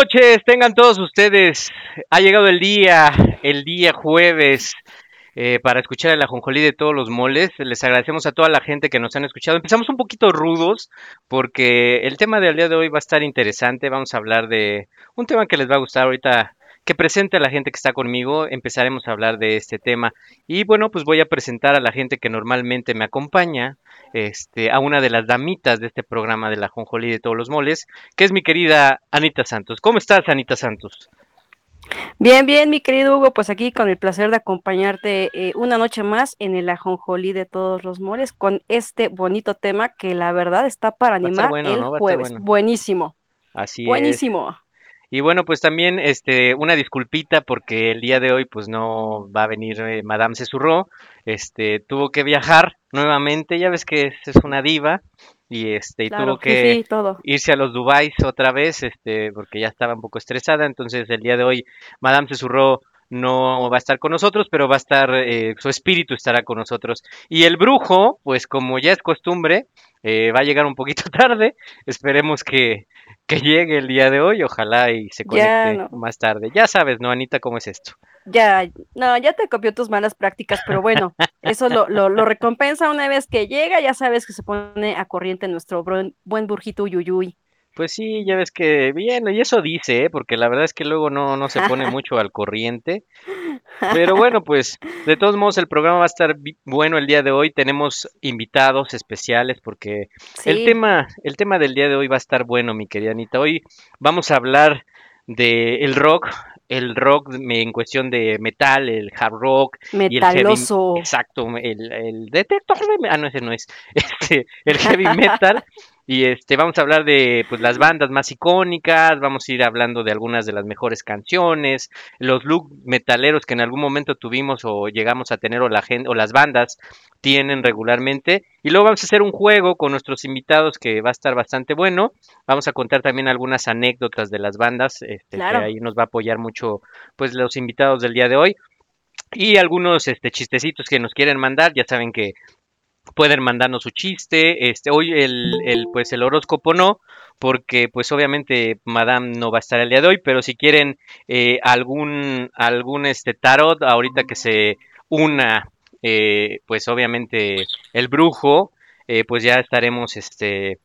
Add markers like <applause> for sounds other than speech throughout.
Noches, tengan todos ustedes. Ha llegado el día, el día jueves, eh, para escuchar el ajonjolí de todos los moles. Les agradecemos a toda la gente que nos han escuchado. Empezamos un poquito rudos porque el tema del día de hoy va a estar interesante. Vamos a hablar de un tema que les va a gustar ahorita. Que presente a la gente que está conmigo, empezaremos a hablar de este tema. Y bueno, pues voy a presentar a la gente que normalmente me acompaña, este, a una de las damitas de este programa de la Jonjolí de todos los moles, que es mi querida Anita Santos. ¿Cómo estás, Anita Santos? Bien, bien, mi querido Hugo, pues aquí con el placer de acompañarte eh, una noche más en el ajonjolí de todos los moles con este bonito tema que la verdad está para animar bueno, el jueves. bueno. Buenísimo, Así es. buenísimo. Y bueno, pues también este, una disculpita porque el día de hoy pues no va a venir eh, Madame Cesurró, este, tuvo que viajar nuevamente, ya ves que es, es una diva y este, y Claro, tuvo que sí, irse a los Dubáis otra vez, este, porque ya estaba un poco estresada, entonces el día de hoy Madame Cesurró no va a estar con nosotros, pero va a estar, eh, su espíritu estará con nosotros. Y el brujo, pues como ya es costumbre, eh, va a llegar un poquito <laughs> tarde, esperemos que, que llegue el día de hoy, ojalá y se conecte no. más tarde. Ya sabes, ¿no, Anita, cómo es esto? Ya, no, ya te copió tus malas prácticas, pero bueno, <laughs> eso lo, lo, lo recompensa una vez que llega, ya sabes que se pone a corriente nuestro buen, buen burjito Uyuyuy. Pues sí, ya ves que bien, y eso dice, ¿eh? porque la verdad es que luego no, no se pone mucho al corriente. Pero <laughs> bueno, pues de todos modos el programa va a estar bueno el día de hoy. Tenemos invitados especiales porque el tema, el tema del día de hoy va a estar bueno, mi querida Anita. Hoy vamos a hablar de el rock, el rock en cuestión de metal, el hard rock y el heavy, metaloso. exacto, el, el detector de, ah no ese no es, <laughs> este, el heavy metal <laughs> y este vamos a hablar de pues las bandas más icónicas, vamos a ir hablando de algunas de las mejores canciones, los look metaleros que en algún momento tuvimos o llegamos a tener o la gente o las bandas tienen regularmente y luego vamos a hacer un juego con nuestros invitados que va a estar bastante bueno. Vamos a contar también algunas anécdotas de las bandas, este, Claro. que ahí nos va a apoyar mucho pues los invitados del día de hoy y algunos este chistecitos que nos quieren mandar, ya saben que pueden mandarnos su chiste, este hoy el, el pues el horóscopo no, porque pues obviamente Madame no va a estar el día de hoy, pero si quieren eh, algún algún este tarot ahorita que se una eh, pues obviamente el brujo, eh, pues ya estaremos este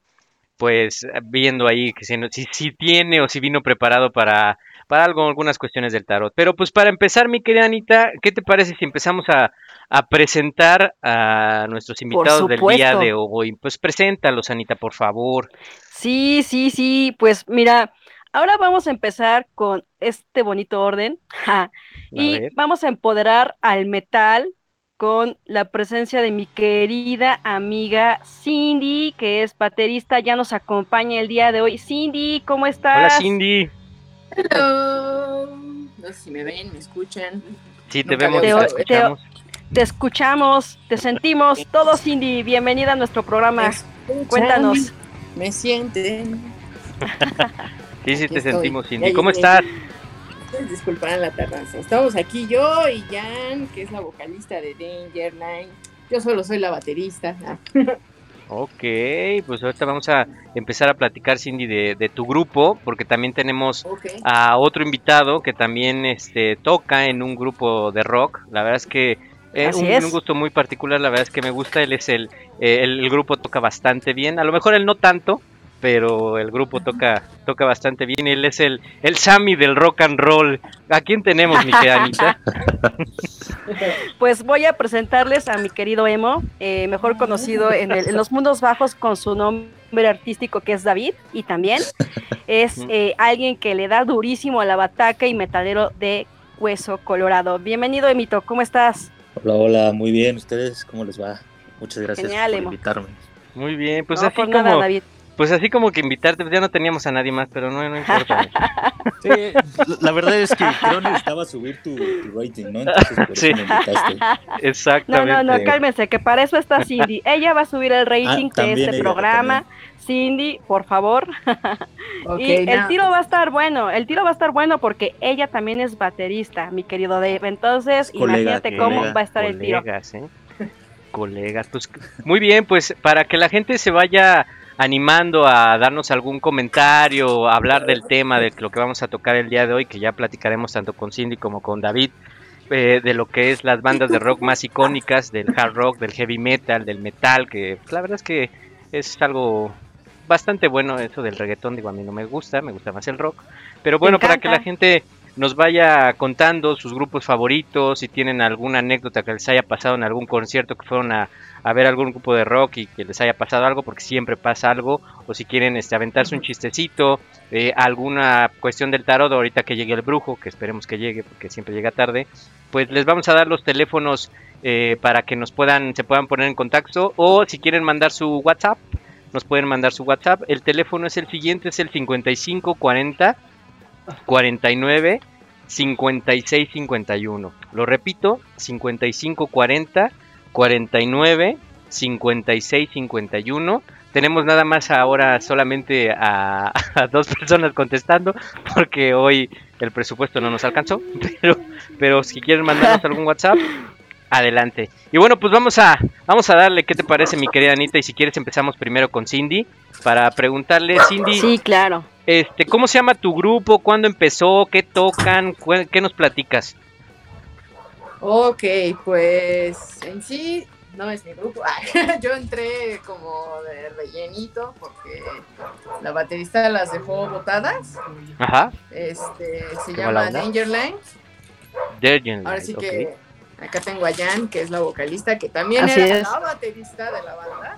pues viendo ahí que si, si, si tiene o si vino preparado para, para algo, algunas cuestiones del tarot. Pero pues para empezar, mi querida Anita, ¿qué te parece si empezamos a, a presentar a nuestros invitados del día de hoy? Pues preséntalos, Anita, por favor. Sí, sí, sí, pues mira, ahora vamos a empezar con este bonito orden <laughs> ja, y ver. vamos a empoderar al metal con la presencia de mi querida amiga Cindy, que es baterista, ya nos acompaña el día de hoy. Cindy, ¿cómo estás? Hola, Cindy. Hello. No sé si me ven, me escuchan. Sí, te Nunca vemos te escuchamos. Te escuchamos, te sentimos, todo Cindy, bienvenida a nuestro programa. Cuéntanos. Me sienten. <laughs> Sí, sí, Aquí te estoy. sentimos, Cindy. ¿Cómo estás? Disculparán la tardanza. Estamos aquí yo y Jan, que es la vocalista de Danger Line. Yo solo soy la baterista. <laughs> Ok, pues ahorita vamos a empezar a platicar, Cindy, de, de tu grupo, porque también tenemos a otro invitado que también este, toca en un grupo de rock. La verdad es que un, es. un gusto muy particular, la verdad es que me gusta. Él es el, eh, el, el grupo toca bastante bien. A lo mejor él no tanto, pero el grupo toca toca bastante bien. Él es el, el Sammy del rock and roll. ¿A quién tenemos, mi querida Anita? <laughs> Pues voy a presentarles a mi querido Emo, eh, mejor conocido en, el- en los mundos bajos con su nombre artístico que es David, y también es eh, alguien que le da durísimo a la bataca y metalero de Hueso Colorado. Bienvenido, Emito, ¿cómo estás? Hola, hola, muy bien. ¿Ustedes cómo les va? Muchas gracias Genial, por Emo. invitarme. Muy bien, pues no, así por como nada, David. Pues así como que invitarte, pues ya no teníamos a nadie más, pero no, no importa. <laughs> Sí, la- verdad es que creo necesitaba subir tu, tu rating, ¿no? Entonces por Sí. eso me invitaste. No, Exactamente. no, no, cálmense, que para eso está Cindy. <laughs> Ella va a subir el rating de Ah, también este ella, programa. Cindy, por favor. <laughs> Y el tiro va a estar bueno, el tiro va a estar bueno porque ella también es baterista, mi querido Dave. Entonces, Colega, imagínate cómo colega, va a estar el tiro. Colegas, ¿eh? Colegas, pues muy bien, pues para que la gente se vaya animando a darnos algún comentario, a hablar del tema de lo que vamos a tocar el día de hoy, que ya platicaremos tanto con Cindy como con David, eh, de lo que es las bandas de rock más icónicas, del hard rock, del heavy metal, del metal, que la verdad es que es algo bastante bueno eso del reggaetón, digo, a mí no me gusta, me gusta más el rock, pero bueno, para que la gente nos vaya contando sus grupos favoritos, si tienen alguna anécdota que les haya pasado en algún concierto que fueron a, a ver algún grupo de rock y que les haya pasado algo, porque siempre pasa algo, o si quieren este, aventarse un chistecito, eh, alguna cuestión del tarot, ahorita que llegue el brujo, que esperemos que llegue porque siempre llega tarde, pues les vamos a dar los teléfonos eh, para que nos puedan, se puedan poner en contacto, o si quieren mandar su WhatsApp, nos pueden mandar su WhatsApp. El teléfono es el siguiente, es el 5540 49 56 51. Lo repito, 55 40 49 56 51. Tenemos nada más ahora solamente a, <laughs> a dos personas contestando porque hoy el presupuesto no nos alcanzó. <laughs> Pero, pero si quieren mandarnos algún WhatsApp, adelante. Y bueno, pues vamos a, vamos a darle, ¿qué te parece mi querida Anita? Y si quieres empezamos primero con Cindy para preguntarle, Cindy, Sí, claro. este, ¿cómo se llama tu grupo? ¿Cuándo empezó? ¿Qué tocan? ¿Cuál- ¿Qué nos platicas? Ok, pues en sí no es mi grupo. <laughs> Yo entré como de rellenito porque la baterista las dejó botadas. Ajá, Este se llama onda. Dangerland. Dejan Ahora sí que acá tengo a Jan, que es la vocalista, que también Así era es. la baterista de la banda.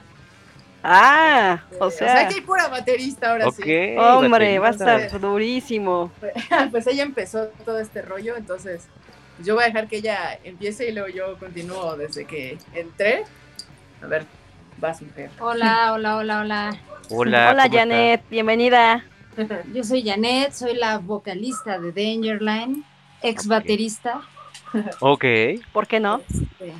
Ah, Eh, o sea, que hay pura baterista ahora Ok, sí. hombre, va a baterista. estar durísimo. <laughs> pues ella empezó todo este rollo, entonces yo voy a dejar que ella empiece y luego yo continúo desde que entré. A ver, vas mujer. Hola, <laughs> hola, hola, hola. Hola, Hola, ¿cómo Janet, bienvenida. <laughs> Yo soy Janet, soy la vocalista de Dangerline, ex baterista. Ok, ¿Por qué no? Este,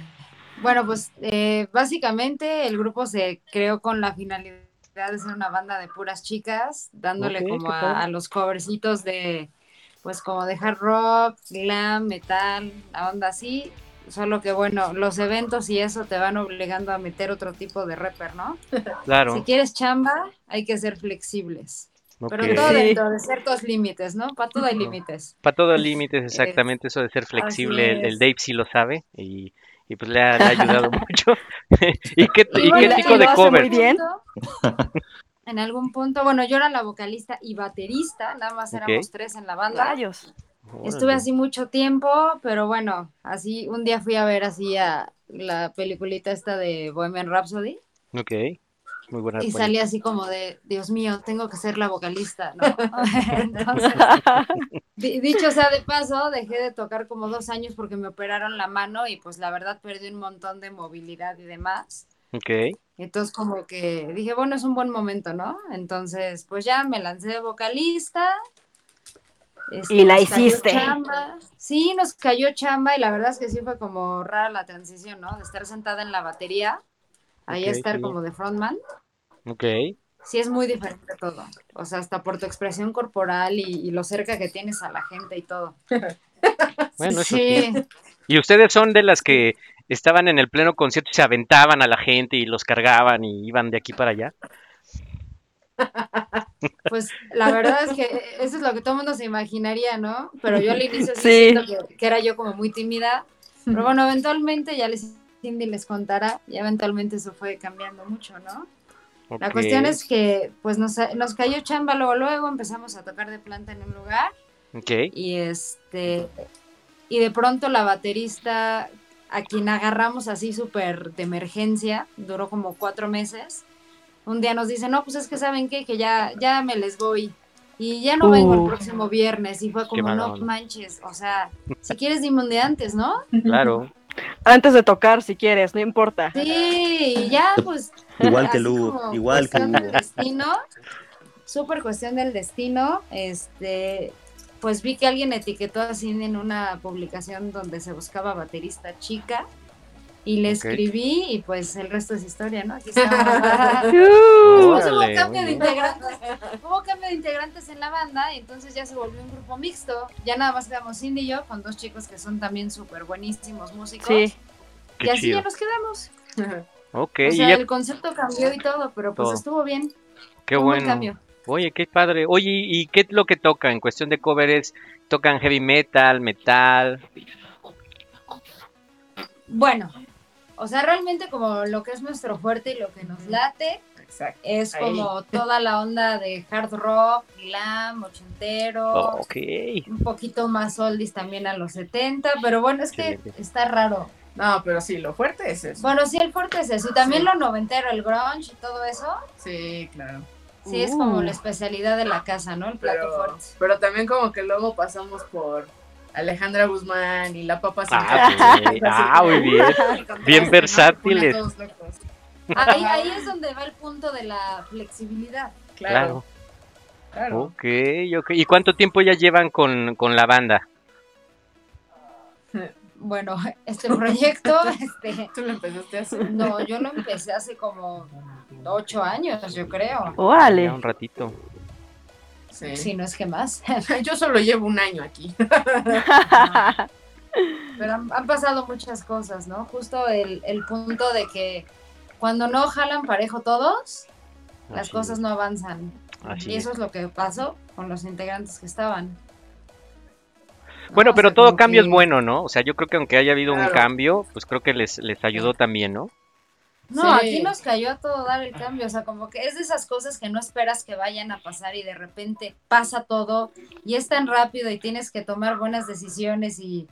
Bueno, pues eh, básicamente el grupo se creó con la finalidad de ser una banda de puras chicas, dándole como a, a los covercitos de, pues como de hard rock, glam, metal, la onda así. Solo que bueno, los eventos y eso te van obligando a meter otro tipo de rapper, ¿no? <laughs> Si claro. quieres chamba, hay que ser flexibles. Pero todo dentro de ciertos límites, ¿no? Para todo hay límites. Para todo límites, exactamente, eso de ser flexible, el. Dave sí lo sabe y, y pues le ha, le ha ayudado <laughs> mucho. <laughs> ¿Y qué, y Y qué bueno, tipo de cover? En algún punto, bueno, yo era la vocalista y baterista, nada más Ok. éramos tres en la banda. Rayos. Estuve así mucho tiempo, pero bueno, así un día fui a ver así a la peliculita esta de Bohemian Rhapsody Ok, muy buena y salí así como de, Dios mío, tengo que ser la vocalista, ¿no? <laughs> Entonces, di- dicho sea de paso, dejé de tocar como dos años porque me operaron la mano y pues la verdad perdí un montón de movilidad y demás. Ok, Entonces como que dije, bueno, es un buen momento, ¿no? Entonces, pues ya me lancé de vocalista. Este, Y la nos cayó hiciste. chamba. Sí, nos cayó chamba y la verdad es que sí fue como rara la transición, ¿no? De estar sentada en la batería, ahí estar sí. como de frontman. ok. Sí, es muy diferente todo. O sea, hasta por tu expresión corporal y, y lo cerca que tienes a la gente y todo. <laughs> Bueno, eso sí. sí. ¿Y ustedes son de las que estaban en el pleno concierto y se aventaban a la gente y los cargaban y iban de aquí para allá. <laughs> Pues la verdad es que eso es lo que todo el mundo se imaginaría, ¿no? Pero yo al inicio sí, que, que era yo como muy tímida. Pero bueno, eventualmente ya les Cindy les contará, y eventualmente eso fue cambiando mucho, ¿no? La Ok. cuestión es que pues nos, nos cayó chamba luego, luego empezamos a tocar de planta en un lugar Ok. y este y de pronto la baterista a quien agarramos así súper de emergencia duró como cuatro meses. Un día nos dice no pues es que saben qué que ya ya me les voy y ya no vengo el próximo viernes. Y fue como no manches o sea si quieres dime un día antes no Claro. Antes de tocar, si quieres, no importa. sí y ya pues Igual que así Lu, como igual que cuestión Lu. del destino súper cuestión del destino este pues vi que alguien etiquetó así en una publicación donde se buscaba baterista chica y le escribí y pues el resto es historia, ¿no? Aquí <laughs> estamos. Pues hubo cambio de integrantes, hubo cambio de integrantes en la banda y entonces ya se volvió un grupo mixto. Ya nada más quedamos Cindy y yo con dos chicos que son también súper buenísimos músicos. sí. y Qué así chido. ya nos quedamos. Ok, o sea, ya- el concepto cambió y todo, pero pues Todo. estuvo bien. qué Fue bueno. Oye, qué padre. Oye, ¿y qué es lo que tocan? En cuestión de covers, ¿tocan heavy metal, metal? Bueno, o sea, realmente como lo que es nuestro fuerte y lo que nos late Exacto. es Ahí. como toda la onda de hard rock, glam, ochentero, Ok. un poquito más oldies también a los 70, pero bueno, es que está raro. No, pero sí, lo fuerte es eso. Bueno, sí, el fuerte es eso, y también Sí. lo noventero, el grunge y todo eso, Sí, claro. Sí es como Uh. la especialidad de la casa, ¿no? El plato Pero, fuerte. pero también como que luego pasamos por Alejandra Guzmán y la papa Ah, ok. <laughs> Ah, muy bien. Bien versátiles. Ahí, ahí es donde va el punto de la flexibilidad. Claro, Claro. Ok, ok. ¿Y cuánto tiempo ya llevan con, con la banda? <laughs> Bueno, este proyecto, <laughs> este, Tú lo empezaste a hacer. no, yo lo empecé hace como ocho años, yo creo. Ya Órale. un ratito. Sí. Si no es que más. <laughs> Yo solo llevo un año aquí. <laughs> Pero han, han pasado muchas cosas, ¿no? Justo el, el punto de que cuando no jalan parejo todos, las cosas es, no avanzan. así Y es. eso es lo que pasó con los integrantes que estaban. ¿no? Bueno, O pero sea, todo cambio es bueno, ¿no? O sea, yo creo que aunque haya habido un cambio, pues creo que les, les ayudó también, ¿no? No, Sí. aquí nos cayó a todo dar el cambio, o sea, como que es de esas cosas que no esperas que vayan a pasar y de repente pasa todo y es tan rápido y tienes que tomar buenas decisiones y,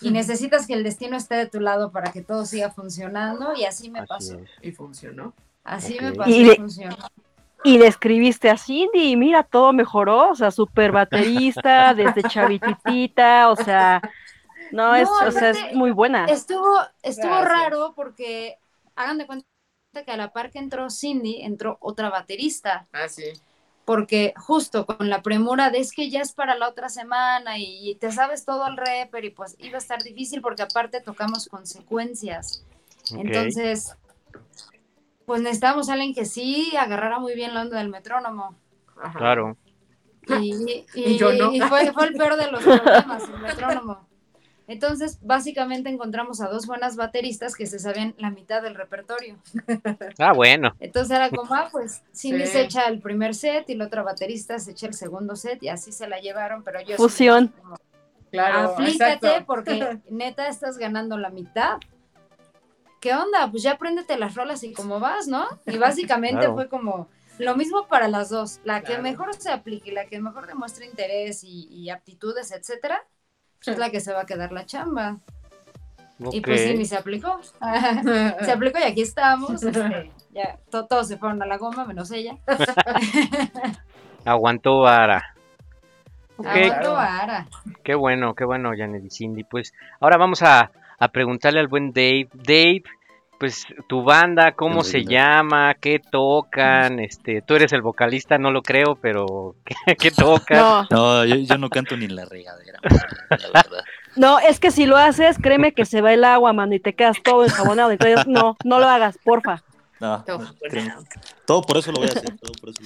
y necesitas que el destino esté de tu lado para que todo siga funcionando y así me Así pasó, es. Y funcionó. así me pasó Y y de- funcionó. Y le escribiste a Cindy y mira, todo mejoró, o sea, súper baterista, <laughs> desde chavititita, o sea, no, No, es, o sea, es muy buena. Estuvo, estuvo Gracias. raro porque hagan de cuenta que a la par que entró Cindy, entró otra baterista. Ah, sí. porque justo con la premura de es que ya es para la otra semana y, te sabes todo al reper y pues iba a estar difícil porque aparte tocamos consecuencias. Entonces, pues necesitamos a alguien que sí agarrara muy bien la onda del metrónomo. Ajá. Claro. Y, y- <laughs> Y yo no. y fue, fue el peor de los problemas, el metrónomo. Entonces, básicamente encontramos a dos buenas bateristas que se sabían la mitad del repertorio. <laughs> Ah, bueno. Entonces era como, ah, pues <laughs> Cindy Sí. se echa el primer set y la otra baterista se echa el segundo set y así se la llevaron, pero yo Fusión. como, Claro, Aplícate exacto. porque <laughs> neta estás ganando la mitad. ¿Qué onda? Pues ya apréndete las rolas y cómo vas, ¿no? Y básicamente Claro. fue como lo mismo para las dos. La que mejor se aplique, la que mejor demuestre interés y, y aptitudes, etcétera, pues es la que se va a quedar la chamba. Y pues sí, ni se aplicó. <laughs> se aplicó y aquí estamos. este, ya, to- todos se fueron a la goma, menos ella. <laughs> Aguantó vara. Ok, Aguantó vara. qué bueno, qué bueno, Janet y Cindy. Pues ahora vamos a, a preguntarle al buen Dave. Dave, pues tu banda, ¿cómo se llama? ¿Qué tocan? Este, tú eres el vocalista, no lo creo, pero <laughs> ¿qué, qué tocan? No, No, yo, yo no canto ni en la regadera, la verdad. no, es que si lo haces, créeme que se va el agua, mano, y te quedas todo enjabonado. Entonces, no, no lo hagas, porfa. No, Todo no, por todo eso lo voy a hacer. Todo por eso.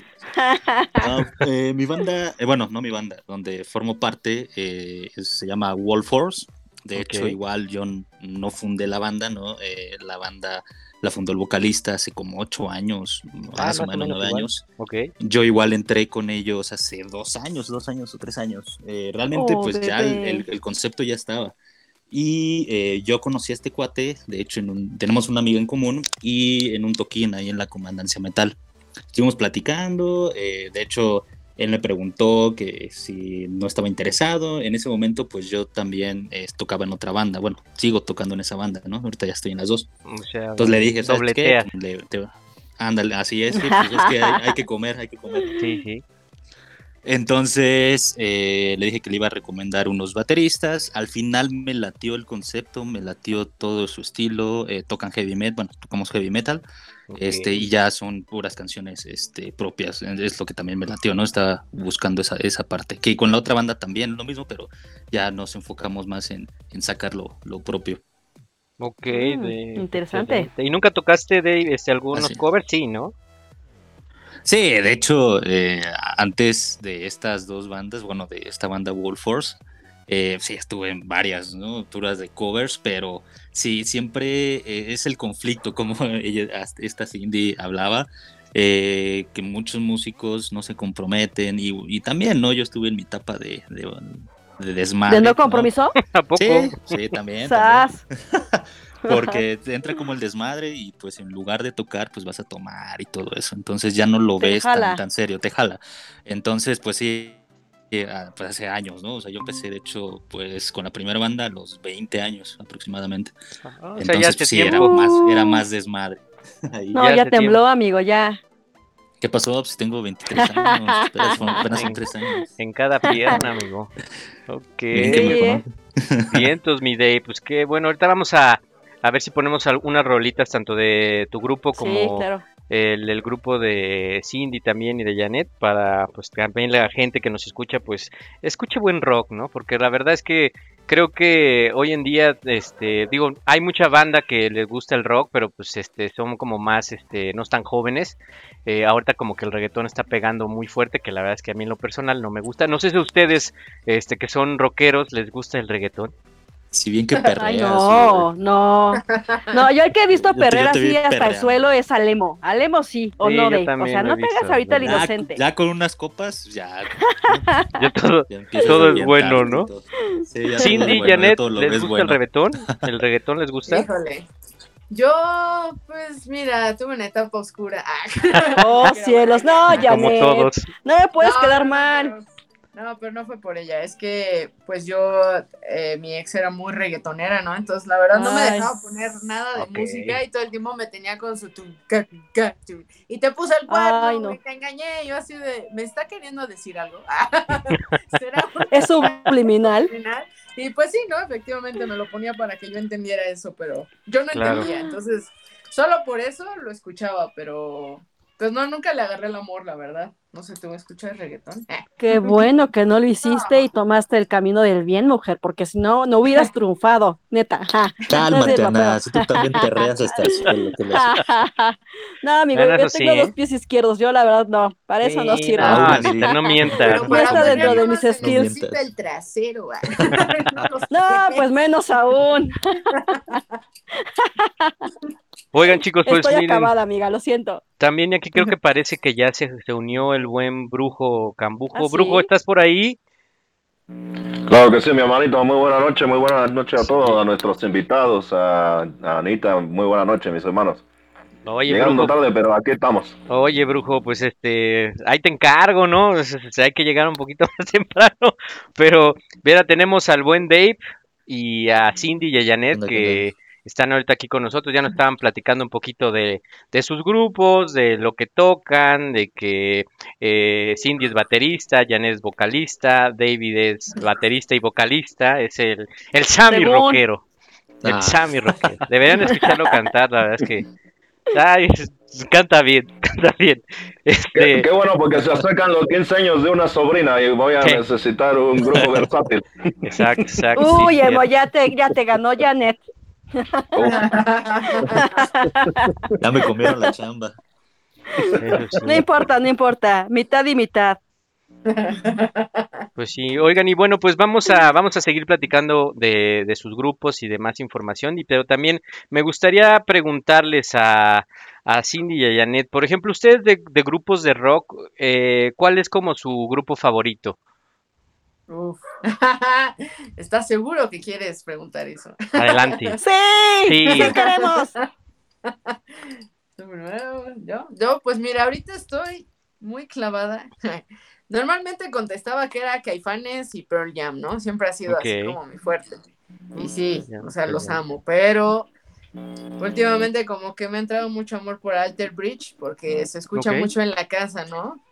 No, <laughs> eh, mi banda, eh, bueno, no mi banda, donde formo parte, eh, es- se llama Wall Force. De hecho, Ok. igual yo no fundé la banda, ¿no? Eh, la banda la fundó el vocalista hace como ocho años, Ah, más o menos nueve años. Ok. Yo igual entré con ellos hace dos años, dos años o tres años. Eh, realmente, Oh, pues ya el, bebé. el- el concepto ya estaba. Y eh, yo conocí a este cuate, de hecho, en un- tenemos una amiga en común y en un toquín ahí en la Comandancia Metal. Estuvimos platicando, eh, de hecho, él me preguntó que si no estaba interesado. En ese momento, pues yo también eh, tocaba en otra banda. Bueno, sigo tocando en esa banda, ¿no? Ahorita ya estoy en las dos. O sea, Entonces le dije, ¿sabes qué? Le- te- ándale, así es, sí, pues es que hay, hay que comer, hay que comer. Sí, sí. Entonces eh, le dije que le iba a recomendar unos bateristas. Al final me latió el concepto, me latió todo su estilo. eh, tocan heavy metal, bueno, tocamos heavy metal. Este, y ya son puras canciones este, propias. Es lo que también me latió, ¿no? Estaba buscando esa, esa parte. Que con la otra banda también lo mismo, pero ya nos enfocamos más en, en sacar lo, lo propio. Ok, Mm, de- interesante. ¿Y nunca tocaste de este, algunos Ah, sí. covers? Sí, ¿no? Sí, de hecho, eh, antes de estas dos bandas, bueno, de esta banda Wolf Force, eh, sí estuve en varias, ¿no? Turas de covers, pero sí, siempre eh, es el conflicto, <laughs> como ella, esta Cindy hablaba, eh, que muchos músicos no se comprometen y, y también, ¿no? Yo estuve en mi etapa de, de, de desmadre. ¿De no compromiso? <laughs> ¿A poco? Sí, sí, también. <laughs> también. Porque <laughs> te entra como el desmadre y pues en lugar de tocar pues vas a tomar y todo eso. Entonces ya no lo Te ves tan, tan serio, te jala. Entonces pues sí, eh, ah, pues hace años, ¿no? O sea, yo empecé de hecho pues con la primera banda a los 20 años aproximadamente. Ah, o sea, ya Entonces hace pues, sí, era más, era más desmadre. <laughs> Ahí. No, Ya tembló, amigo, ya. ¿Qué pasó? Pues tengo 23 años, <laughs> apenas son, apenas son 3 años. En cada pierna, amigo. Ok. Bien Sí, mi Day. Pues que bueno, ahorita vamos a, a ver si ponemos algunas rolitas tanto de tu grupo Sí, como claro. el, el grupo de Cindy también y de Janet para pues también la gente que nos escucha pues escuche buen rock, ¿no? Porque la verdad es que creo que hoy en día este digo, hay mucha banda que les gusta el rock, pero pues este son como más este no están jóvenes. Eh, ahorita como que el reggaetón está pegando muy fuerte, que la verdad es que a mí en lo personal no me gusta. No sé si a ustedes este que son rockeros les gusta el reggaetón. Si bien que perreas. <laughs> Ay, no, no. No, yo el que he visto vi así hasta el suelo es Alemo. Alemo sí, o Sí, no, Dave. O sea, no te hagas ahorita el ya, inocente. ya con unas copas, ya. Todo, ya todo es bueno, ¿no? todo. Sí, ya Cindy, bueno, Janet, ¿les gusta el reggaetón? <laughs> ¿El reggaetón les gusta? Híjole. Yo, pues mira, tuve una etapa oscura. Ah. <laughs> Oh, cielos, no, ya Como todos. No me puedes No, quedar no, no, mal. No, pero no fue por ella. Es que, pues yo, eh, mi ex era muy reggaetonera, ¿no? Entonces, la verdad, no me dejaba poner nada de música y todo el tiempo me tenía con su tu, ca, ca, tu. Y te puse el cuerno, Ay, no. güey, te engañé. Y yo así de, ¿me está queriendo decir algo? <laughs> ¿Será <laughs> un Es <laughs> subliminal. Y pues sí, ¿no? Efectivamente me lo ponía para que yo entendiera eso, pero yo no Claro. entendía. Entonces, solo por eso lo escuchaba, pero pues no, nunca le agarré el amor, la verdad. No sé, ¿tú escuchas reggaetón? Eh. Qué bueno que no lo hiciste y <laughs> tomaste el camino del bien, mujer, porque si no, no hubieras <laughs> triunfado, neta. <laughs> Cálmate, No, Ana, si tú también perreas hasta el suelo. no, amigo, Bueno, yo tengo sí, dos pies izquierdos, yo la verdad no, para eso no sirvo. No, no mientas. Pero No está dentro de mis No skills. el trasero. ah. no, No, pues menos aún. Oigan, chicos, pues Estoy miren, acabada, amiga, lo siento. también aquí creo que <laughs> parece que ya se, se unió el buen brujo Cambujo. ¿Ah, sí? Brujo, ¿estás por ahí? Claro que sí, mi hermanito. Muy buena noche, muy buena noche a todos, a nuestros invitados, a, a Anita. Muy buena noche, mis hermanos. Oye, Llegando brujo, tarde, pero aquí estamos. oye, brujo, pues este, ahí te encargo, ¿no? O sea, hay que llegar un poquito <laughs> más temprano, pero, mira, tenemos al buen Dave y a Cindy y a Janet que están ahorita aquí con nosotros, ya nos estaban platicando un poquito de, de sus grupos, de lo que tocan, de que eh, Cindy es baterista, Janet es vocalista, David es baterista y vocalista, es el, el Sammy Según. rockero, el Ah. Sammy rockero. <laughs> Deberían escucharlo cantar, la verdad es que ay, canta bien, <laughs> canta bien. Qué, Este, qué bueno, porque se acercan los 15 años de una sobrina y voy a necesitar un grupo versátil. exacto, exacto. Uy, sí, ya te, ya te ganó Janet. <laughs> Ya me comieron la chamba. No importa, no importa. Mitad y mitad. Pues sí, oigan, y bueno, pues vamos a, vamos a seguir platicando de, de sus grupos y de más información, y, pero también me gustaría preguntarles a, a Cindy y a Janet, por ejemplo, ustedes de, de grupos de rock, eh, ¿cuál es como su grupo favorito? Uf. <laughs> ¿Estás seguro que quieres preguntar eso? Adelante. <laughs> ¡Sí! Sí. ¡Sí <laughs> queremos! Yo, yo, pues mira, ahorita estoy muy clavada. Normalmente contestaba que era Caifanes y Pearl Jam, ¿no? Siempre ha sido así como mi fuerte. Y sí, o sea, los amo, pero últimamente como que me ha entrado mucho amor por Alter Bridge porque se escucha mucho en la casa, ¿no?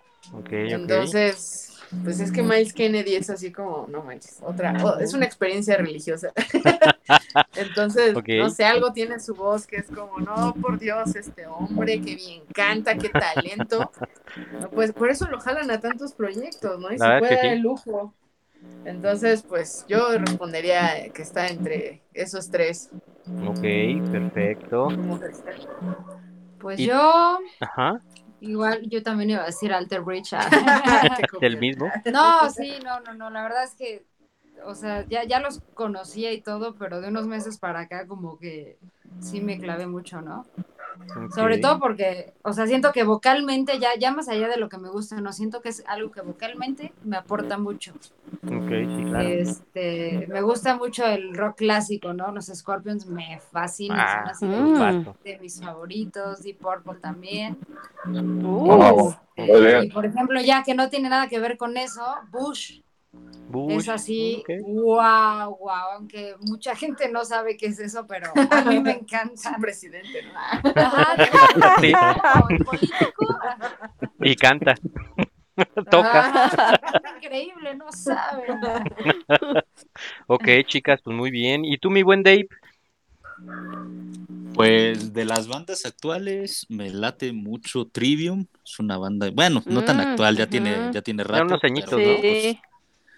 Entonces, pues es que Miles Kennedy es así como, no manches, otra, oh, es una experiencia religiosa. <laughs> Entonces, no sé, algo tiene su voz que es como, no, por Dios, este hombre, que bien canta, qué talento. Pues por eso lo jalan a tantos proyectos, ¿no? Y La se puede dar sí. el lujo. Entonces, pues yo respondería que está entre esos tres. Ok, perfecto. Pues Y- yo, Ajá, igual, yo también iba a decir Alter Bridge. ah. <laughs> <laughs> del mismo. No, sí, no, no, no, la verdad es que, o sea, ya, ya los conocía y todo, pero de unos meses para acá como que sí me clavé mucho, ¿no? Sobre todo porque, o sea, siento que vocalmente, ya, ya más allá de lo que me gusta, no siento que es algo que vocalmente me aporta mucho. Ok, sí, claro. Este, me gusta mucho el rock clásico, ¿no? Los Scorpions me fascinan, Ah, son así de, mm. mis favoritos, Deep Purple también. Uh, bien. Y por ejemplo, ya que no tiene nada que ver con eso, Bush Bush, es así, wow, wow, aunque mucha gente no sabe qué es eso, pero a mí me encanta. Presidente, ¿no? Ajá, <laughs> Sí. no, el político, Y canta. Toca. increíble, no saben. <laughs> Ok, chicas, pues muy bien. ¿Y tú, mi buen Dave? Pues de las bandas actuales me late mucho Trivium, es una banda, bueno, no tan Mm, actual, ya tiene ya tiene Ya rato. unos añitos, pero, ¿no? pues,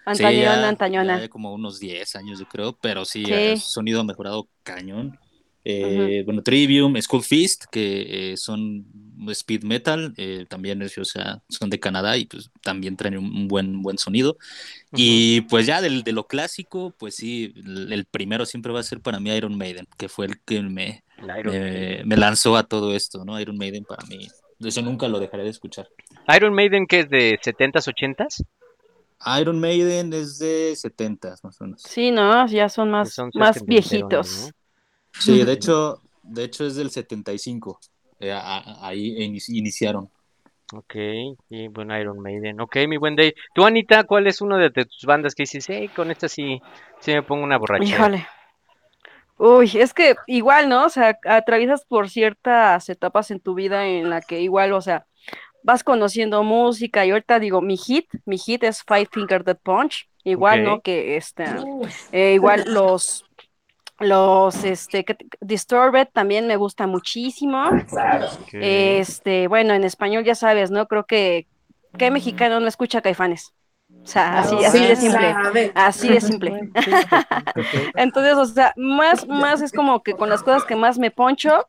sí. sí, Antañona, ya- antañona. ya como unos 10 años yo creo, pero sí, Sí. el sonido ha mejorado cañón. Eh, Bueno, Trivium, Skull Fist, que eh, son speed metal, eh, también es, o sea, son de Canadá y pues también traen un, buen, buen sonido. Y pues ya del, de lo clásico, pues sí, el, el primero siempre va a ser para mí Iron Maiden, que fue el que me, El me lanzó a todo esto, ¿no? Iron Maiden para mí, eso nunca lo dejaré de escuchar. Iron Maiden, que es de 70s, 80s. Iron Maiden es de 70 más o menos. Sí, no, ya son más, Son más viejitos. Sí, de <laughs> hecho, de hecho es del 75. Eh, a- a- ahí inici- iniciaron. Ok, y bueno, Iron Maiden. Ok, mi buen Dave. Tú, Anita, ¿cuál es una de tus bandas que dices, hey, con esta sí, sí me pongo una borrachera? Híjole. Uy, es que igual, ¿no? O sea, atraviesas por ciertas etapas en tu vida en la que igual, o sea, vas conociendo música y ahorita digo, mi hit, mi hit es Five Finger Death Punch, igual, ¿no? Que este, eh, igual los, los, este, que- Disturbed también me gusta muchísimo. Este, bueno, en español ya sabes, ¿no? Creo que, ¿qué mexicano no escucha Caifanes? O sea, así, Sí, así de simple. Así de simple. Entonces, o sea, más, más es como que con las cosas que más me poncho,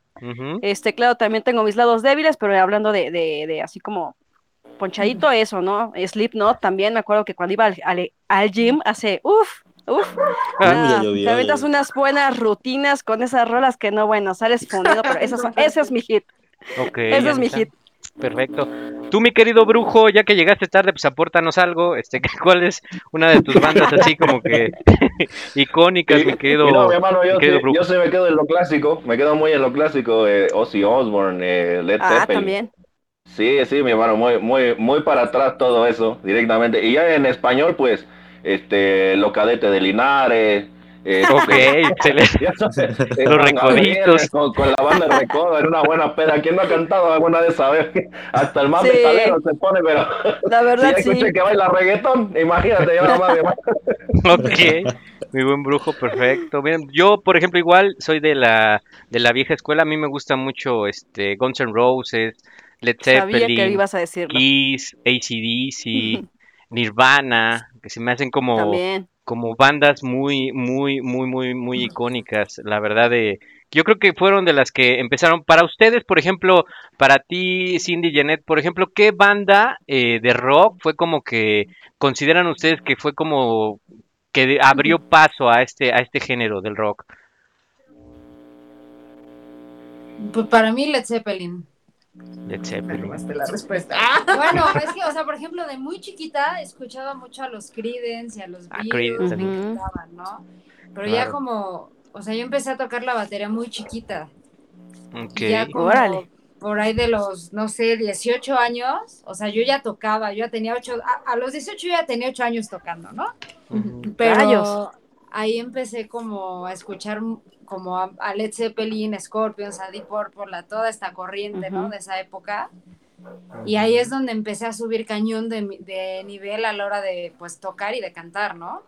este, claro, también tengo mis lados débiles, pero hablando de, de, de así como ponchadito eso, ¿no? Slipknot también, me acuerdo que cuando iba al, al, al gym hace, uff, uff, ya llovió, te aventas unas buenas rutinas con esas rolas que no, bueno, sales fundido, pero esas son- ese es mi hit, Ok, ese es mi hit. Perfecto. Tú, mi querido brujo, ya que llegaste tarde, pues apórtanos algo. Este, <laughs> ¿cuál es una de tus bandas así como que <laughs> icónicas, mi querido, no, mi hermano, yo, mi querido sí, brujo? yo sí me quedo en lo clásico, me quedo muy en lo clásico, eh, Ozzy Osbourne, eh, Led Ah, Zeppelin. también. Sí, sí, mi hermano, muy, muy, muy para atrás todo eso, directamente. Y ya en español, pues, este, Los Cadetes de Linares. Eh, Ok, excelente. <laughs> eh, Los Recoditos. Con, con la banda de Recodo, era una buena peda. ¿Quién no ha cantado alguna de esas? Hasta el más Sí. metalero se pone, pero La <laughs> si verdad, ya sí. que baila reggaetón, imagínate, yo nada más, mi <laughs> hermano. Ok, mi buen brujo, perfecto. Bien, yo, por ejemplo, igual soy de la de la vieja escuela. A mí me gusta mucho este Guns N' Roses, Led Sabía que Zeppelin, ibas a decirlo. Kiss, ACDC, Nirvana, que se me hacen como También. Como bandas muy, muy, muy, muy, muy icónicas, la verdad de yo creo que fueron de las que empezaron. Para ustedes, por ejemplo, para ti, Cindy Janet, por ejemplo, ¿qué banda eh, de rock fue como que consideran ustedes que fue como que abrió paso a este a este género del rock? Pues para mí Led Zeppelin. Led Zeppelin. Tomaste la respuesta. <laughs> Bueno, es que, o sea, por ejemplo, de muy chiquita escuchaba mucho a los Creedence y a los Ah, Beatles, Creedence me también. encantaban, ¿no? Pero Claro. ya como, o sea, yo empecé a tocar la batería muy chiquita. Ok. Ya como Órale. por ahí de los, no sé, 18 años, o sea, yo ya tocaba, yo ya tenía 8, a, a los 18 yo ya tenía 8 años tocando, ¿no? Pero Rayos. ahí empecé como a escuchar como a, a Led Zeppelin, Scorpions, a Deep Purple, a toda esta corriente, ¿no? Ujú. De esa época. Y ahí es donde empecé a subir cañón de, de nivel a la hora de, pues, tocar y de cantar, ¿no?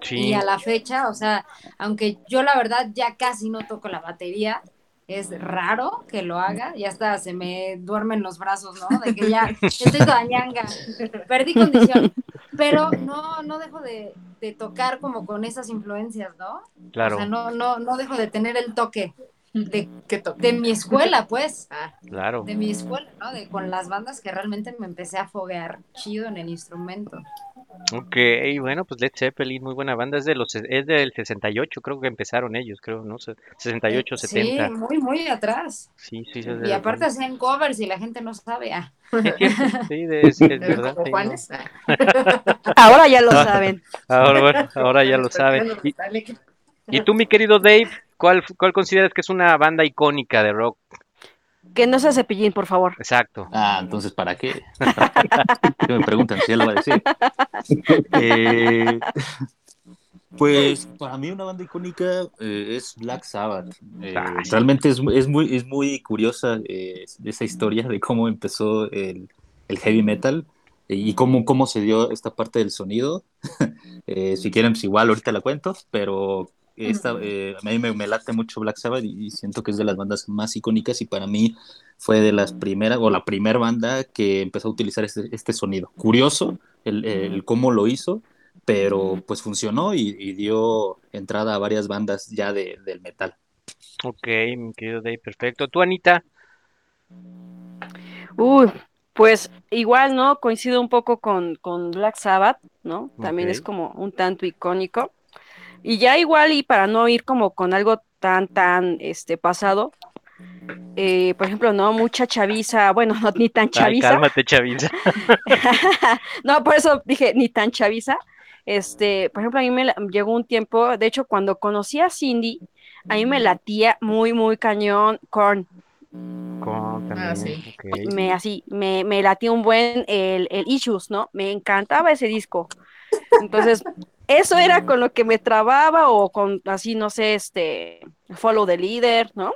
Sí. Y a la fecha, o sea, aunque yo la verdad ya casi no toco la batería, es raro que lo haga, ya hasta se me duermen los brazos, ¿no? De que ya <laughs> estoy toda ñanga, perdí condición, pero no, no dejo de, de tocar como con esas influencias, ¿no? Claro, O sea, no, no, no dejo de tener el toque de, de mi escuela, pues, Ah, claro. de mi escuela, ¿no? De con las bandas que realmente me empecé a foguear chido en el instrumento. Ok, bueno, pues Led Zeppelin, muy buena banda, es de los es del 68, creo que empezaron ellos, creo, ¿no? Se- 68, 70. Sí, muy, muy atrás. Sí, sí, sí, es Y aparte hacían covers y la gente no sabe. Ah. <laughs> Sí, de- es, es verdad. sí, Juanes. Ah. no. <laughs> Ahora ya lo saben. <laughs> Ahora, bueno, ahora ya lo saben. Y, y tú, mi querido Dave, ¿cuál, cuál consideras que es una banda icónica de rock? Que no sea cepillín, por favor. Exacto. Ah, entonces, ¿para qué? <laughs> ¿Qué me preguntan? Si ya lo va a decir. Eh, pues <laughs> para mí una banda icónica eh, es Black Sabbath. Eh, Ah. Realmente es, es, muy, es muy curiosa eh, esa historia de cómo empezó el, el heavy metal y cómo, cómo se dio esta parte del sonido. <laughs> Eh, si quieren, pues igual ahorita la cuento, pero esta, eh, a mí me, me late mucho Black Sabbath y, y siento que es de las bandas más icónicas y para mí fue de las primeras, o la primera banda que empezó a utilizar este, este sonido. Curioso el, el cómo lo hizo, pero pues funcionó y, y dio entrada a varias bandas ya de, del metal. Ok, mi querido Dave, perfecto. ¿Tú, Anita? Uy, pues igual, ¿no? Coincido un poco con, con Black Sabbath, ¿no? También es como un tanto icónico. Y ya igual, y para no ir como con algo tan, tan, este, pasado, eh, por ejemplo, no, mucha chaviza, <laughs> bueno, no, ni tan Ay, chaviza. cálmate, chaviza. <laughs> No, por eso dije ni tan chaviza. Este, por ejemplo, a mí me la- llegó un tiempo, de hecho, cuando conocí a Cindy, a mí me latía muy, muy cañón Korn. Con, también, Ah, sí. Me así, me, me latía un buen el, el Issues, ¿no? Me encantaba ese disco. Entonces, eso era con lo que me trababa, o con así, no sé, este Follow the Leader, ¿no?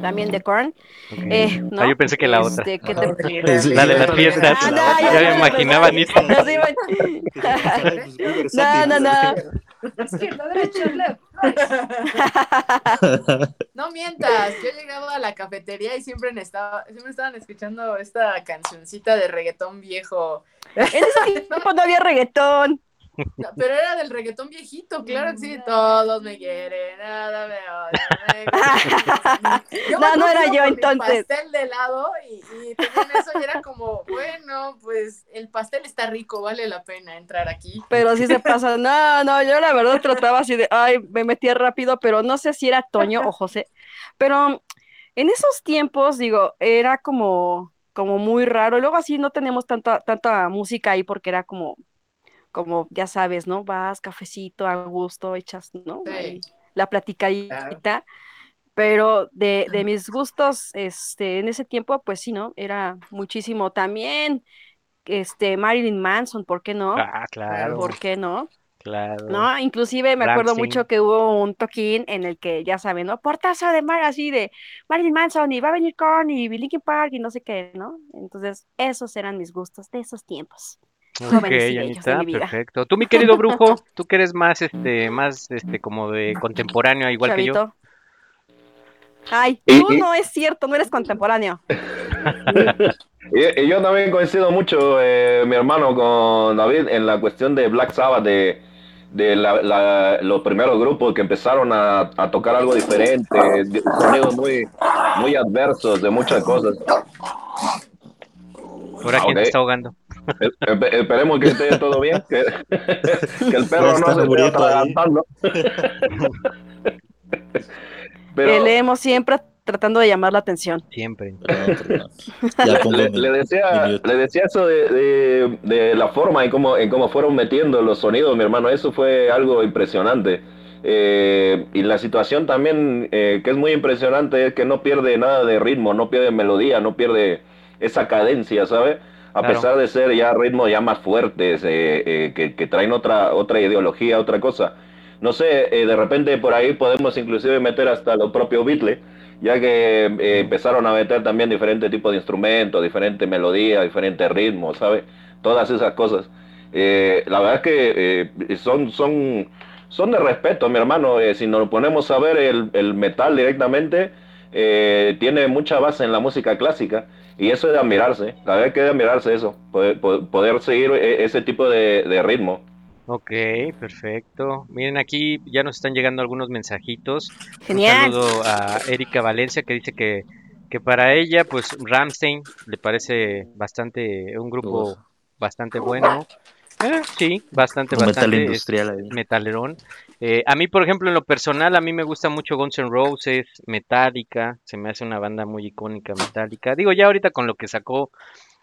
También de Korn. Eh, ¿no? Ah, yo pensé que la otra. Este, ¿qué te- La de las fiestas. Ah, no, ya ya me sé, imaginaba, pues, Anita. no. <laughs> No, no, no. Es que no derecho. <laughs> No mientas, yo llegaba a la cafetería y siempre, estaba, siempre estaban escuchando esta cancioncita de reggaetón viejo. En ese tiempo no había reggaetón. No, pero era del reggaetón viejito, claro que sí. Todos me quieren, nada me <laughs> Yo No, no era yo, entonces. pastel de helado y, y tenían eso y era como, bueno, pues el pastel está rico, vale la pena entrar aquí. Pero sí se pasa. No, no, yo la verdad trataba así de, ay, me metía rápido, pero no sé si era Toño o José. Pero en esos tiempos, digo, era como, como muy raro. Luego así no tenemos tanta, tanta música ahí porque era como, como, ya sabes, ¿no? Vas, cafecito, a gusto, echas, ¿no? Sí. La platicadita. Pero de, de mis gustos, este, en ese tiempo, pues sí, ¿no? Era muchísimo también, este, Marilyn Manson, ¿por qué no? Ah, claro, ¿Por qué no? claro. ¿No? Inclusive me acuerdo mucho que hubo un toquín en el que, ya saben, ¿no? Portazo de Mar, así de Marilyn Manson y va a venir Korn y Linkin Park y no sé qué, ¿no? Entonces, esos eran mis gustos de esos tiempos. Ok, jóvenes y bellos de Anita, mi vida. perfecto. Tú, mi querido brujo, <laughs> tú que eres más, este, más, este, como de contemporáneo, igual que yo. Ay, Y- tú y- no es cierto, no eres contemporáneo. <laughs> Y, y yo también coincido mucho, eh, mi hermano, con David en la cuestión de Black Sabbath, de, de la, la- los primeros grupos que empezaron a, a tocar algo diferente, de- sonidos muy, muy adversos de muchas cosas. Ahora, ¿quién Ok. te está ahogando? Eh, espe- esperemos que esté todo bien, que, que el perro no se esté atragantando. Pero Que leemos siempre tratando de llamar la atención. Siempre. Le, le decía, le decía eso de, de- de la forma en cómo, en cómo fueron metiendo los sonidos, mi hermano. Eso fue algo impresionante. Eh, y la situación también, eh, que es muy impresionante, es que no pierde nada de ritmo, no pierde melodía, no pierde esa cadencia, ¿sabes? A Claro. pesar de ser ya ritmos ya más fuertes, eh, eh, que, que traen otra, otra ideología, otra cosa. No sé, eh, de repente por ahí podemos inclusive meter hasta los propios Beatles, ya que empezaron a meter también diferentes tipos de instrumentos, diferentes melodías, diferentes ritmos, ¿sabes? Todas esas cosas. La verdad es que son, son, son de respeto, mi hermano. Si nos ponemos a ver el, el metal directamente, tiene mucha base en la música clásica y eso es de admirarse. La verdad es que es de admirarse eso, poder, poder- seguir eh, ese tipo de, de ritmo. Ok, perfecto. Miren, aquí ya nos están llegando algunos mensajitos. Genial. Un saludo a Erika Valencia que dice que, que para ella, pues Ramstein le parece bastante, un grupo Uf. bastante bueno. Eh, sí, bastante, Un metal bastante. es industrial ahí. metalerón. Eh, a mí, por ejemplo, en lo personal, a mí me gusta mucho Guns N' Roses, Metallica, se me hace una banda muy icónica, Metallica. Digo, ya ahorita con lo que sacó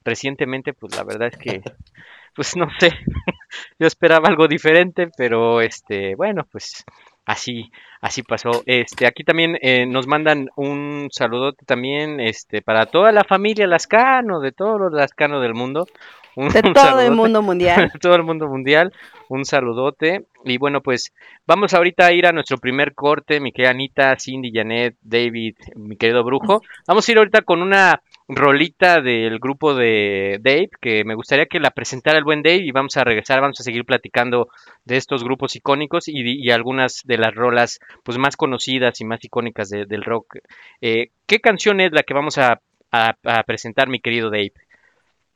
recientemente, pues la verdad es que, <laughs> pues no sé, <laughs> yo esperaba algo diferente, pero este, bueno, pues así, así pasó. Este, aquí también eh, nos mandan un saludote también, este, para toda la familia Lascano, de todos los Lascano del mundo. Un, De <laughs> un todo el mundo mundial. <laughs> todo el mundo mundial, un saludote. Y bueno, pues vamos ahorita a ir a nuestro primer corte, mi querida Anita, Cindy, Janet, David, mi querido Brujo. Vamos a ir ahorita con una rolita del grupo de Dave, que me gustaría que la presentara el buen Dave y vamos a regresar, vamos a seguir platicando de estos grupos icónicos y, y algunas de las rolas pues más conocidas y más icónicas de- del rock. Eh, ¿Qué canción es la que vamos a, a- a presentar, mi querido Dave?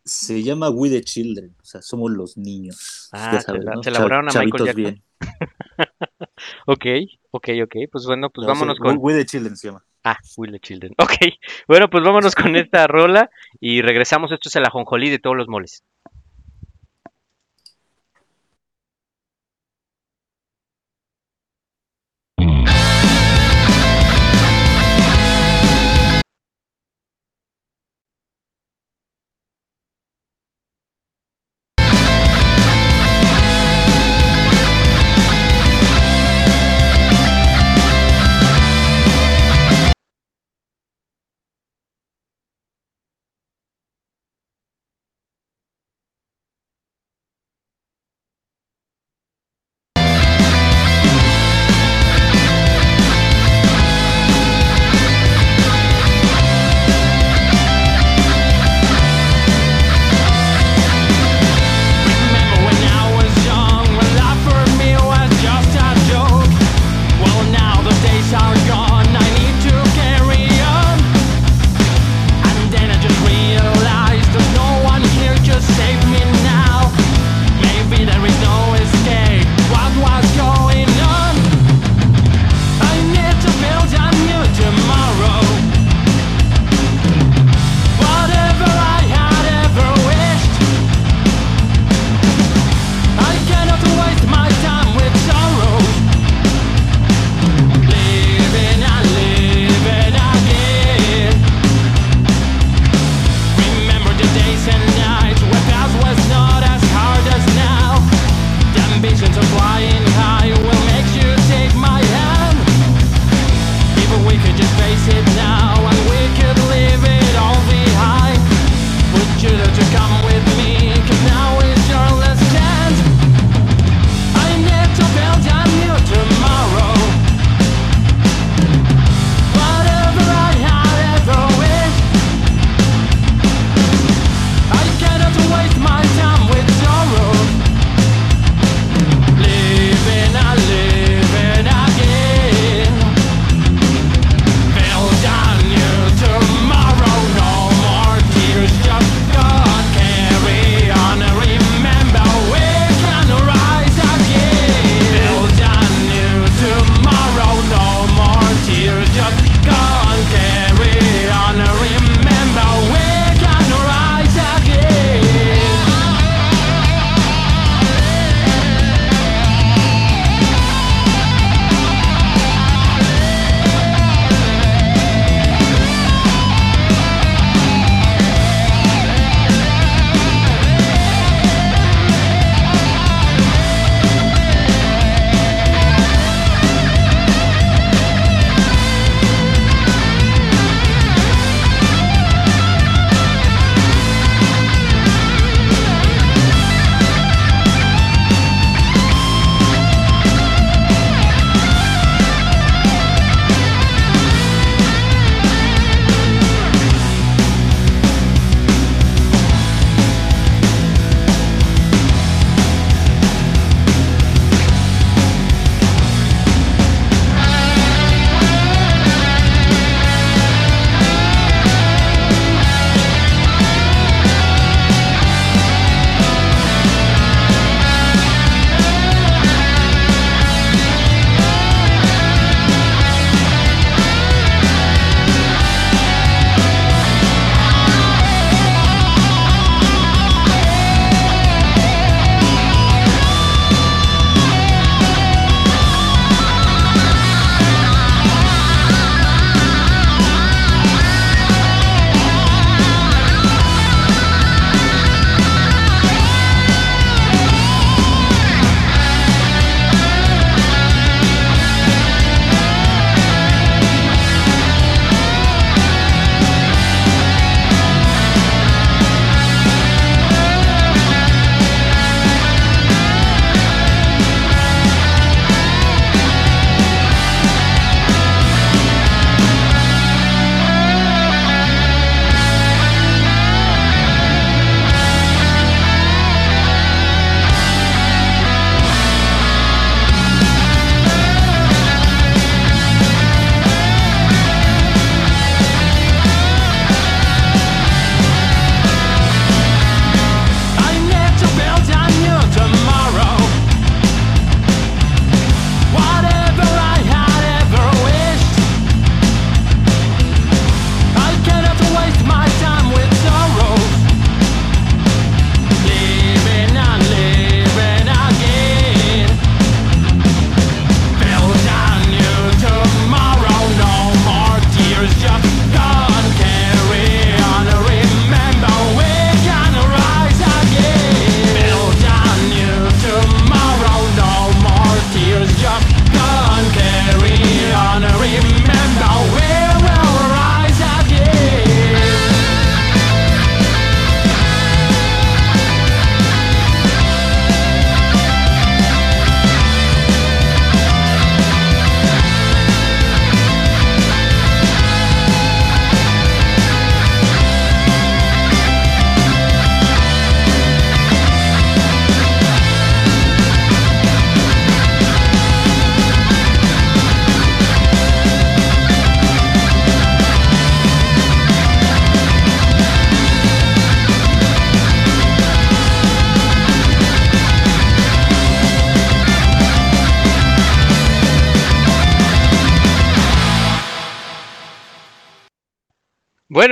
Se llama We the Children, o sea, somos los niños. Ah, ya se sabes, la- ¿no? se la volaron a Michael Jackson. bien. <laughs> Ok, ok, ok. Pues bueno, pues No, vámonos sí, con. We the Children se llama. Ah, Will the Children. Ok, bueno, pues vámonos con esta rola y regresamos. Esto es el ajonjolí de todos los moles.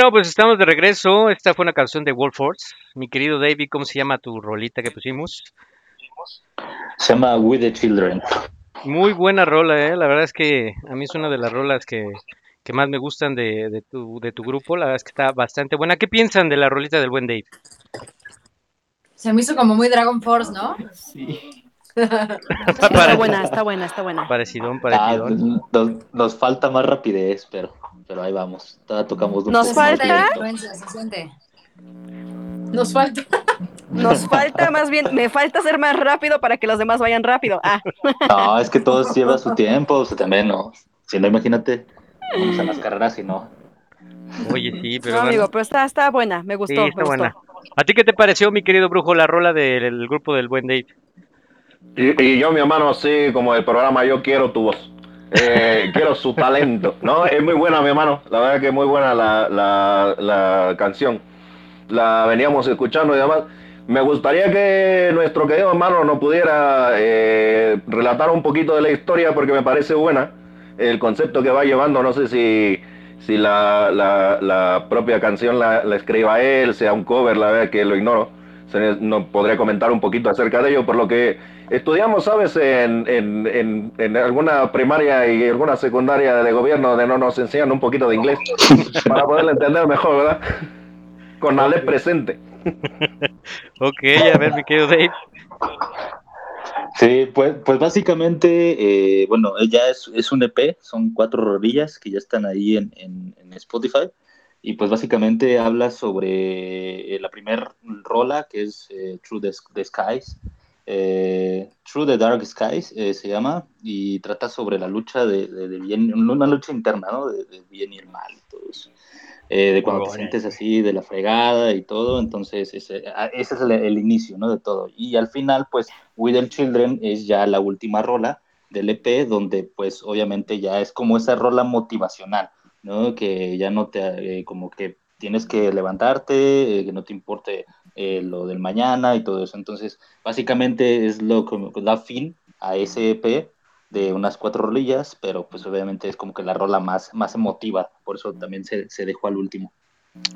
Bueno, pues estamos de regreso. Esta fue una canción de Wolf Force. Mi querido David, ¿cómo se llama tu rolita que pusimos? Se llama We the Children. Muy buena rola, ¿eh? La verdad es que a mí es una de las rolas que, que más me gustan de, de tu, de tu grupo. La verdad es que está bastante buena. ¿Qué piensan de la rolita del buen Dave? Se me hizo como muy Dragon Force, ¿no? Sí. <laughs> Está buena, está buena, está buena. Parecidón, Ah, parecidón. nos, nos falta más rapidez, pero, pero ahí vamos. Todavía tocamos un Nos falta-. Nos falta. Nos falta más bien, me falta ser más rápido para que los demás vayan rápido. Ah, No, es que todo lleva su tiempo, o sea, también no. Si no, imagínate, vamos a las carreras y no. Oye, sí, pero no, bueno. amigo, pero está, está buena, me Sí, gustó. está me gustó. buena. ¿A ti qué te pareció, mi querido brujo, la rola del grupo del buen Dave? Y, y yo, mi hermano, así como el programa Yo Quiero Tu Voz. Eh, quiero su talento. No, es muy buena, mi hermano. La verdad que es muy buena la, la, canción. La veníamos escuchando y demás. Me gustaría que nuestro querido hermano nos pudiera eh, relatar un poquito de la historia porque me parece buena el concepto que va llevando. No sé si, si la, la, la propia canción la, la escriba él, sea un cover, la verdad que lo ignoro. Se nos podría comentar un poquito acerca de ello, por lo que estudiamos, ¿sabes? En, en, en, en alguna primaria y alguna secundaria de gobierno donde no nos enseñan un poquito de inglés <laughs> para poderlo entender mejor, ¿verdad? Con la ley presente. <laughs> Ok, a ver, mi querido Dave. Sí, pues, pues básicamente, eh, bueno, ya es, es un EP, son cuatro rodillas que ya están ahí en, en- en Spotify. Y pues básicamente habla sobre eh, la primer rola, que es eh, Through the, the Skies. eh, Through the Dark Skies eh, se llama, y trata sobre la lucha de, de- de bien, una lucha interna, ¿no? De, de bien y el mal y todo eso. Eh, de cuando te sientes así de la fregada y todo, entonces ese, a- ese es el, el inicio, ¿no? De todo. Y al final, pues, With the Children es ya la última rola del EP, donde pues obviamente ya es como esa rola motivacional, ¿no? Que ya no te, eh, como que tienes que levantarte, eh, que no te importe eh, lo del mañana y todo eso. Entonces, básicamente es lo que da fin a ese EP de unas cuatro rolillas, pero pues obviamente es como que la rola más, más emotiva, por eso también se, se dejó al último.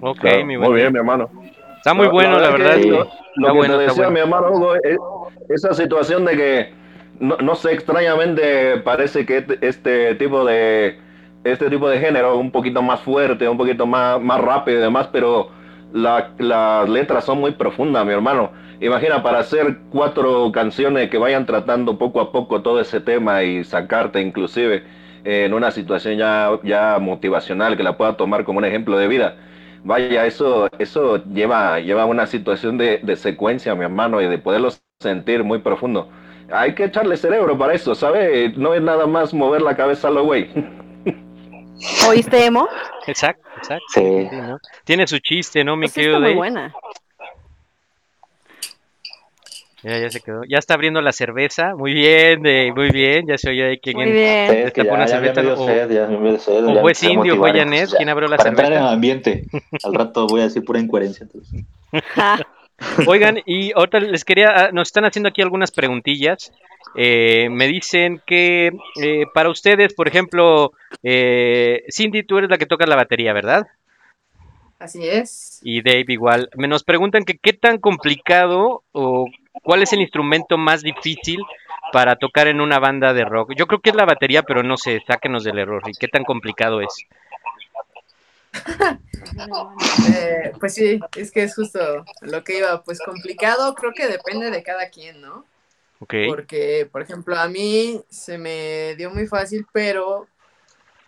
Ok, Claro, mi muy bien, mi hermano. Está muy bueno, la verdad. que sí. Lo, que bueno, te decía bueno. mi hermano Hugo, es- esa situación de que, no, no sé, extrañamente parece que este- este tipo de este tipo de género un poquito más fuerte, un poquito más, más rápido y demás, pero la- las letras son muy profundas, mi hermano. Imagina, para hacer cuatro canciones que vayan tratando poco a poco todo ese tema y sacarte inclusive en una situación ya, ya motivacional que la pueda tomar como un ejemplo de vida. Vaya, eso, eso lleva, lleva una situación de, de secuencia, mi hermano, y de poderlo sentir muy profundo. Hay que echarle cerebro para eso, ¿sabes? No es nada más mover la cabeza a lo güey. <laughs> ¿Oíste, Emo? Exacto, exacto. Sí. sí, ¿no? Tiene su chiste, ¿no, mi Pues querido está muy Dave? buena. Ya, ya se quedó. Ya está abriendo la cerveza. Muy bien, muy bien. Ya se oye ahí que Muy bien. Sí, es que destapó ya, una ya me cerveza, o- sed, ya me dio sed, o ya fue me empecé a Cindy o fue motivar, Janet entonces ya, quien abrió la Para entrar en cerveza. el ambiente, al rato voy a decir pura incoherencia. entonces. <laughs> Oigan, y ahorita les quería, ah, nos están haciendo aquí algunas preguntillas. Eh, me dicen que eh, para ustedes, por ejemplo, eh, Cindy, tú eres la que toca la batería, ¿verdad? Así es. Y Dave igual. Me nos preguntan que qué tan complicado o cuál es el instrumento más difícil para tocar en una banda de rock. Yo creo que es la batería, pero no sé, sáquenos del error. ¿Y qué tan complicado es? <laughs> Eh, pues sí, es que es justo lo que iba. Pues complicado, creo que depende de cada quien, ¿no? Porque, por ejemplo, a mí se me dio muy fácil, pero,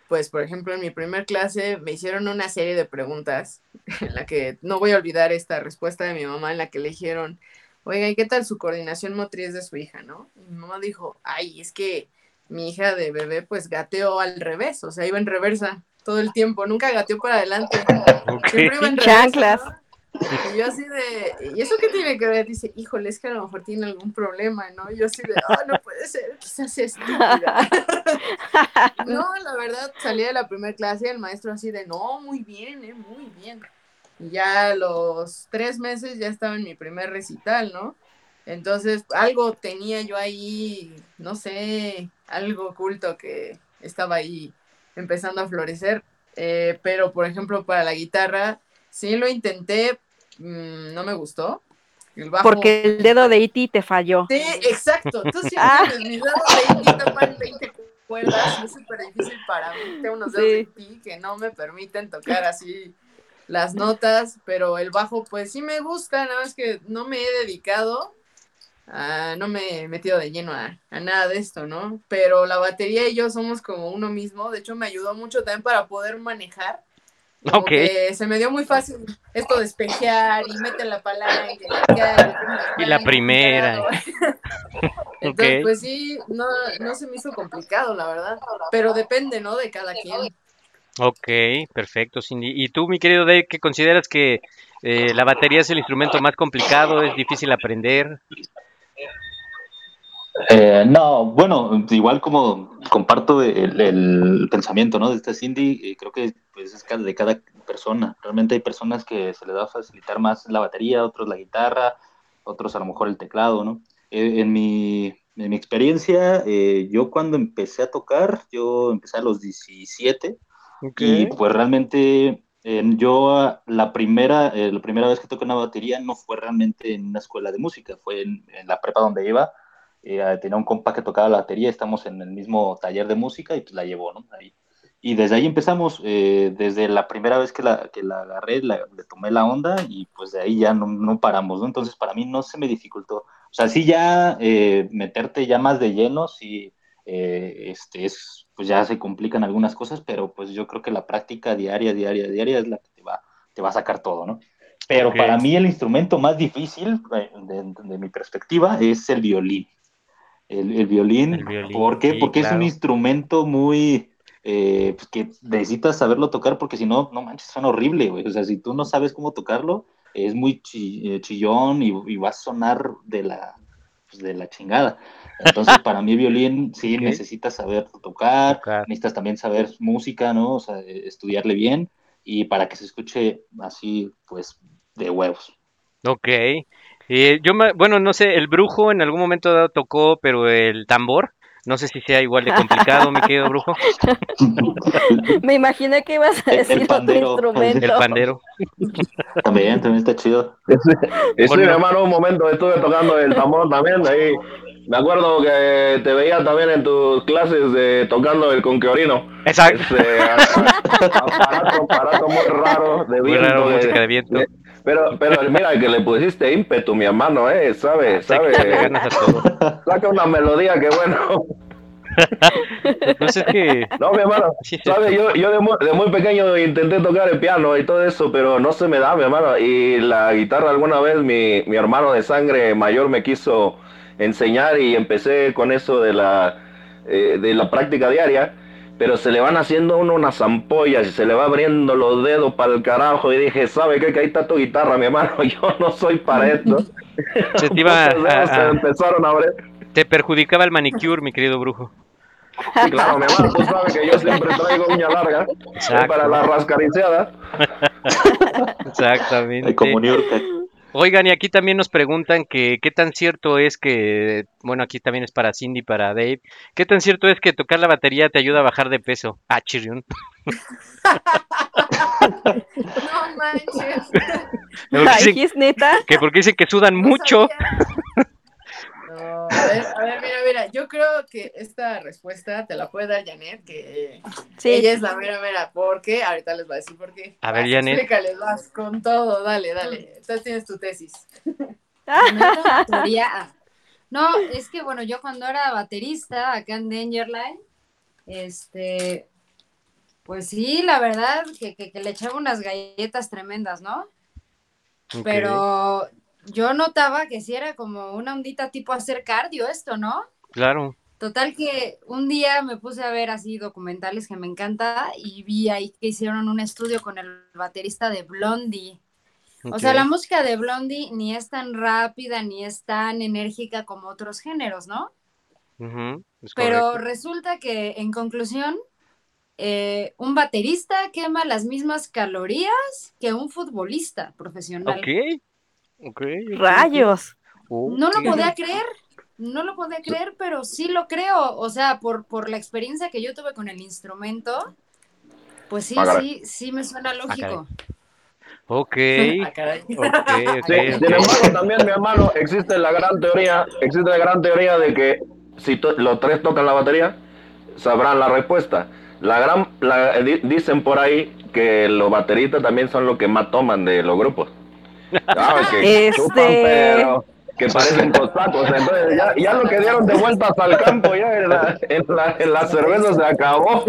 pues, por ejemplo, en mi primer clase me hicieron una serie de preguntas <laughs> en la que no voy a olvidar esta respuesta de mi mamá en la que le dijeron, oiga, ¿y qué tal su coordinación motriz de su hija, no? Y mi mamá dijo, ay, es que mi hija de bebé, pues, gateó al revés, o sea, iba en reversa todo el tiempo, nunca gateó para adelante. Siempre iba en reversa, Chanclas. ¿no? Y yo así de, ¿y eso qué tiene que ver? Dice, híjole, es que a lo mejor tiene algún problema, ¿no? Y yo así de, oh, no puede ser, quizás es estúpida. <laughs> No, la verdad, salí de la primera clase y el maestro así de, no, muy bien, eh, muy bien. Y ya a los tres meses ya estaba en mi primer recital, ¿no? Entonces, algo tenía yo ahí, no sé, algo oculto que estaba ahí empezando a florecer. Eh, pero, por ejemplo, para la guitarra, sí lo intenté, mm, no me gustó. El bajo- Porque el dedo de Iti te falló. Sí, exacto. Siempre <laughs> Ah. mi dedo de Iti tocan 20 cuerdas es súper difícil para mí. Tengo unos dedos de Iti que no me permiten tocar así las notas, pero el bajo pues sí me gusta, nada más que no me he dedicado, a- no me he metido de lleno a, a nada de esto, ¿no? Pero la batería y yo somos como uno mismo, de hecho me ayudó mucho también para poder manejar. Como Ok. que se me dio muy fácil esto de espejear y mete la palanca y la primera. <laughs> entonces, pues sí, no, no se me hizo complicado, la verdad. Pero depende, ¿no? De cada quien. Ok, perfecto, Cindy. ¿Y tú, mi querido Dave, qué consideras que eh, la batería es el instrumento más complicado? ¿Es difícil aprender? Eh, no, bueno, igual como comparto el, el pensamiento, ¿no? De esta Cindy, eh, creo que pues, es de cada persona. Realmente hay personas que se les va a facilitar más la batería, otros la guitarra, otros a lo mejor el teclado, ¿no? Eh, en mi, en mi experiencia, eh, yo cuando empecé a tocar, yo empecé a los 17 y pues realmente yo ah, la primera, eh, la primera vez que toqué una batería no fue realmente en una escuela de música, fue en, en la prepa donde iba. Eh, tenía un compa que tocaba la batería, estamos en el mismo taller de música y pues la llevó, ¿no? Ahí. Y desde ahí empezamos, eh, desde la primera vez que la, que la agarré, la- le tomé la onda y pues de ahí ya no, no paramos, ¿no? Entonces para mí no se me dificultó. O sea, sí ya eh, meterte ya más de lleno, sí, eh, este, es, pues ya se complican algunas cosas, pero pues yo creo que la práctica diaria, diaria, diaria es la que te va, te va a sacar todo, ¿no? Pero Ok. para mí el instrumento más difícil, eh, de, de mi perspectiva, es el violín. El, el violín, El violín, ¿por qué? sí, Porque es un claro. instrumento muy, eh, pues, que necesitas saberlo tocar porque si no, no manches, suena horrible, güey. O sea, si tú no sabes cómo tocarlo, es muy chi- eh, chillón y, y va a sonar de la, pues, de la chingada. Entonces, para mí el violín sí <laughs> necesitas saber tocar, Tocar. necesitas también saber música, ¿no? O sea, eh, estudiarle bien y para que se escuche así, pues, de huevos. Ok. Eh, yo, me- bueno, no sé, el brujo en algún momento dado tocó, pero el tambor, no sé si sea igual de complicado, mi querido brujo. <laughs> Me imaginé que ibas a El- el decir otro pandero. instrumento. El pandero. También, también está chido. Y sí, hermano, un momento estuve tocando el tambor también. Ahí me acuerdo que te veía también en tus clases de tocando el conqueorino. Exacto. Ese aparato, aparato muy raro de Muy viento. raro, de- música de viento. de- pero, pero mira que le pusiste ímpetu, mi hermano, eh, sabe, le sabe. Saca una melodía que bueno. Pues No, mi hermano, <laughs> sí. Yo, yo de, muy, de muy pequeño intenté tocar el piano y todo eso, pero no se me da, mi hermano. Y la guitarra alguna vez mi, mi hermano de sangre mayor me quiso enseñar y empecé con eso de la, eh, de la práctica diaria, pero se le van haciendo a uno unas ampollas y se le va abriendo los dedos para el carajo y dije, ¿sabe qué? Que ahí está tu guitarra, mi hermano, <laughs> yo no soy para esto. <laughs> se te iba a- se empezaron a abrir. te perjudicaba el manicure, mi querido brujo. Sí, claro, mi hermano, tú sabes que yo siempre traigo uña larga eh, Exacto. para la rascariciada. <laughs> Exactamente. Como New York. Oigan, y aquí también nos preguntan que qué tan cierto es que, bueno, aquí también es para Cindy, para Dave, qué tan cierto es que tocar la batería te ayuda a bajar de peso. Ah, chirrión. <laughs> No manches. Porque Ay, dicen- ¿es neta? que porque dicen que sudan No mucho. sabía. No, a ver, a ver, mira, mira, yo creo que esta respuesta te la puede dar Janet, que Sí. ella es la mera mera, ¿por qué? Ahorita les voy a decir por qué. A ver, Janet. Explícales, vas con todo, dale, dale. Entonces tienes tu tesis. No, es que bueno, yo cuando era baterista acá en Dangerline, este, pues sí, la verdad que, que, que le echaba unas galletas tremendas, ¿no? Pero yo notaba que sí era como una ondita tipo hacer cardio esto, ¿no? Claro. Total que un día me puse a ver así documentales que me encanta y vi ahí que hicieron un estudio con el baterista de Blondie. O sea, la música de Blondie ni es tan rápida ni es tan enérgica como otros géneros, ¿no? Pero correcto. resulta que, en conclusión, eh, un baterista quema las mismas calorías que un futbolista profesional. Ok. Rayos. ok. No lo podía creer, no lo podía creer, pero sí lo creo. O sea, por, por la experiencia que yo tuve con el instrumento, Pues sí, Ah, sí, sí me suena lógico. Ok. <laughs> Ah, ok, ok, Sí, ok. sin embargo, también, mi hermano, existe la gran teoría, existe la gran teoría de que si los tres tocan la batería, sabrán la respuesta. La gran, la- di- dicen por ahí que los bateristas también son los que más toman de los grupos. Ah, que Este- chupan, pero que parecen cosacos. Entonces, ya, ya lo que dieron de vueltas al campo, ya en la, en la, en la cerveza se acabó.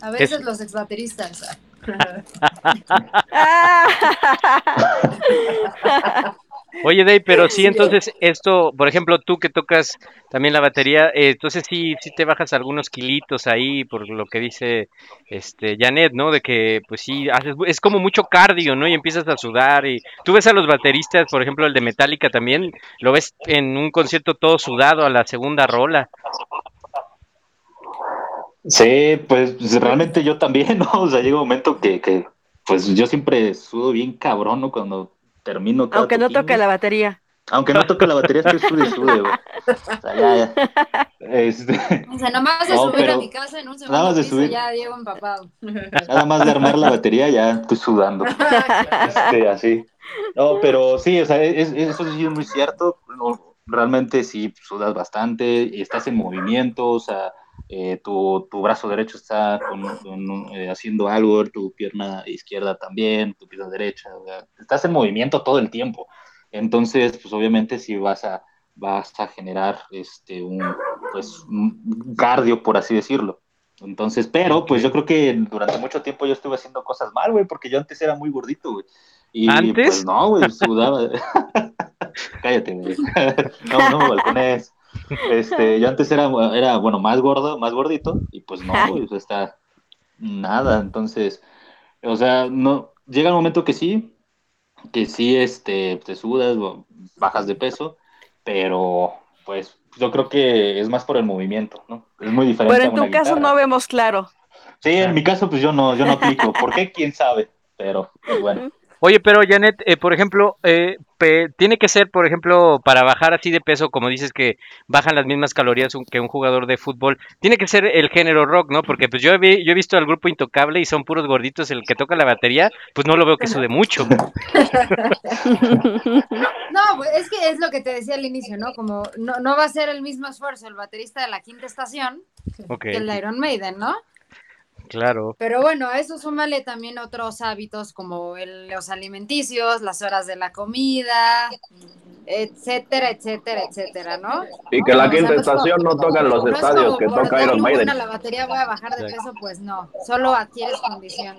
A veces los exbateristas. <laughs> <laughs> Oye, Dave, pero sí, <laughs> entonces esto, por ejemplo, tú que tocas también la batería, eh, entonces sí, sí te bajas algunos kilitos ahí, por lo que dice este Janet, ¿no? De que, pues sí, haces, es como mucho cardio, ¿no? Y empiezas a sudar y tú ves a los bateristas, por ejemplo, el de Metallica también, lo ves en un concierto todo sudado a la segunda rola. Sí, pues, pues, realmente yo también, <laughs> ¿no? O sea, llega un momento que, que, pues yo siempre sudo bien cabrón, ¿no? Cuando termino cada Aunque no toque la batería. Aunque no toque la batería, estoy sude y güey. O sea, ya, ya. Este, O sea, nomás de <laughs> No, subir a mi casa en un nada segundo más de piso subir. ya llego empapado. <laughs> nada más de armar la batería, ya estoy sudando. <laughs> Este, así. No, pero sí, o sea, es- es- eso sí es muy cierto. No, realmente sí sudas bastante y estás en movimiento, o sea, eh, tu, tu brazo derecho está con- con, eh, haciendo algo, tu pierna izquierda también, tu pierna derecha, o sea, estás en movimiento todo el tiempo. Entonces, pues obviamente sí vas a, vas a generar este, un, pues, un cardio, por así decirlo. Entonces, pero pues yo creo que durante mucho tiempo yo estuve haciendo cosas mal, güey, porque yo antes era muy gordito, güey. Y ¿Antes? pues no, güey, sudaba. <laughs> Cállate, güey. <laughs> no, no me balcones. Este, yo antes era, era, bueno, más gordo, más gordito, y pues no, güey, está nada. Entonces, o sea, no, llega el momento que sí, que sí, este, te sudas, bajas de peso, pero pues yo creo que es más por el movimiento, ¿no? Es muy diferente. Pero a en tu caso no vemos claro. Sí, en mi caso, pues yo no, yo no aplico. ¿Por qué? ¿Quién sabe? Pero, pues bueno. Oye, pero Janet, eh, por ejemplo, eh, pe- tiene que ser, por ejemplo, para bajar así de peso, como dices que bajan las mismas calorías un- que un jugador de fútbol, tiene que ser el género rock, ¿no? Porque pues yo he, vi- yo he visto al grupo Intocable y son puros gorditos, el que toca la batería, pues no lo veo que sude mucho. No, <laughs> pues, es que es lo que te decía al inicio, ¿no? Como no, no va a ser el mismo esfuerzo el baterista de la quinta estación que el de Iron Maiden, ¿no? Claro. Pero bueno, a eso súmale también otros hábitos como el- los alimenticios, las horas de la comida, etcétera, etcétera, etcétera, ¿no? Y que la O sea, quinta estación no toca en los estadios como que toca Iron Maiden. la batería voy a bajar de peso, pues no, solo adquieres condición.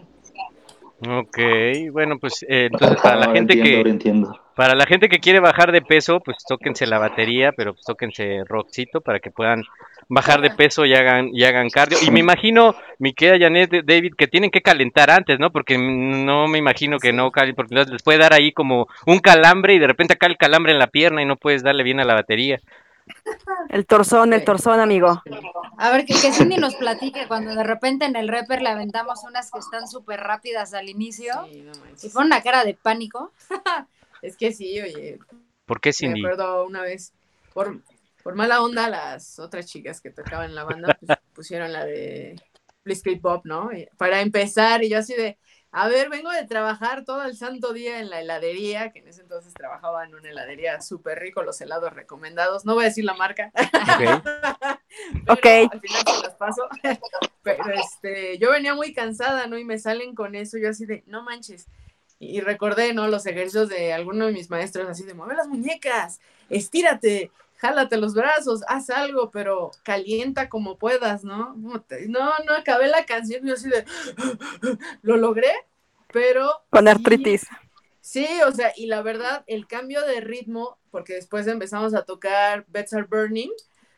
Ok, bueno, pues eh, entonces para la gente entiendo, que entiendo. para la gente que quiere bajar de peso, pues tóquense la batería, pero pues tóquense rockcito para que puedan bajar de peso y hagan y hagan cardio. Y me imagino, mi querida Janet, David, que tienen que calentar antes, ¿no? Porque no me imagino que no calen, porque les puede dar ahí como un calambre y de repente acá el calambre en la pierna y no puedes darle bien a la batería. El torzón, el torzón, amigo. A ver, que, que Cindy nos platique cuando de repente en el rapper le aventamos unas que están súper rápidas al inicio Sí, no manches. y pone una cara de pánico. <laughs> Es que sí, oye, ¿Por qué me Cindy? acuerdo una vez, por, por mala onda, las otras chicas que tocaban en la banda pues, <laughs> pusieron la de Blitzkrieg Bob, ¿no? Y Para empezar, y yo así de, a ver, vengo de trabajar todo el santo día en la heladería, que en ese entonces trabajaba en una heladería súper rico, los helados recomendados, no voy a decir la marca. <laughs> Pero Ok. Al final se las paso. <laughs> Pero este, yo venía muy cansada, ¿no? Y me salen con eso, yo así de, no manches. Y, y recordé, ¿no? Los ejercicios de alguno de mis maestros, así de, mueve las muñecas, estírate, jálate los brazos, haz algo, pero calienta como puedas, ¿no? No, no acabé la canción, yo así de, <gasps> lo logré, pero... Con sí, artritis. Sí, o sea, y la verdad, el cambio de ritmo, porque después empezamos a tocar Beds Are Burning,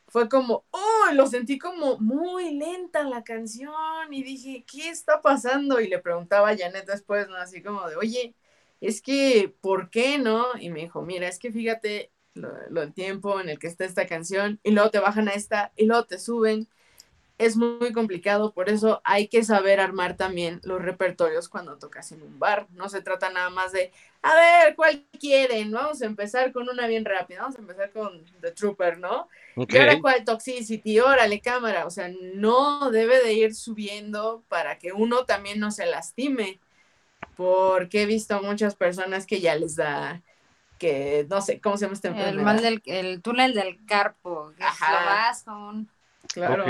fue como, oh, lo sentí como muy lenta la canción y dije, ¿qué está pasando? Y le preguntaba a Janet después, ¿no? Así como de, oye, es que, ¿por qué no? Y me dijo, mira, es que fíjate lo, lo- el tiempo en el que está esta canción y luego te bajan a esta y luego te suben es muy complicado, por eso hay que saber armar también los repertorios cuando tocas en un bar. No se trata nada más de, a ver, ¿cuál quieren? Vamos a empezar con una bien rápida, vamos a empezar con The Trooper, ¿no? Ok. Y ahora cuál Toxicity, órale cámara, o sea, no debe de ir subiendo para que uno también no se lastime, porque he visto muchas personas que ya les da, que no sé, ¿cómo se llama esta El enfermedad? mal del el túnel del carpo, que Ajá. lo vas con Claro. Ok.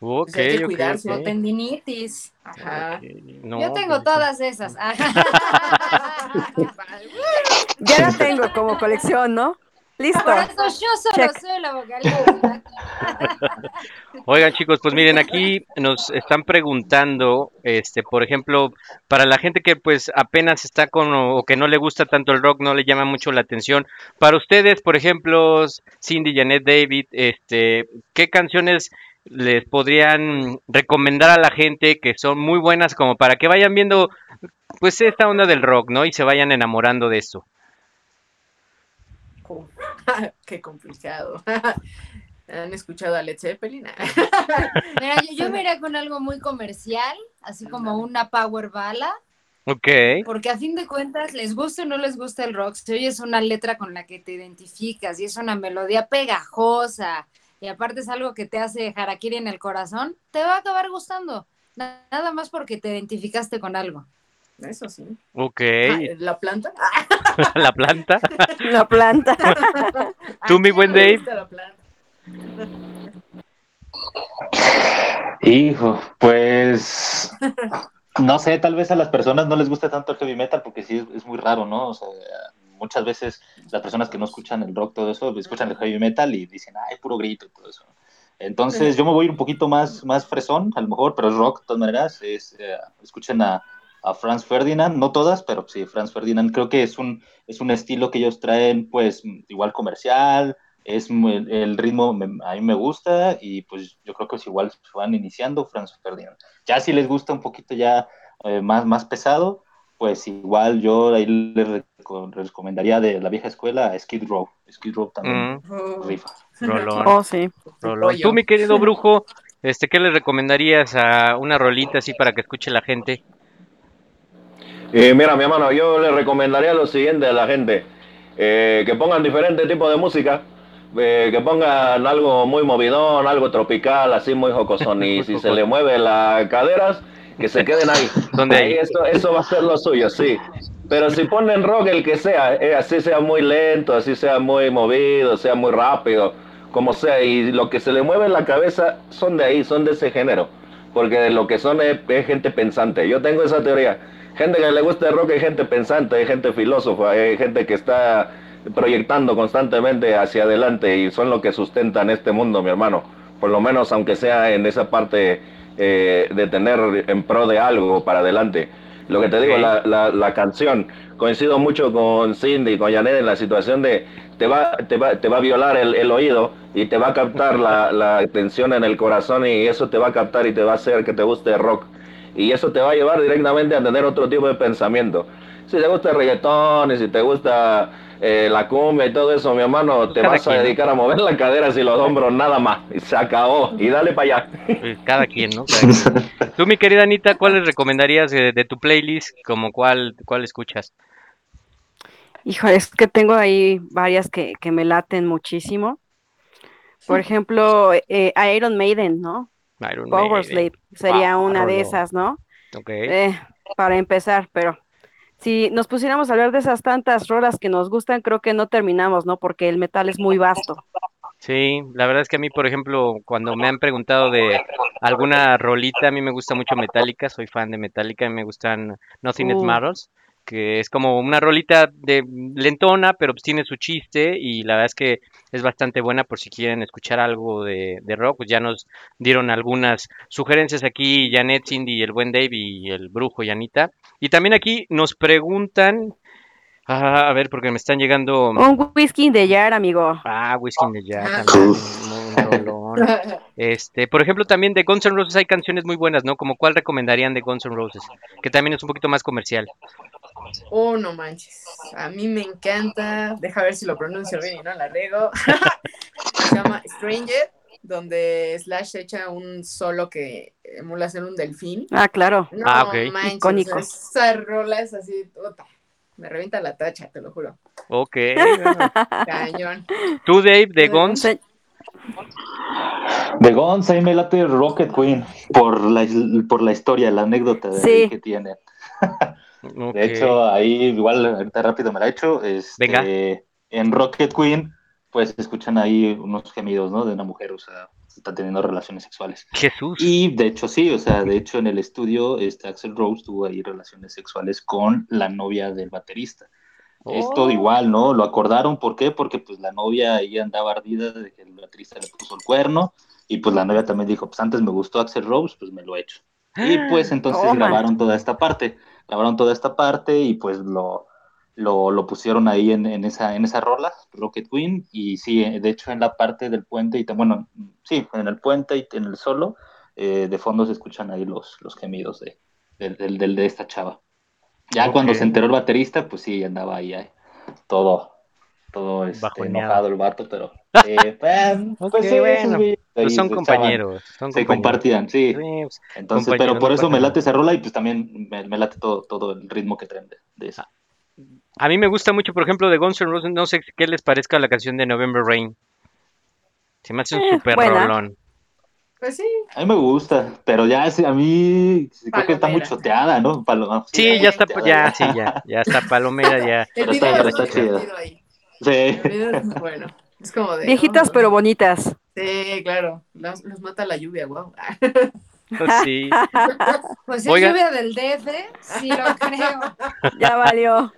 Ok, Pues hay que cuidarse, ok. o tendinitis. Ajá. No, Yo tengo pues, todas esas. <laughs> <laughs> Ya la tengo como colección, ¿no? Listo. Por eso yo solo Check. soy la vocalista. <laughs> Oigan chicos, pues miren, aquí nos están preguntando, este, por ejemplo, para la gente que pues apenas está con o que no le gusta tanto el rock, no le llama mucho la atención. Para ustedes, por ejemplo, Cindy, Janet, David, este, ¿qué canciones les podrían recomendar a la gente que son muy buenas como para que vayan viendo pues esta onda del rock, ¿no? Y se vayan enamorando de esto. <laughs> Qué complicado. <laughs> ¿Han escuchado a Led Zeppelin? <laughs> Mira, yo, yo me iría con algo muy comercial, así como una power bala, Ok. porque a fin de cuentas, les gusta o no les gusta el rock, si oyes una letra con la que te identificas y es una melodía pegajosa y aparte es algo que te hace harakiri en el corazón, te va a acabar gustando. Na- Nada más porque te identificaste con algo. Eso sí. Ok. Ah, ¿La planta? <laughs> La planta. <laughs> La planta. <laughs> Tú, mi buen Me Dave. gusta la planta. Hijo, pues no sé, tal vez a las personas no les guste tanto el heavy metal porque sí es, es muy raro, ¿no? O sea, muchas veces las personas que no escuchan el rock, todo eso, escuchan el heavy metal y dicen, ay, puro grito y todo eso. Entonces yo me voy un poquito más, más fresón, a lo mejor, pero es rock de todas maneras. Es, eh, escuchen a, a Franz Ferdinand, no todas, pero sí, Franz Ferdinand creo que es un, es un estilo que ellos traen pues igual comercial, es el ritmo me- a mí me gusta y pues yo creo que es igual se van iniciando Franz Ferdinand. Ya si les gusta un poquito ya eh, más, más pesado, pues igual yo ahí les, reco- les recomendaría de la vieja escuela a Skid Row. Skid Row también Mm, Oh, rifa. rolón. Oh, sí. Rolón. Tú, mi querido brujo, este, ¿qué le recomendarías a una rolita así para que escuche la gente? Eh, mira, mi hermano, yo le recomendaría lo siguiente a la gente, eh, que pongan diferentes tipos de música, eh, que pongan algo muy movidón, algo tropical, así muy jocosón, y <laughs> si se le mueve las caderas, que se queden ahí. <laughs> ¿Dónde ahí eso, eso va a ser lo suyo, sí. Pero si ponen rock, el que sea, eh, así sea muy lento, así sea muy movido, sea muy rápido, como sea, y lo que se le mueve en la cabeza son de ahí, son de ese género, porque lo que son es, es gente pensante. Yo tengo esa teoría. Gente que le gusta el rock, hay gente pensante, hay gente filósofa, hay gente que está proyectando constantemente hacia adelante y son lo que sustentan este mundo, mi hermano. Por lo menos, aunque sea en esa parte eh, de tener en pro de algo para adelante. Lo que te digo, la, la, la canción, coincido mucho con Cindy y con Janet en la situación de te va, te va, te va a violar el, el oído y te va a captar la, la tensión en el corazón y eso te va a captar y te va a hacer que te guste el rock. Y eso te va a llevar directamente a tener otro tipo de pensamiento. Si te gusta el reggaetón y si te gusta eh, la cumbia y todo eso, mi hermano, te Cada vas a dedicar a mover las caderas y los hombros nada más. Y se acabó. Y dale para allá. Cada quien, ¿no? Cada quien. Tú, mi querida Anita, ¿cuál les recomendarías de, de tu playlist? Como cuál, cuál escuchas? Híjole, es que tengo ahí varias que, que me laten muchísimo. Por ejemplo, eh, a Iron Maiden, ¿no? Iron Power. Slave sería una de esas, ¿no? Ok. Eh, para empezar, pero si nos pusiéramos a hablar de esas tantas rolas que nos gustan, creo que no terminamos, ¿no? Porque el metal es muy vasto. Sí, la verdad es que a mí, por ejemplo, cuando me han preguntado de alguna rolita, a mí me gusta mucho Metallica, soy fan de Metallica, y me gustan Nothing Uh. Matters, que es como una rolita de lentona, pero pues tiene su chiste y la verdad es que es bastante buena por si quieren escuchar algo de, de rock, pues ya nos dieron algunas sugerencias aquí Janet, Cindy, el buen Dave y el brujo y Anita. Y también aquí nos preguntan, ah, a ver, porque me están llegando... Un whisky de jar, amigo. Ah, Whisky the Jar Ah. también, muy rolón. Este, por ejemplo, también de Guns N' Roses hay canciones muy buenas, ¿no? Como cuál recomendarían de Guns N' Roses, que también es un poquito más comercial. Oh, no manches. A mí me encanta. Deja ver si lo pronuncio bien y no la rego. <laughs> Se llama Stranger donde Slash echa un solo que emula ser un delfín. Ah, claro. No Ah, ok. manches, Icónico. o sea, esa rola es así, puta, me revienta la tacha, te lo juro. Ok. bueno. Cañón. Tú, Dave, de Guns. Se- De Guns, ahí me late Rocket Queen por la, por la historia, la anécdota de Sí. que tiene. Ok. De hecho, ahí igual, ahorita rápido me la he hecho. Este, Venga. En Rocket Queen, pues escuchan ahí unos gemidos, ¿no? De una mujer, o sea, está teniendo relaciones sexuales. Jesús. Y de hecho, sí, o sea, de hecho en el estudio, este Axel Rose tuvo ahí relaciones sexuales con la novia del baterista. Esto Oh. igual, ¿no? Lo acordaron, ¿por qué? Porque pues la novia ahí andaba ardida de que el baterista le puso el cuerno y pues la novia también dijo, pues antes me gustó Axel Rose, pues me lo he hecho. Y pues <gasps> entonces Toma. grabaron toda esta parte, grabaron toda esta parte y pues lo, lo, lo pusieron ahí en, en esa, en esa rola, Rocket Queen, y sí, eh, de hecho en la parte del puente, y bueno, sí, en el puente y en el solo, eh, de fondo se escuchan ahí los, los gemidos de, del- del- del- de esta chava. Ya cuando se enteró el baterista, pues sí, andaba ahí, ahí, todo, todo este, enojado el vato, pero eh, <laughs> pues, Ok, pues sí, bueno, Pues son compañeros. Son se compañeros. compartían, sí. Sí, pues, Entonces, pero por eso me late esa rola y pues también me, me late todo, todo el ritmo que traen de, de esa. A mí me gusta mucho, por ejemplo, de Guns N' Roses, no sé qué les parezca la canción de November Rain. Se me hace un Eh, super buena. rolón. Pues sí, A mí me gusta, pero ya es- a mí creo que está muy choteada, ¿no? Paloma. Sí, ya está, choteada. ya, sí, ya, ya está Palomera, ya. <laughs> Pero está- es está chida. Sí. Es bueno. Es como de. Viejitas ¿no? pero bonitas. Sí, claro. Los, los mata la lluvia, wow. Pues sí. <laughs> Pues es lluvia del DF, sí lo <laughs> creo. Ya valió.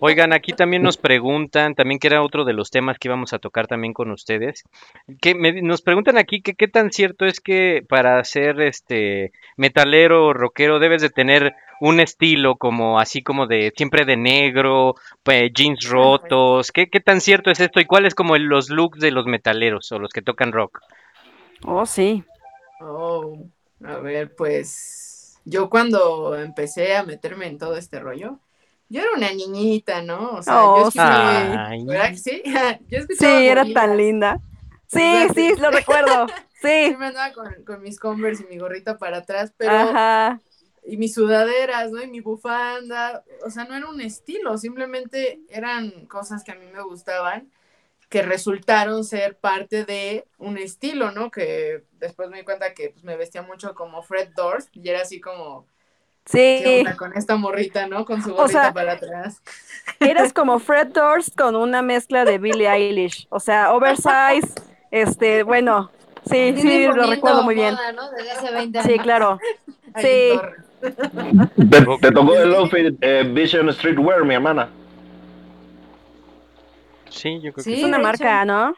Oigan, aquí también nos preguntan, también que era otro de los temas que íbamos a tocar también con ustedes, que me- nos preguntan aquí que qué tan cierto es que para ser este metalero o rockero debes de tener un estilo como así como de siempre de negro, pues, jeans rotos, ¿qué, qué tan cierto es esto y cuáles como el- los looks de los metaleros o los que tocan rock? Oh, sí. Oh, a ver, pues. Yo cuando empecé a meterme en todo este rollo, yo era una niñita, ¿no? O sea, Oh, yo escuchaba. Ay. ¿Verdad que sí? <laughs> yo Sí, era tan linda. Sí, sí, lo recuerdo. <laughs> Sí. Sí, me andaba con, con mis Converse y mi gorrita para atrás, pero. Ajá. Y mis sudaderas, ¿no? Y mi bufanda, o sea, no era un estilo, simplemente eran cosas que a mí me gustaban, que resultaron ser parte de un estilo, ¿no? Que después me di cuenta que pues, me vestía mucho como Fred Durst y era así como, ¿qué Sí. onda con esta morrita, ¿no? Con su O gorrita sea, para atrás. <laughs> Eras como Fred Durst con una mezcla de Billie Eilish. O sea, oversize. Este, bueno. Sí, sí, lo recuerdo muy bien. moda, ¿no? Desde hace 20 años. Sí, claro. Ahí Sí. Te, te tocó el outfit eh, Vision Streetwear, mi hermana. Sí, yo creo Sí, que Es una marca, ¿no?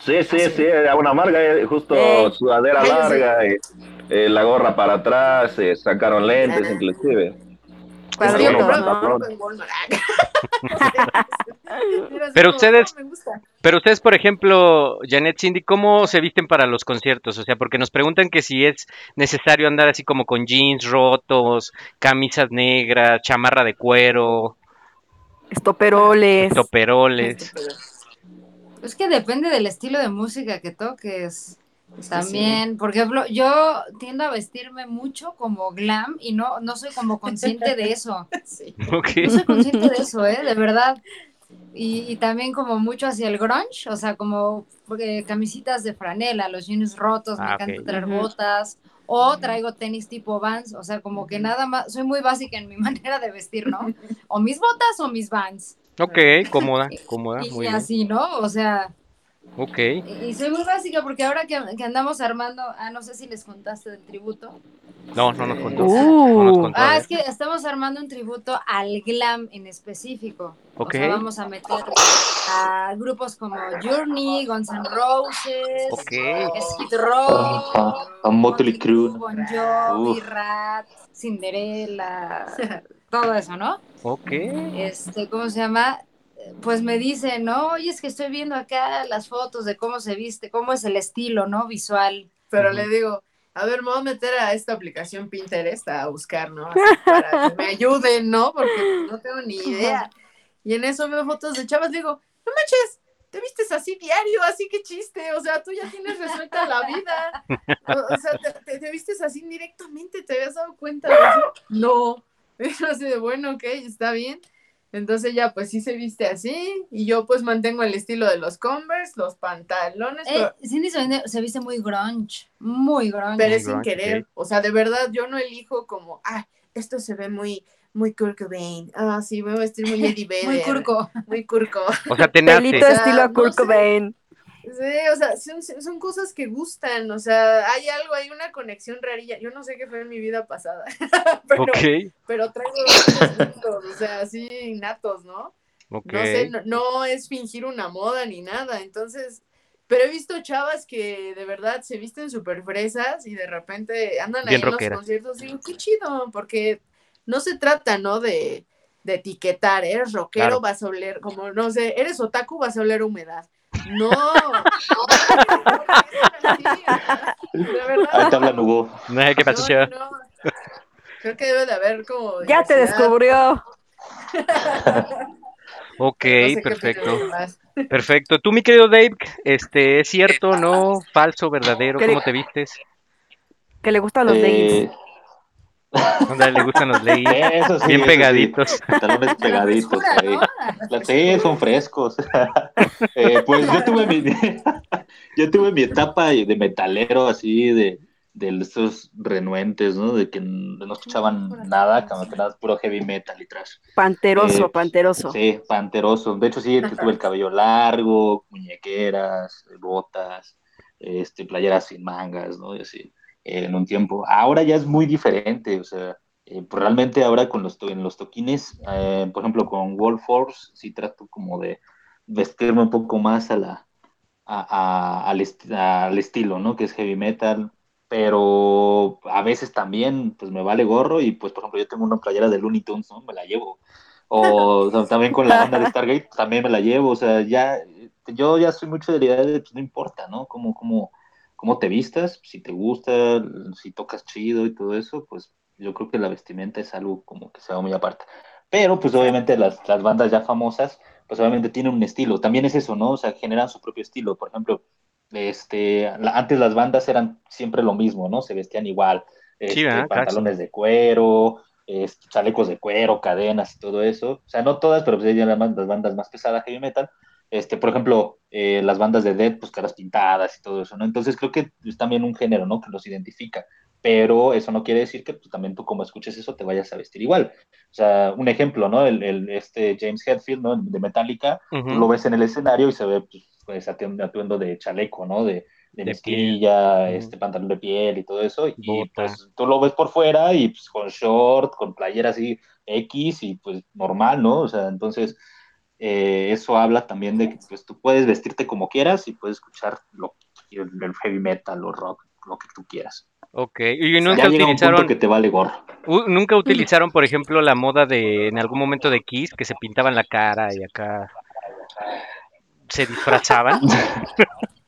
Sí, sí, sí, era una marca, eh, justo Eh. sudadera larga, eh, la gorra para atrás, eh, sacaron lentes Ah. inclusive. Cuadritos, Pero ustedes-. Pero ustedes, por ejemplo, Janet Cindy, ¿cómo se visten para los conciertos? O sea, porque nos preguntan que si es necesario andar así como con jeans rotos, camisas negras, chamarra de cuero, Estoperoles. toperoles. Es que depende del estilo de música que toques. Es También, por ejemplo, yo tiendo a vestirme mucho como glam y no, no soy como consciente de eso. <laughs> Sí. <laughs> No soy consciente de eso, ¿eh? De verdad. <laughs> Y, y también como mucho hacia el grunge, o sea, como eh, camisitas de franela, los jeans rotos, me Ah, encanta traer botas, o traigo tenis tipo Vans, o sea, como que nada más, soy muy básica en mi manera de vestir, ¿no? O mis botas o mis Vans. Ok, cómoda, cómoda, Y, muy y bien. así, ¿no? O sea, Ok. y, y soy muy básica porque ahora que, que andamos armando, ah, no sé si les contaste del tributo. No, no nos contó. Uh. No nos contó. a Ah, es que estamos armando un tributo al glam en específico. Ok. O sea, vamos a meter a grupos como Journey, Guns N' Roses. Skid Row, A- a Motley Crue. Bon Jovi. Rat, Cinderella, todo eso, ¿no? Ok. Este, ¿cómo se llama? Pues me dicen, no, oye, es que estoy viendo acá las fotos de cómo se viste, cómo es el estilo, ¿no? Visual. Pero le digo, a ver, me voy a meter a esta aplicación Pinterest a buscar, ¿no? Así para que me <laughs> ayuden, ¿no? Porque no tengo ni idea. Y en eso veo fotos de chavas, digo, no manches, te vistes así diario, así que chiste, o sea, tú ya tienes resuelta la vida. O, o sea, te, te- te vistes así directamente, ¿te habías dado cuenta de <laughs> eso? No. <laughs> Pero así de, bueno, ok, está bien. Entonces ya pues sí se viste así y yo pues mantengo el estilo de los Converse, los pantalones, Eh, pero, Cindy se, vende- se viste muy grunge, muy grunge. pero Muy es sin grunge, querer. O sea, de verdad yo no elijo como, ah, esto se ve muy, muy Kurt Cobain. Ah, sí, me voy a vestir muy <laughs> Eddie Vedder. muy curco. Muy curco. O sea, te nace. Pelito O sea, estilo a no Kurt sé. Cobain. Sí, o sea, son, son cosas que gustan, o sea, hay algo, hay una conexión rarilla. Yo no sé qué fue en mi vida pasada, <laughs> pero, pero traigo gustos, o sea, así innatos, ¿no? ok. No sé, no, no es fingir una moda ni nada, entonces, pero he visto chavas que de verdad se visten súper fresas y de repente andan ahí Bien en los conciertos y digo, qué chido, porque no se trata, ¿no? De, de etiquetar, eres rockero, Claro. vas a oler, como, no sé, eres otaku, vas a oler humedad. No. Ahí te hablan Hugo. Ay, ¿Qué pasó? No, no, no. Creo que debe de haber como. Ya te descubrió. <laughs> Ok, No sé perfecto. Perfecto. Tú, mi querido Dave, este, ¿es cierto, no? <laughs> ¿Falso, verdadero? ¿Qué le- ¿Cómo te vistes? Que le gustan los leggings. Eh, ¿Dónde le gustan los leggings? eso sí, Bien eso sí. pegaditos. Pantalones pegaditos Frescura, ahí. ¿no? La- Sí, son frescos. <laughs> Eh, pues yo tuve mi, <laughs> yo tuve mi etapa de metalero así de, de estos renuentes, ¿no? De que no escuchaban nada, como que nada, puro heavy metal y trash. Panteroso, Eh, panteroso. Sí, panteroso. De hecho, sí, tuve el cabello largo, muñequeras, botas, este, playeras sin mangas, ¿no? Y así, en un tiempo. Ahora ya es muy diferente, o sea, eh, pues realmente ahora con los, en los toquines, eh, por ejemplo, con Wolf Force, sí trato como de vestirme un poco más a la, a- a- al, est- al estilo, ¿no? Que es heavy metal, pero a veces también, pues me vale gorro y, pues, por ejemplo, yo tengo una playera de Looney Tunes, ¿no? Me la llevo. O, también con la banda de Stargate, también me la llevo, o sea, ya, yo ya soy mucho de la idea de, pues, no importa, ¿no? Cómo, cómo, cómo te vistas, si te gusta, si tocas chido y todo eso, pues yo creo que la vestimenta es algo como que se va muy aparte. Pero pues obviamente las, las bandas ya famosas, pues obviamente tienen un estilo. También es eso, ¿no? O sea, generan su propio estilo. Por ejemplo, este, la- antes las bandas eran siempre lo mismo, ¿no? Se vestían igual. Este. Casi. pantalones de cuero, este, chalecos de cuero, cadenas y todo eso. O sea, no todas, pero pues ya las, las bandas más pesadas heavy metal. Este, por ejemplo, eh, las bandas de Dead, pues caras pintadas y todo eso, ¿no? Entonces creo que es también un género, ¿no? Que los identifica. Pero eso no quiere decir que pues, también tú como escuches eso te vayas a vestir igual. O sea, un ejemplo, ¿no? El, el- este James Hetfield, ¿no? De Metallica, Ujú. tú lo ves en el escenario y se ve pues, pues atu- atuendo de chaleco, ¿no? De, de, De mezclilla, piel. este pantalón de piel y todo eso. Y Bota. pues tú lo ves por fuera y pues con short, con playera así X y pues normal, ¿no? O sea, entonces eh, eso habla también de que pues tú puedes vestirte como quieras y puedes escuchar lo, el, el heavy metal o rock, lo que tú quieras. Ok. Y nunca utilizaron, que te vale gorro. nunca utilizaron, por ejemplo, la moda de en algún momento de Kiss que se pintaban la cara y acá se disfrazaban. <laughs>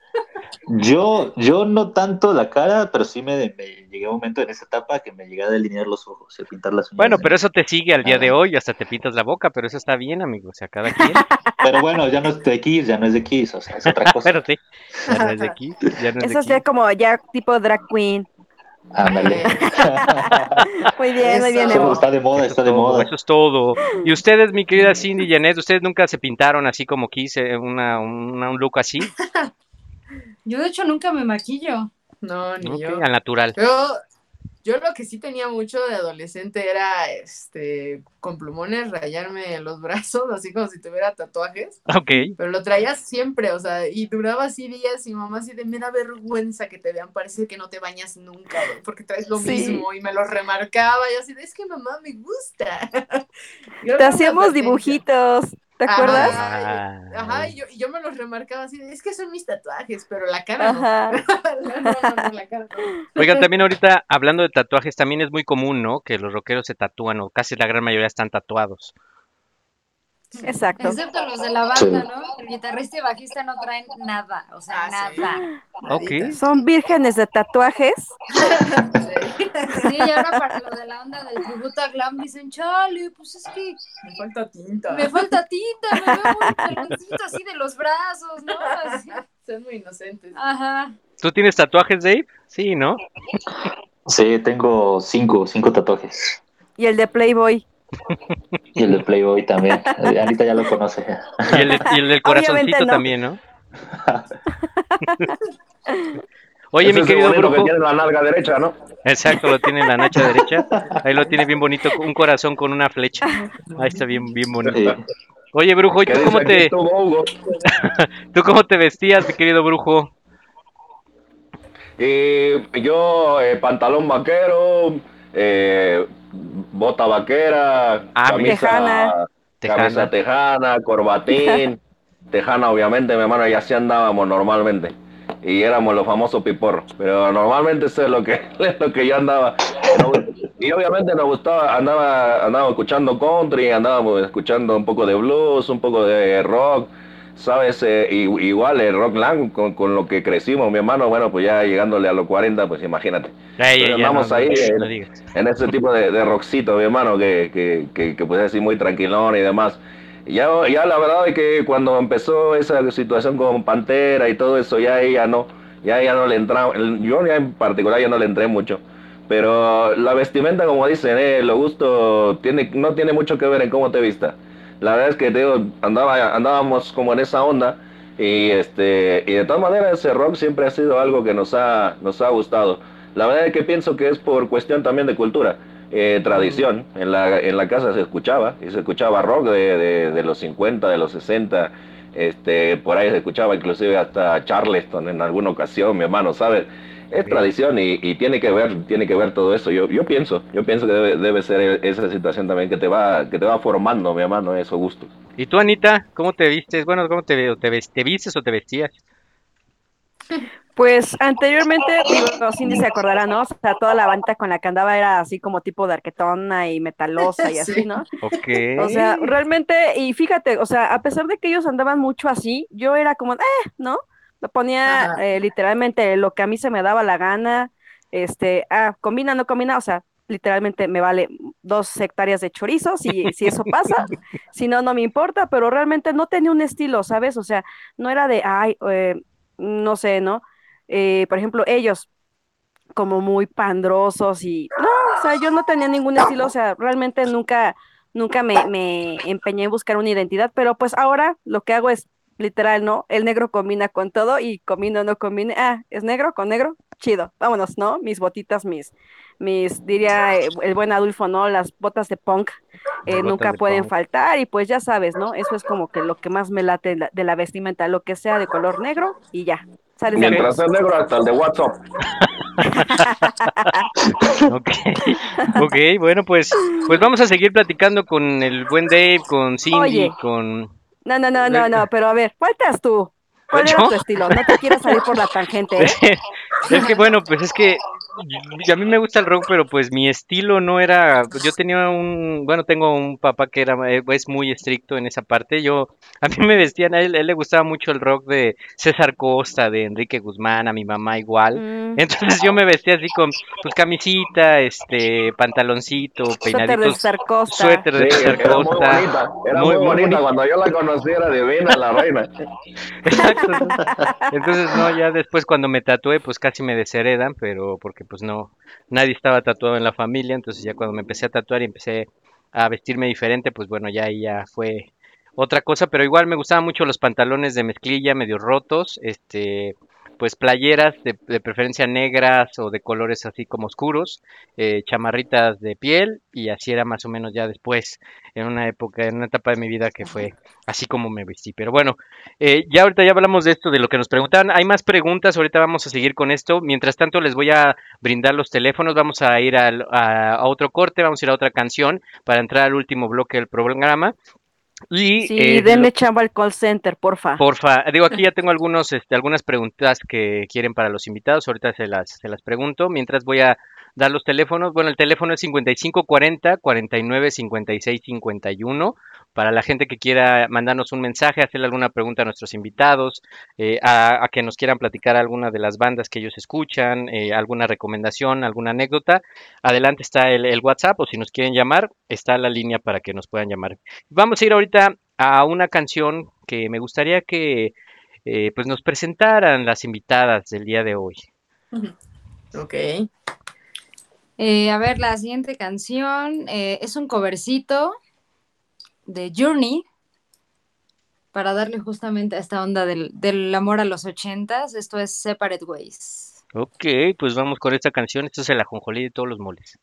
Yo, yo no tanto la cara, pero sí me, me llegué a un momento en esa etapa que me llegué a delinear los ojos, a pintar las uñas. Bueno, de- pero eso te sigue al día de hoy, hasta te pintas la boca, pero eso está bien, amigo. O sea, cada quien. <laughs> Pero bueno, ya no es de Kiss, ya no es de Kiss, o sea, es otra <laughs> cosa. Pero sí, ya no es de Kiss, ya no es de Eso Kiss. sería como ya tipo drag queen. Ándale. <laughs> Muy bien, muy bien, Eso. Está de moda, está es de todo, moda. Eso es todo. Y ustedes, mi querida Cindy y Janet, ¿ustedes nunca se pintaron así como Kiss, una, una- un look así? Yo de hecho nunca me maquillo. No, ni Ok, yo. Al natural. Yo, yo lo que sí tenía mucho de adolescente era este con plumones rayarme los brazos, así como si tuviera tatuajes. Ok. Pero lo traías siempre, o sea, y duraba así días y mamá así de me da vergüenza que te vean, parece que no te bañas nunca, porque traes lo Sí. mismo y me lo remarcaba y así de es que mamá me gusta. <laughs> Te hacíamos dibujitos, ¿te Ajá, acuerdas? Y- Ajá, y yo, y yo me los remarcaba así es que son mis tatuajes, pero la cara no. Ajá. <laughs> no, no, no, no, la cara no. Oigan, también ahorita hablando de tatuajes, también es muy común, ¿no? Que los rockeros se tatúan, o casi la gran mayoría están tatuados. Exacto. Excepto los de la banda, Sí. ¿no? El guitarrista y bajista no traen nada, o sea, Ah, sí. nada. Ok. Son vírgenes de tatuajes. <laughs> Sí, y ahora para lo de la onda del tributo a Glam dicen, chale, pues es que Me falta tinta. me falta tinta, me veo muy así de los brazos, ¿no? Así. Son muy inocentes. Ajá. ¿Tú tienes tatuajes, Dave? Sí, ¿no? Sí, tengo cinco, cinco tatuajes. Y el de Playboy. Y el de Playboy también. Eh, Anita ya lo conoce. Y el, de- y el del corazoncito no. también, ¿no? <laughs> Oye, Ese mi querido bonito que brujo. tiene la nalga derecha, ¿no? Exacto, lo tiene en la nacha derecha. Ahí lo tiene bien bonito, un corazón con una flecha. Ahí está bien, bien bonito. Sí. Oye, brujo, ¿y tú cómo te, <laughs> tú cómo te vestías, mi querido brujo? Y yo, eh, pantalón vaquero, eh, bota vaquera, Ah, camisa Tejana. camisa Tejana. tejana, corbatín, <laughs> tejana obviamente, mi hermano, y así andábamos normalmente. Y éramos los famosos piporros, pero normalmente eso es lo que, <laughs> es lo que yo andaba. Y obviamente nos gustaba, andaba, andaba escuchando country, andábamos escuchando un poco de blues, un poco de rock, ¿sabes? Eh, igual el rock lang con, con lo que crecimos, mi hermano, bueno, pues ya llegándole a los 40, pues imagínate. Ya, no, ahí, no, eh, en ese tipo de, de rockcito, mi hermano, que, que, que, que, pues así muy tranquilón y demás. Ya, ya la verdad es que cuando empezó esa situación con Pantera y todo eso, ya ella no, ya ella no le entraba, yo ya en particular ya no le entré mucho. Pero la vestimenta, como dicen, eh, lo gusto tiene, no tiene mucho que ver en cómo te vistas. La verdad es que digo, andaba, andábamos como en esa onda y este y de todas maneras ese rock siempre ha sido algo que nos ha, nos ha gustado. La verdad es que pienso que es por cuestión también de cultura, eh, tradición. En la, en la casa se escuchaba, y se escuchaba rock de, de, de los 50, de los 60, este, por ahí se escuchaba inclusive hasta Charleston en alguna ocasión, mi hermano, ¿sabes? Es tradición y, y tiene que ver, tiene que ver todo eso. Yo, yo pienso, yo pienso que debe, debe ser esa situación también que te va, que te va formando, mi hermano, esos gustos. ¿Y tú, Anita, cómo te vistes? Bueno, ¿cómo te, te, ves- te vistes o te vestías? Pues anteriormente, digo, Cindy se acordará, ¿no? O sea, toda la banda con la que andaba era así como tipo de arquetona y metalosa y <laughs> así, Sí. ¿no? Ok. O sea, realmente, y fíjate, o sea, a pesar de que ellos andaban mucho así, yo era como, eh, ¿no? Ponía eh, literalmente lo que a mí se me daba la gana, este, ah, combina, no combina, o sea, literalmente me vale dos hectáreas de chorizos si, si eso pasa, <laughs> si no, no me importa, pero realmente no tenía un estilo, ¿sabes? O sea, no era de, ay, eh, no sé, ¿no? Eh, por ejemplo, ellos como muy pandrosos y, no, o sea, yo no tenía ningún estilo, o <laughs> sea, realmente nunca, nunca me, me empeñé en buscar una identidad, pero pues ahora lo que hago es literal, ¿no? El negro combina con todo y combina o no combine, ah, es negro con negro, chido, vámonos, ¿no? Mis botitas, mis, mis, diría eh, el buen Adulfo, ¿no? Las botas de punk eh, botas nunca de pueden punk. faltar y pues ya sabes, ¿no? Eso es como que lo que más me late de la, de la vestimenta, lo que sea de color negro y ya. Sales Mientras es negro hasta el de WhatsApp. <laughs> Ok, ok, bueno, pues, pues vamos a seguir platicando con el buen Dave, con Cindy, Oye. con... No, no, no, no, no, pero a ver, faltas tú. ¿Cuál era ¿Yo? tu estilo? No te quieras salir por la tangente, ¿eh? <laughs> Es que bueno, pues es que a mí me gusta el rock, pero pues mi estilo no era, yo tenía un, bueno, tengo un papá que era eh, es muy estricto en esa parte. Yo a mí me vestían, a él, a él le gustaba mucho el rock de César Costa, de Enrique Guzmán, a mi mamá igual. Mm, Entonces yo me vestía así con pues camisita, este, pantaloncito, suéter de peinaditos, Sarcosta. suéter de Sí, César era muy Costa. bonita, era Muy- muy, muy bonita. bonita. Cuando yo la conocí era divina, la reina. <laughs> Exacto. Entonces, no, ya después cuando me tatué, pues casi me desheredan, pero porque pues no, nadie estaba tatuado en la familia, entonces ya cuando me empecé a tatuar y empecé a vestirme diferente, pues bueno, ya ahí ya fue otra cosa, pero igual me gustaban mucho los pantalones de mezclilla medio rotos, este, pues playeras de, preferencia negras o de colores así como oscuros, eh, chamarritas de piel y así era más o menos ya después, en una época, en una etapa de mi vida que fue así como me vestí. Pero bueno, eh, ya ahorita ya hablamos de esto, de lo que nos preguntaban. Hay más preguntas, ahorita vamos a seguir con esto. Mientras tanto, les voy a brindar los teléfonos. Vamos a ir al- a, a otro corte, vamos a ir a otra canción para entrar al último bloque del programa. Y Sí, eh, denle chamba al call center, porfa. Porfa, digo, aquí ya tengo algunos, este, algunas preguntas que quieren para los invitados, ahorita se las, se las pregunto, mientras voy a dar los teléfonos, bueno, el teléfono es 5540 49 56 51, para la gente que quiera mandarnos un mensaje, hacerle alguna pregunta a nuestros invitados, eh, a, que nos quieran platicar alguna de las bandas que ellos escuchan, eh, alguna recomendación, alguna anécdota, adelante está el, WhatsApp o si nos quieren llamar, está la línea para que nos puedan llamar. Vamos a ir ahorita a una canción que me gustaría que eh, pues nos presentaran las invitadas del día de hoy. Ok. A ver, la siguiente canción es un covercito de Journey para darle justamente a esta onda del, del amor a los ochentas. Esto es Separate Ways. Ok, pues vamos con esta canción. Esto es el ajonjolí de todos los moles.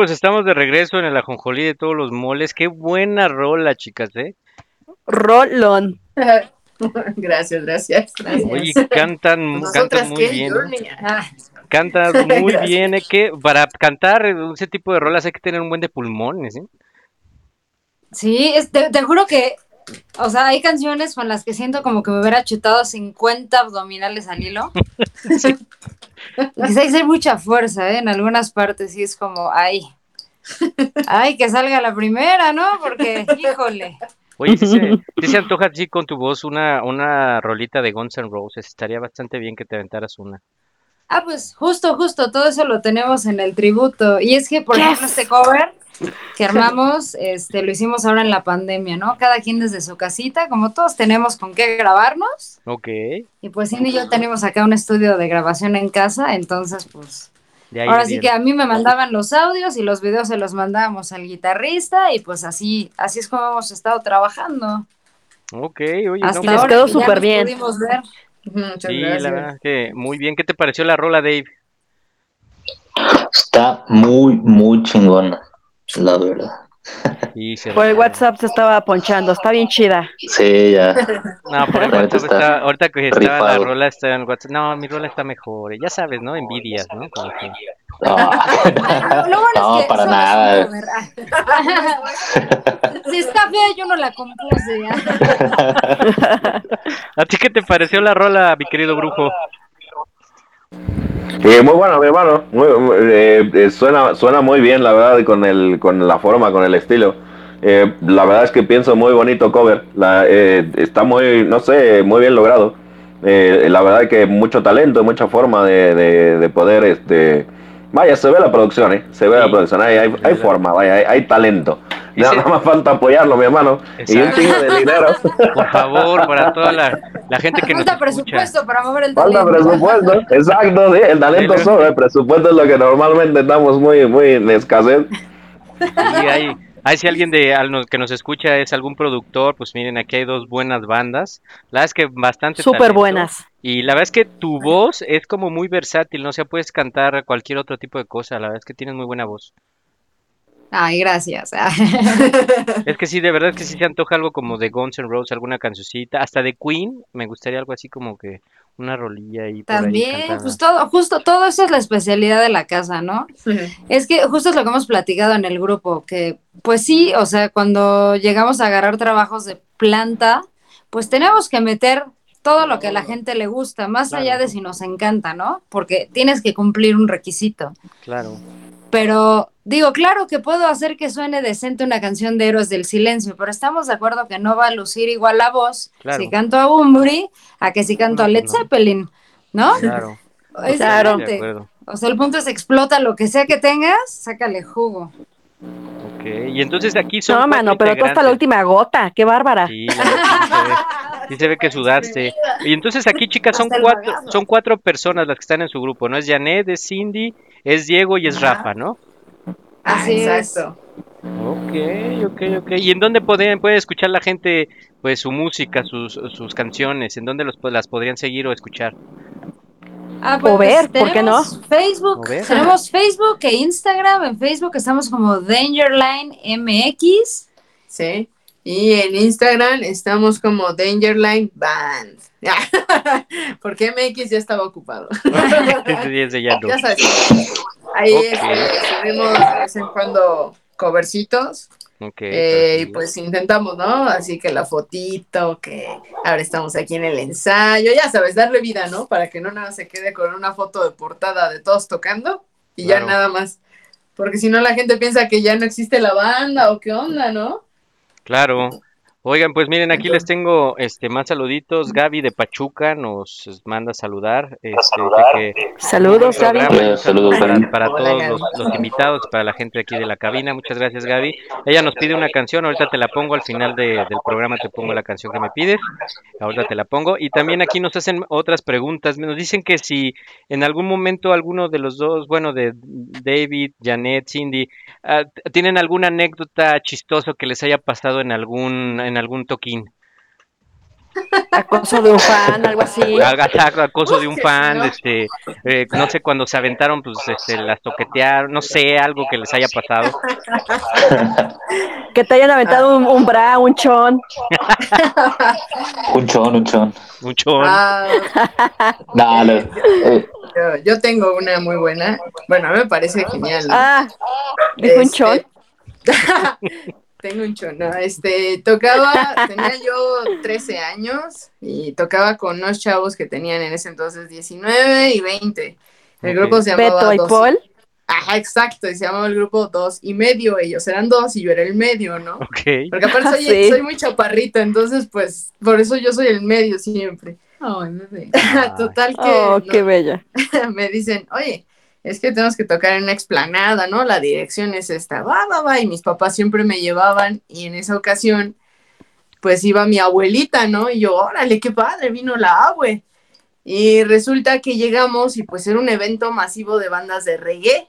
Pues estamos de regreso en el ajonjolí de todos los moles. Qué buena rola, chicas, ¿eh? Rolón. <laughs> gracias, gracias. Oye, cantan, Nosotras cantan muy qué, bien. Ah, Cantan <laughs> muy Gracias. bien, es que para cantar ese tipo de rolas hay que tener un buen de pulmones, ¿eh? Sí, es- te, te juro que, o sea, hay canciones con las que siento como que me hubiera chutado 50 abdominales al hilo. Quizá hay que hacer mucha fuerza, ¿eh? En algunas partes sí es como, ay, ay, que salga la primera, ¿no? Porque, híjole. Oye, si se, sí se antoja así con tu voz una, una rolita de Guns N' Roses, estaría bastante bien que te aventaras una. Ah, pues justo, justo, todo eso lo tenemos en el tributo. Y es que, por Yes. ejemplo, este cover que armamos, este, lo hicimos ahora en la pandemia, ¿no? Cada quien desde su casita, como todos tenemos con qué grabarnos. Ok, Y pues Cindy y yo tenemos acá un estudio de grabación en casa, entonces pues de ahí ahora sí que a mí me mandaban los audios y los videos se los mandábamos al guitarrista y pues así, así es como hemos estado trabajando. Ok, oye, Hasta no, les pues, ahora quedó súper bien. pudimos ver. Muchas sí, gracias. la verdad que muy bien. ¿Qué te pareció la rola, Dave? Está muy, muy chingona, la verdad. Sí, Por el. WhatsApp se estaba ponchando, está bien chida. Sí, ya. No, por el WhatsApp está está, ahorita que estaba la rola está en el WhatsApp. No, mi rola está mejor. Ya sabes, ¿no? Envidias, ¿no? Como que- No, <laughs> es <laughs> que para nada. <laughs> si está fea, yo no la compuse. ¿A ti qué te pareció la rola, mi querido brujo? Eh, muy bueno, mi hermano. Muy- eh, eh, suena, suena muy bien, la verdad, con, el, con la forma, con el estilo. Eh, la verdad es que pienso muy bonito cover. La, eh, está muy, no sé, muy bien logrado. La verdad que mucho talento, mucha forma de- de poder, este... Vaya, se ve la producción, ¿eh? Se ve Sí, la producción, hay, hay, hay forma, vaya, hay, hay talento. Y Nada se- más falta apoyarlo, mi hermano. Y un Exacto. chingo de dinero. <laughs> Por favor, para toda la, la gente que nos Falta escucha. presupuesto para mover el Falta talento. presupuesto, exacto, sí, el talento Sí, sobra, el presupuesto es lo que normalmente estamos muy, muy en escasez. Sí, hay, hay si alguien de al que nos escucha es algún productor, pues miren, aquí hay dos buenas bandas. La verdad es que bastante Súper buenas. Y la verdad es que tu voz es como muy versátil, no o sea, puedes cantar cualquier otro tipo de cosa. La verdad es que tienes muy buena voz. Ay, gracias. <laughs> <laughs> Es que sí, de verdad es que sí se antoja algo como de Guns N' Roses, alguna cancioncita, hasta de Queen, me gustaría algo así como que una rolilla ahí por ahí También, pues todo, justo todo eso es la especialidad de la casa, ¿no? Es que justo es lo que hemos platicado en el grupo, que pues sí, o sea, cuando llegamos a agarrar trabajos de planta, pues tenemos que meter todo lo que a la gente le gusta, más allá de si nos encanta, ¿no? Porque tienes que cumplir un requisito. Claro. Pero digo, claro que puedo hacer que suene decente una canción de Héroes del Silencio, pero estamos de acuerdo que no va a lucir igual la voz Claro. si canto a Bumburi a que si canto No, a Led no. Zeppelin, ¿no? Claro. <laughs> Es Claro. De diferente. acuerdo. O sea, el punto es explota lo que sea que tengas, sácale jugo. Ok, y entonces aquí son No, mano, pero tú hasta la última gota, qué bárbara. Sí, sí se ve, que sudaste. Y entonces aquí, chicas, son cuatro, son cuatro personas las que están en su grupo, ¿no? Es Janet, es Cindy, es Diego y es Ajá. Rafa, ¿no? Así Ah, es. exacto. Ok, ok, ok. ¿Y en dónde puede, puede escuchar la gente, pues, su música, sus, sus canciones? ¿En dónde los, las podrían seguir o escuchar? Ah, O ver, ¿por qué no? tenemos Facebook, tenemos Facebook e Instagram. En Facebook estamos como Dangerline MX. Sí. Y en Instagram estamos como Dangerline Band. <laughs> Porque MX ya estaba ocupado. <laughs> Ya no. Ya sabes. Ahí Ok. este, subimos de vez en cuando covercitos. Eh, y pues intentamos, ¿no? Así que la fotito, que ahora estamos aquí en el ensayo, ya sabes, darle vida, ¿no? Para que no nada se quede con una foto de portada de todos tocando y Claro. ya nada más. Porque si no la gente piensa que ya no existe la banda o qué onda, ¿no? Claro. Oigan, pues miren, aquí les tengo este más saluditos. Gaby de Pachuca nos manda a saludar. Este, que Saludos, Gaby. Saludos, para, para Hola, todos los, los invitados, para la gente aquí de la cabina. Muchas gracias, Gaby. Ella nos pide una canción, ahorita te la pongo al final de- del programa, te pongo la canción que me pides. Ahorita te la pongo. Y también aquí nos hacen otras preguntas. Nos dicen que si en algún momento alguno de los dos, bueno, de David, Janet, Cindy, ah, t- tienen alguna anécdota chistosa que les haya pasado en algún, en algún toquín. <laughs> Acoso de un fan, algo así. Acoso de un fan, este, eh, no sé, cuando se aventaron, pues, este, las toquetearon, no sé, algo que les haya pasado. Que te hayan aventado un, un bra, un chon. <laughs> Un chon, un chon. Un chon. Ah, No, no, eh, yo, yo tengo una muy buena. Bueno, a mí me parece genial. ¿no? Ah, dijo un Este, chon. <laughs> Tengo un chon, ¿no? Este, tocaba, tenía yo 13 años y tocaba con unos chavos que tenían en ese entonces 19 y 20. El grupo se llamaba Beto y Dos- Paul. Ajá, exacto, y se llamaba el grupo Dos y Medio. Ellos eran dos y yo era el medio, ¿no? Ok. Porque aparte soy, Sí. soy muy chaparrito, entonces pues por eso yo soy el medio siempre. Ay, bebé. <laughs> Total que Oh, no- qué bella. <laughs> me dicen, oye, es que tenemos que tocar en una explanada, ¿no? La dirección es esta, va, va, va, y mis papás siempre me llevaban y en esa ocasión, pues iba mi abuelita, ¿no? Y yo, órale, qué padre, vino la abue. Y resulta que llegamos y pues era un evento masivo de bandas de reggae.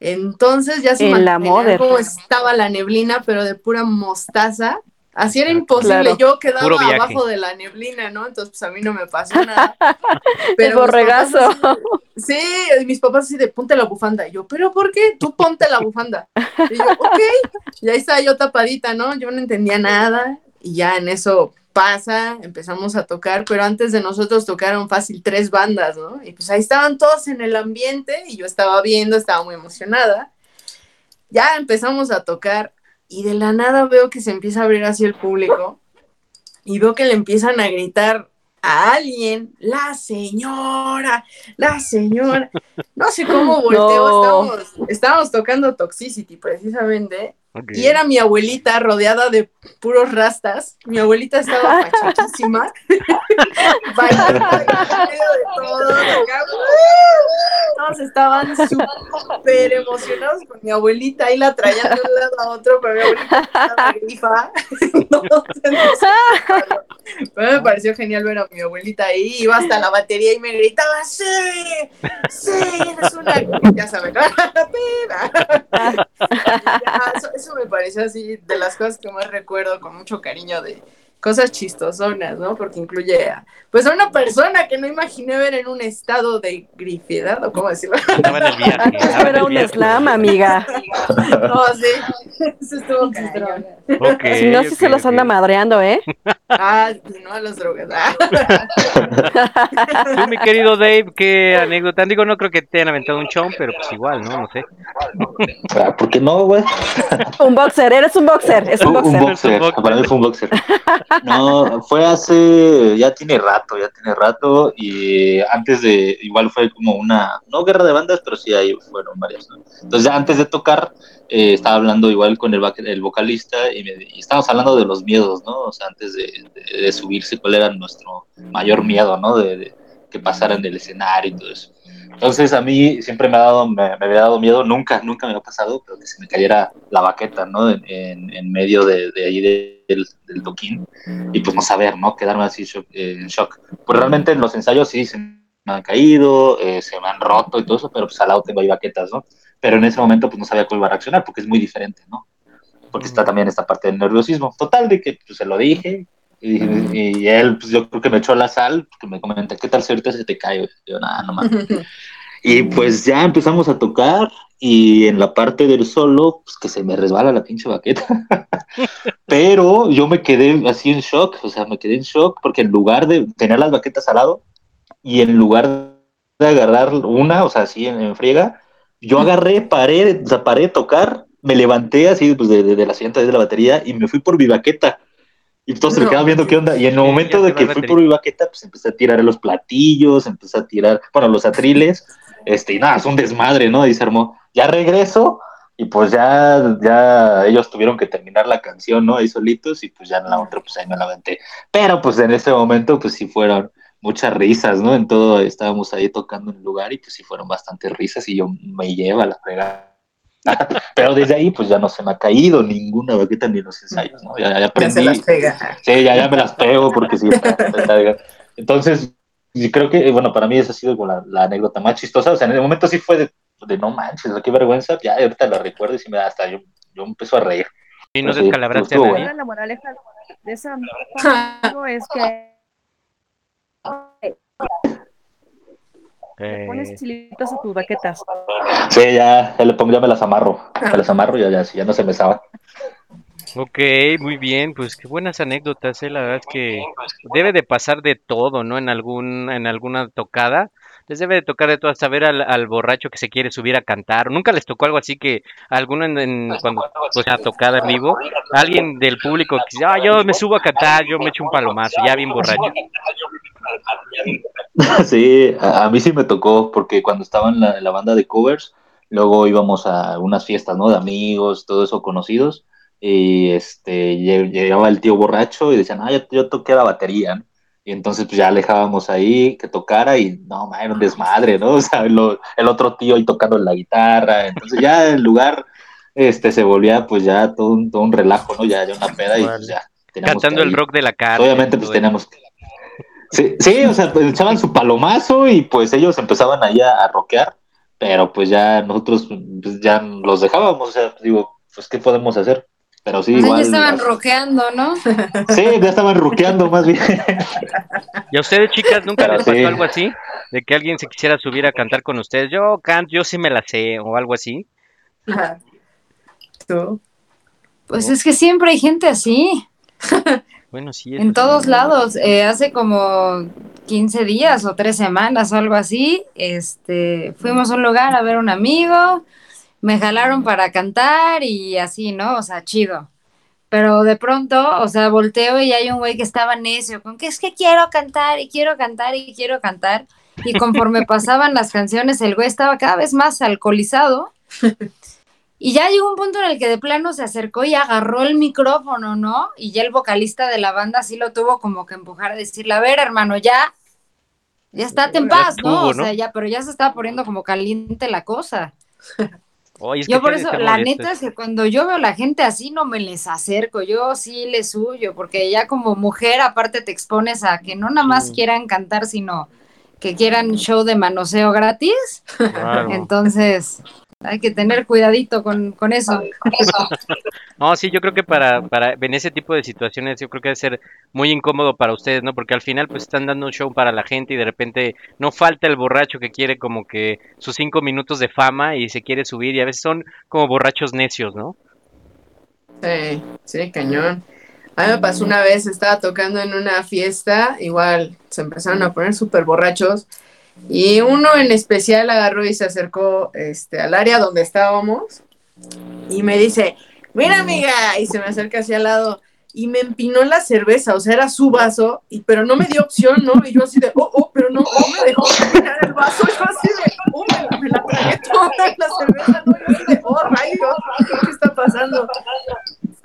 Entonces ya se Moder. cómo estaba la neblina, pero de pura mostaza. Así era imposible, Claro. yo quedaba abajo de la neblina, ¿no? Entonces pues a mí no me pasó nada. <laughs> El mis papás borregazo. Sí, y mis papás así de ponte la bufanda. Y yo, ¿pero por qué? Tú ponte la bufanda. Y yo, <laughs> ok. Y ahí estaba yo tapadita, ¿no? Yo no entendía nada. Y ya en eso pasa, empezamos a tocar, pero antes de nosotros tocaron fácil tres bandas, ¿no? Y pues ahí estaban todos en el ambiente y yo estaba viendo, estaba muy emocionada. Ya empezamos a tocar y de la nada veo que se empieza a abrir así el público y veo que le empiezan a gritar a alguien, la señora, la señora. No sé cómo volteo, <laughs> No. estábamos, estábamos tocando Toxicity precisamente, y era mi abuelita rodeada de puros rastas. Mi abuelita estaba <laughs> pachequísima, <laughs> bailando en medio de todos, acá, todos estaban súper emocionados con mi abuelita, ahí la traían de un lado a otro, pero mi abuelita estaba grifa. Pero <laughs> me pareció genial ver a mi abuelita ahí, iba hasta la batería y me gritaba, sí, sí, eres una... Ya saben, ¿no? Ya, eso, eso me pareció así de las cosas que más recuerdo con mucho cariño de cosas chistosonas, ¿no? Porque incluye a, pues a una persona que no imaginé ver en un estado de grifiedad, o cómo decirlo. <laughs> Estaba en el viaje. <laughs> estaba Eso en era un slam, amiga. No, <laughs> sí, eso estuvo cañón. Ok, Si no, sí ok, se los anda madreando, ¿eh? Ah, no a las drogas. Ah. Tú, mi querido Dave, ¿qué anécdota? Digo, no creo que te hayan aventado un chon, pero pues igual, ¿no? No sé. ah, ¿Por qué no, güey? Un boxer, eres un boxer, es un Un, un boxer. boxer, para mí fue un boxer. <laughs> No, fue hace, ya tiene rato, ya tiene rato, y antes de, igual fue como una, no guerra de bandas, pero sí ahí fueron varias, ¿no? Entonces ya antes de tocar, eh, estaba hablando igual con el, vocalista y, me- estábamos hablando de los miedos, ¿no? O sea, antes de, subirse, cuál era nuestro mayor miedo, ¿no? De, que pasara en el escenario y todo eso. Entonces a mí siempre me ha dado, me, me había dado miedo, nunca, nunca me ha pasado, pero que se me cayera la baqueta, ¿no? En, medio de, de ahí de- del, del toquín y pues no saber, ¿no? Quedarme así en shock. Pues realmente en los ensayos sí se me han caído, eh, se me han roto y todo eso, pero pues al lado tengo ahí baquetas, ¿no? Pero en ese momento pues no sabía cómo iba a reaccionar porque es muy diferente, ¿no? Porque está también esta parte del nerviosismo. Total, de que pues, se lo dije y, y él, pues yo creo que me echó la sal, que me comenta, ¿qué tal si ahorita se te cae? güey?" Y yo, nada, no mames. Y pues ya empezamos a tocar y en la parte del solo, pues que se me resbala la pinche baqueta. <laughs> Pero yo me quedé así en shock, o sea, me quedé en shock porque en lugar de tener las baquetas al lado y en lugar de agarrar una, o sea, así en, en friega, yo agarré, paré, o sea, paré de tocar, me levanté así pues, de, de, de la siguiente de la batería y me fui por mi baqueta. Y todos se me No, quedaban viendo qué onda. Y en el momento de que fui por mi baqueta, pues empecé a tirar los platillos, empecé a tirar, bueno, los atriles, <laughs> este, y nada, es un desmadre, ¿no? Y se armó. Ya regreso, y pues ya, ya ellos tuvieron que terminar la canción, ¿no? Ahí solitos, y pues ya en la otra, pues ahí me la aventé. Pero pues en ese momento, pues sí fueron muchas risas, ¿no? En todo, estábamos ahí tocando en el lugar, y pues sí fueron bastantes risas, y yo me lleva la fregada. <laughs> Pero desde ahí, pues ya no se me ha caído ninguna baqueta ni los ensayos, ¿no? Ya, ya Ya se aprendí. las pega. Sí, ya, ya me las pego porque sí. Entonces, creo que, bueno, para mí esa ha sido como la, la anécdota más chistosa. O sea, en el momento sí fue de, de no manches, qué vergüenza. Ya ahorita la recuerdo y sí me da hasta yo, yo empiezo a reír. ¿Y no Pues sí, descalabraste a estuvo nadie? bueno. La moraleja de esa es que le Eh, pones chilitos a tus baquetas. Sí, ya, ya le pongo, ya me las amarro. Me las amarro y ya, ya, sí, ya no se me. Ok, muy bien, pues qué buenas anécdotas, eh, la verdad es que debe de pasar de todo, ¿no? En algún, en alguna tocada, les debe de tocar de todo, hasta ver al, al borracho que se quiere subir a cantar, nunca les tocó algo así que alguno en, en- cuando pues tocada en vivo, alguien del público que dice, ah, yo me subo a cantar, yo me echo un palomazo, ya bien borracho. <laughs> Sí, a, mí sí me tocó, porque cuando estaba en la, en la banda de covers, luego íbamos a unas fiestas, ¿no? De amigos, todo eso, conocidos, y este, lle- llegaba el tío borracho y decían, ah, yo, yo toqué la batería, ¿no? Y entonces pues ya alejábamos ahí que tocara y no, man, era un desmadre, ¿no? <laughs> O sea, lo- el otro tío ahí tocando la guitarra, entonces ya el lugar este, se volvía pues ya todo un, todo un relajo, ¿no? Ya, ya una peda y pues ya. teníamos Cantando que el rock de la cárcel. Obviamente pues todo teníamos que... Sí, sí, o sea, pues echaban su palomazo y pues ellos empezaban ahí a, rockear, pero pues ya nosotros pues, ya los dejábamos, o sea, digo, pues ¿qué podemos hacer? Pero sí, O sea, igual... ya estaban roqueando, ¿no? <laughs> Sí, ya estaban ruqueando más bien. ¿Y a ustedes, chicas, nunca Pero les pasó sí. algo así? De que alguien se quisiera subir a cantar con ustedes. Yo canto, yo sí me la sé, o algo así. ¿Tú? Pues es que siempre hay gente así. <laughs> Bueno, sí. eso En todos lados, eh, hace como 15 días o tres semanas o algo así, este, fuimos a un lugar a ver a un amigo, me jalaron para cantar y así, ¿no? O sea, chido. Pero de pronto, o sea, volteo y hay un güey que estaba necio, con que es que quiero cantar y quiero cantar y quiero cantar. Y conforme <laughs> pasaban las canciones, el güey estaba cada vez más alcoholizado. <laughs> Y ya llegó un punto en el que de plano se acercó y agarró el micrófono, ¿no? Y ya el vocalista de la banda sí lo tuvo como que empujar a decirle, a ver, hermano, ya, ya estate en paz, ¿no? O sea, ya, pero ya se estaba poniendo como caliente la cosa. Oye, es que Yo por eso, la neta es que cuando yo veo a la gente así no me les acerco, yo sí les suyo, porque ya como mujer aparte te expones a que no nada más Sí. quieran cantar, sino que quieran show de manoseo gratis. Claro. Entonces, hay que tener cuidadito con, con eso. <laughs> No, sí, yo creo que para, para en ese tipo de situaciones yo creo que debe ser muy incómodo para ustedes, ¿no? Porque al final pues están dando un show para la gente y de repente no falta el borracho que quiere como que sus cinco minutos de fama y se quiere subir y a veces son como borrachos necios, ¿no? Sí, sí, cañón. A mí me pasó una vez, estaba tocando en una fiesta, igual se empezaron a poner súper borrachos y uno en especial agarró y se acercó este, al área donde estábamos y me dice, mira amiga, y se me acerca hacia al lado y me empinó la cerveza, o sea, era su vaso, y, pero no me dio opción, ¿no? Y yo así de, oh, oh, pero no, no me dejó empinar el vaso, yo así de, oh, me la, me la tragué toda la cerveza, no, yo así de, oh, rayos, ¿qué está pasando?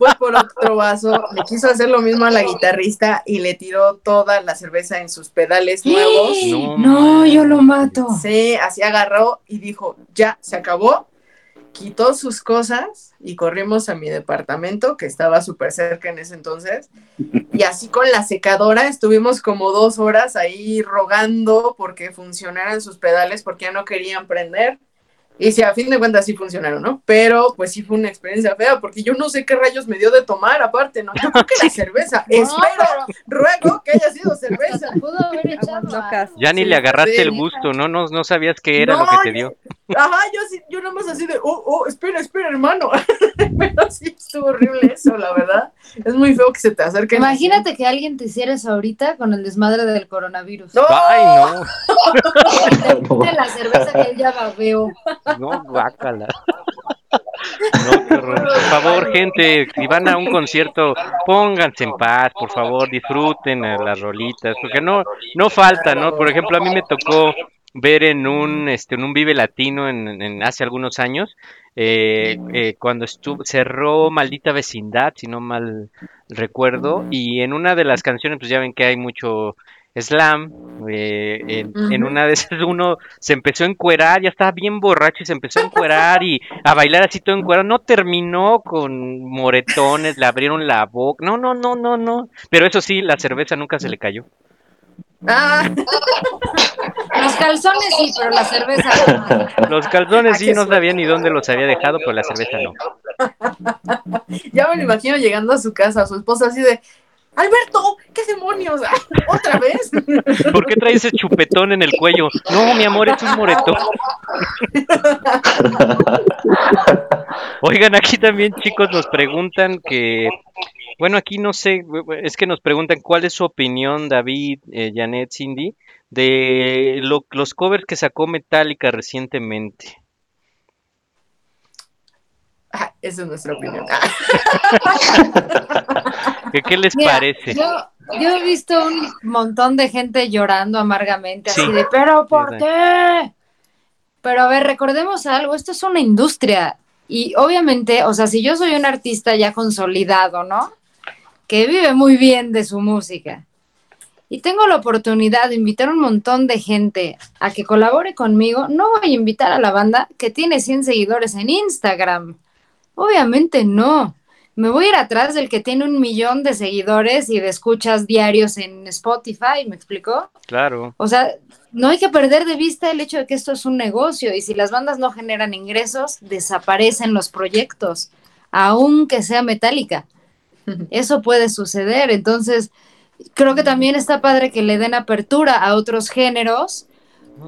Fue por otro vaso, le quiso hacer lo mismo a la guitarrista y le tiró toda la cerveza en sus pedales nuevos. No, No, yo lo mato. Sí, así agarró y dijo, ya, se acabó. Quitó sus cosas y corrimos a mi departamento, que estaba súper cerca en ese entonces. Y así con la secadora estuvimos como dos horas ahí rogando porque funcionaran sus pedales, porque ya no querían prender. Y sí, a fin de cuentas sí funcionaron, ¿no? Pero pues sí fue una experiencia fea, porque yo no sé qué rayos me dio de tomar aparte, ¿no? Yo creo que la <laughs> cerveza. Espero, ruego que haya sido cerveza. Pudo haber echado. Ya ni le agarraste sí. el gusto, ¿no? No, no sabías qué era No, lo que te dio. Ajá, yo sí, yo nada más así de, oh, oh, espera, espera, hermano. <laughs> Pero sí estuvo horrible eso, la verdad. Es muy feo que se te acerquen. Imagínate que alguien te hiciera eso ahorita con el desmadre del coronavirus. No, Ay, no, <laughs> No. De la cerveza que él ya babeó. no, guácala. No, horror. Por favor, gente, si van a un concierto, pónganse en paz, por favor, disfruten las rolitas, porque no, no falta, ¿no? Por ejemplo, a mí me tocó ver en un, este, en un Vive Latino en, en hace algunos años, eh, eh, cuando estuvo, cerró Maldita Vecindad, si no mal recuerdo, y en una de las canciones, pues ya ven que hay mucho slam, eh, en, una de esas uno se empezó a encuerar, ya estaba bien borracho y se empezó a encuerar y a bailar así todo encuerado, no terminó con moretones, le abrieron la boca, no, no, no, no, no, pero eso sí, la cerveza nunca se le cayó. Ah, <laughs> Los calzones sí, pero la cerveza no. Los calzones sí, no sabía ni dónde los había dejado, pero la cerveza no. <laughs> Ya me lo imagino llegando a su casa, a su esposa así de, Alberto, ¿qué demonios? <laughs> ¿Otra vez? ¿Por qué traes ese chupetón en el cuello? No, mi amor, es un moretón. <laughs> Oigan, aquí también chicos nos preguntan que, bueno, aquí no sé, es que nos preguntan cuál es su opinión, David, eh, Janet, Cindy, de lo- los covers que sacó Metallica recientemente. Ah, esa es nuestra opinión. <laughs> ¿Qué, qué les Mira, parece? Yo, yo he visto un montón de gente llorando amargamente, Sí. así de, pero ¿por qué? Pero a ver, recordemos algo, esto es una industria. Y obviamente, o sea, si yo soy un artista ya consolidado, ¿no? Que vive muy bien de su música. Y tengo la oportunidad de invitar a un montón de gente a que colabore conmigo, no voy a invitar a la banda que tiene 100 seguidores en Instagram. Obviamente no. Me voy a ir atrás del que tiene un millón de seguidores y de escuchas diarios en Spotify, ¿me explicó? Claro. O sea, no hay que perder de vista el hecho de que esto es un negocio y si las bandas no generan ingresos, desaparecen los proyectos, aunque sea metálica. <laughs> Eso puede suceder. Entonces, creo que también está padre que le den apertura a otros géneros,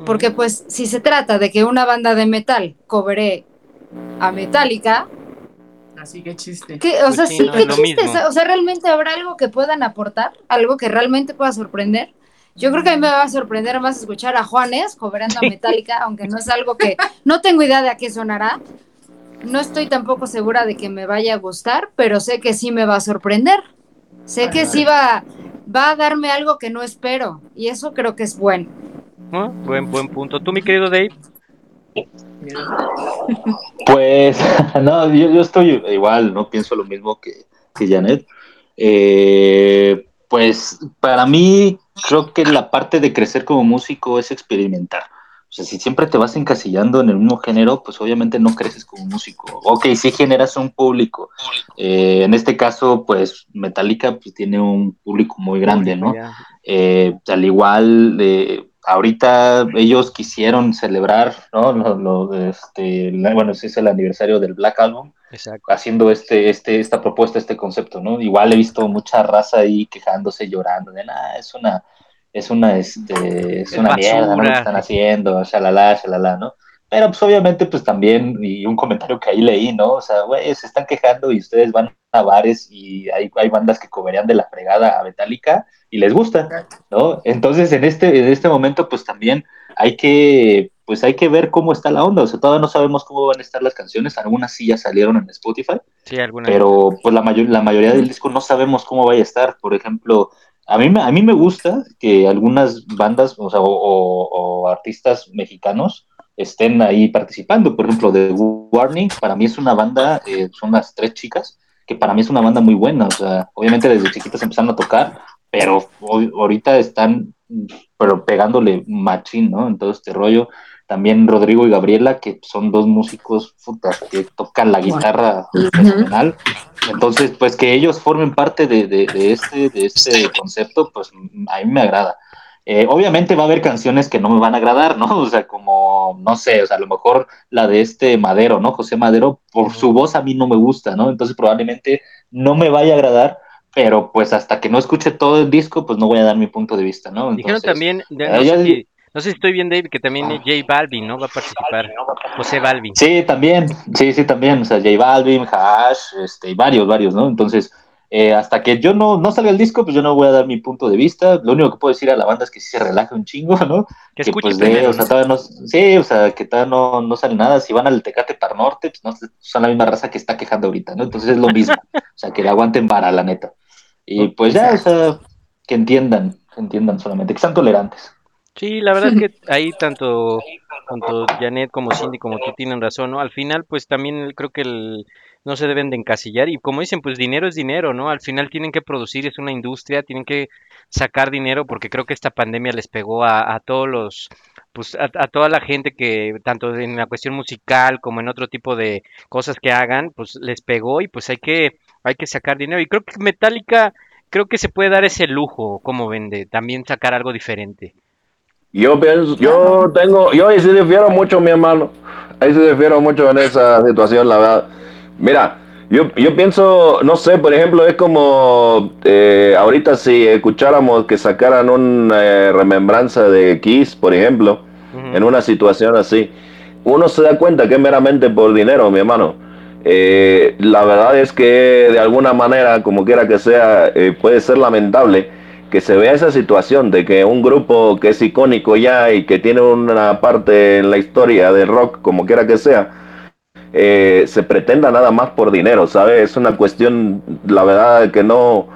porque pues si se trata de que una banda de metal cobre a Metallica, Así que chiste. ¿Qué? O sea, sí, sí, no, qué mismo. O sea, ¿realmente habrá algo que puedan aportar? ¿Algo que realmente pueda sorprender? Yo creo que a mí me va a sorprender más escuchar a Juanes cobrando a <laughs> Metallica, aunque no es algo que... No tengo idea de a qué sonará. No estoy tampoco segura de que me vaya a gustar, pero sé que sí me va a sorprender. Sé que sí va, va a darme algo que no espero. Y eso creo que es bueno. ¿No? Buen, buen punto. ¿Tú, mi querido Dave? Pues, <laughs> no, yo, yo estoy igual, no pienso lo mismo que, que Janet. Eh, pues, para mí, creo que la parte de crecer como músico es experimentar. O sea, si siempre te vas encasillando en el mismo género, pues obviamente no creces como músico. Ok, sí generas un público. Eh, en este caso, pues Metallica pues, tiene un público muy grande, ¿no? Eh, al igual, eh, ahorita ellos quisieron celebrar, ¿no? Lo, lo- este, la- bueno, ese es el aniversario del Black Album, Exacto. haciendo este, este, esta propuesta, este concepto, ¿no? Igual he visto mucha raza ahí quejándose, llorando, de nada, es una, es una, este, es Es una mierda, ¿no? Lo están haciendo, shalala, shalala, ¿no? Pero pues obviamente pues también, y un comentario que ahí leí, ¿no? O sea, güey, se están quejando y ustedes van a bares y hay, hay bandas que coberían de la fregada a Metallica y les gusta, ¿no? Entonces en este, en este momento pues también hay que, pues hay que ver cómo está la onda, o sea, todavía no sabemos cómo van a estar las canciones, algunas sí ya salieron en Spotify, Sí, alguna. pero pues la, mayor, la mayoría del disco no sabemos cómo vaya a estar. Por ejemplo, a mí, me- a mí me gusta que algunas bandas o, sea, o artistas mexicanos estén ahí participando. Por ejemplo, The Warning, para mí es una banda, eh, son las tres chicas, que para mí es una banda muy buena. O sea, obviamente desde chiquitas empezaron a tocar, pero hoy- ahorita están pero pegándole machín, ¿no? En todo este rollo. También Rodrigo y Gabriela, que son dos músicos puta, que tocan la guitarra fenomenal. Entonces, pues que ellos formen parte de, de- de este, de este concepto, pues a mí me agrada. Eh, obviamente va a haber canciones que no me van a agradar, ¿no? <laughs> O sea, como, no sé, o sea, a lo mejor la de este Madero, ¿no? José Madero, por su voz a mí no me gusta, ¿no? Entonces probablemente no me vaya a agradar, pero pues hasta que no escuche todo el disco, pues no voy a dar mi punto de vista, ¿no? Dijeron también, de- eh, no, ya- sé si, no sé si estoy bien, Dave, que también J Balvin, ¿no? Va a participar. José Balvin. Sí, también, sí, sí, también, o sea, J Balvin, Hash, este, y varios, varios, ¿no? Entonces, eh, hasta que yo no, no salga el disco, pues yo no voy a dar mi punto de vista. Lo único que puedo decir a la banda es que sí se relaje un chingo, ¿no? Que escuche pues de, primero, o sea, todavía no, sí, o sea, que todavía no, no sale nada. Si van al Tecate Par Norte, pues no son la misma raza que está quejando ahorita, ¿no? Entonces es lo mismo, <laughs> o sea, que le aguanten vara, la neta. Y pues ya, o sea, que entiendan, que entiendan solamente, que sean tolerantes. Sí, la verdad es que <laughs> ahí tanto, tanto Janet como Cindy como tú tienen razón, ¿no? Al final, pues también creo que el- no se deben de encasillar y como dicen, pues dinero es dinero, ¿no? Al final tienen que producir, es una industria, tienen que sacar dinero porque creo que esta pandemia les pegó a, a todos los, pues a, a toda la gente que tanto en la cuestión musical como en otro tipo de cosas que hagan, pues les pegó y pues hay que, hay que sacar dinero. Y creo que Metallica, creo que se puede dar ese lujo, como vende, también sacar algo diferente. Yo pienso, yo tengo, yo ahí sí difiero mucho, mi hermano. Ahí sí difiero mucho en esa situación, la verdad. Mira, Yo, yo pienso, no sé, por ejemplo, es como eh, ahorita si escucháramos que sacaran una eh, remembranza de Kiss, por ejemplo, en una situación así, uno se da cuenta que es meramente por dinero, mi hermano. Eh, la verdad es que de alguna manera, como quiera que sea, puede ser lamentable que se vea esa situación de que un grupo que es icónico ya y que tiene una parte en la historia del rock, como quiera que sea, eh, se pretenda nada más por dinero, ¿sabes? Es una cuestión, la verdad, que no,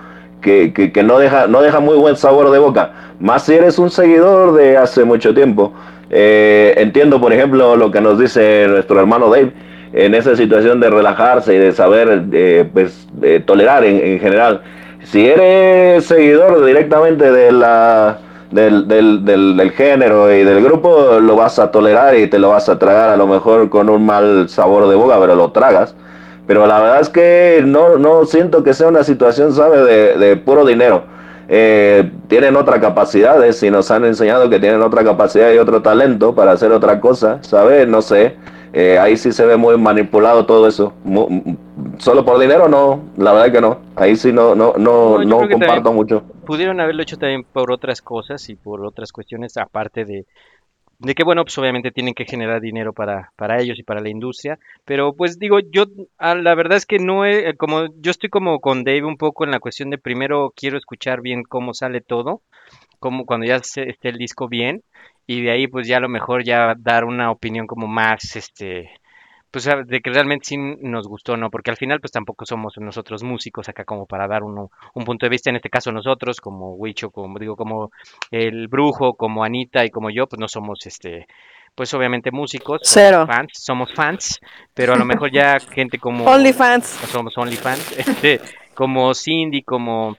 que, que, no, deja, no deja muy buen sabor de boca. Más si eres un seguidor de hace mucho tiempo. Eh, entiendo, por ejemplo, lo que nos dice nuestro hermano Dave en esa situación de relajarse y de saber eh, pues, tolerar en, general. Si eres seguidor directamente de la, del, del, del, género y del grupo, lo vas a tolerar y te lo vas a tragar a lo mejor con un mal sabor de boca, pero lo tragas. Pero la verdad es que no, no siento que sea una situación, ¿sabe?, de, de puro dinero. Eh, tienen otra capacidad, y nos han enseñado que tienen otra capacidad y otro talento para hacer otra cosa, ¿sabes? No sé. Eh, ahí sí se ve muy manipulado todo eso. Solo por dinero no, la verdad que no. Ahí sí no, no, no, no, comparto mucho. Pudieron haberlo hecho también por otras cosas y por otras cuestiones aparte de, de que bueno, pues obviamente tienen que generar dinero para, para ellos y para la industria, pero pues digo, yo ah, la verdad es que no he, como yo estoy como con Dave un poco en la cuestión de primero quiero escuchar bien cómo sale todo, como cuando ya esté el disco bien y de ahí pues ya a lo mejor ya dar una opinión como más, este, pues de que realmente sí nos gustó, ¿no? Porque al final pues tampoco somos nosotros músicos acá como para dar uno, un punto de vista, en este caso nosotros, como Huicho, como digo, como el Brujo, como Anita y como yo, pues no somos este pues obviamente músicos, Cero. Somos fans, somos fans, <laughs> pero a lo mejor ya gente como Only fans. Somos only fans, <laughs> este, como Cindy, como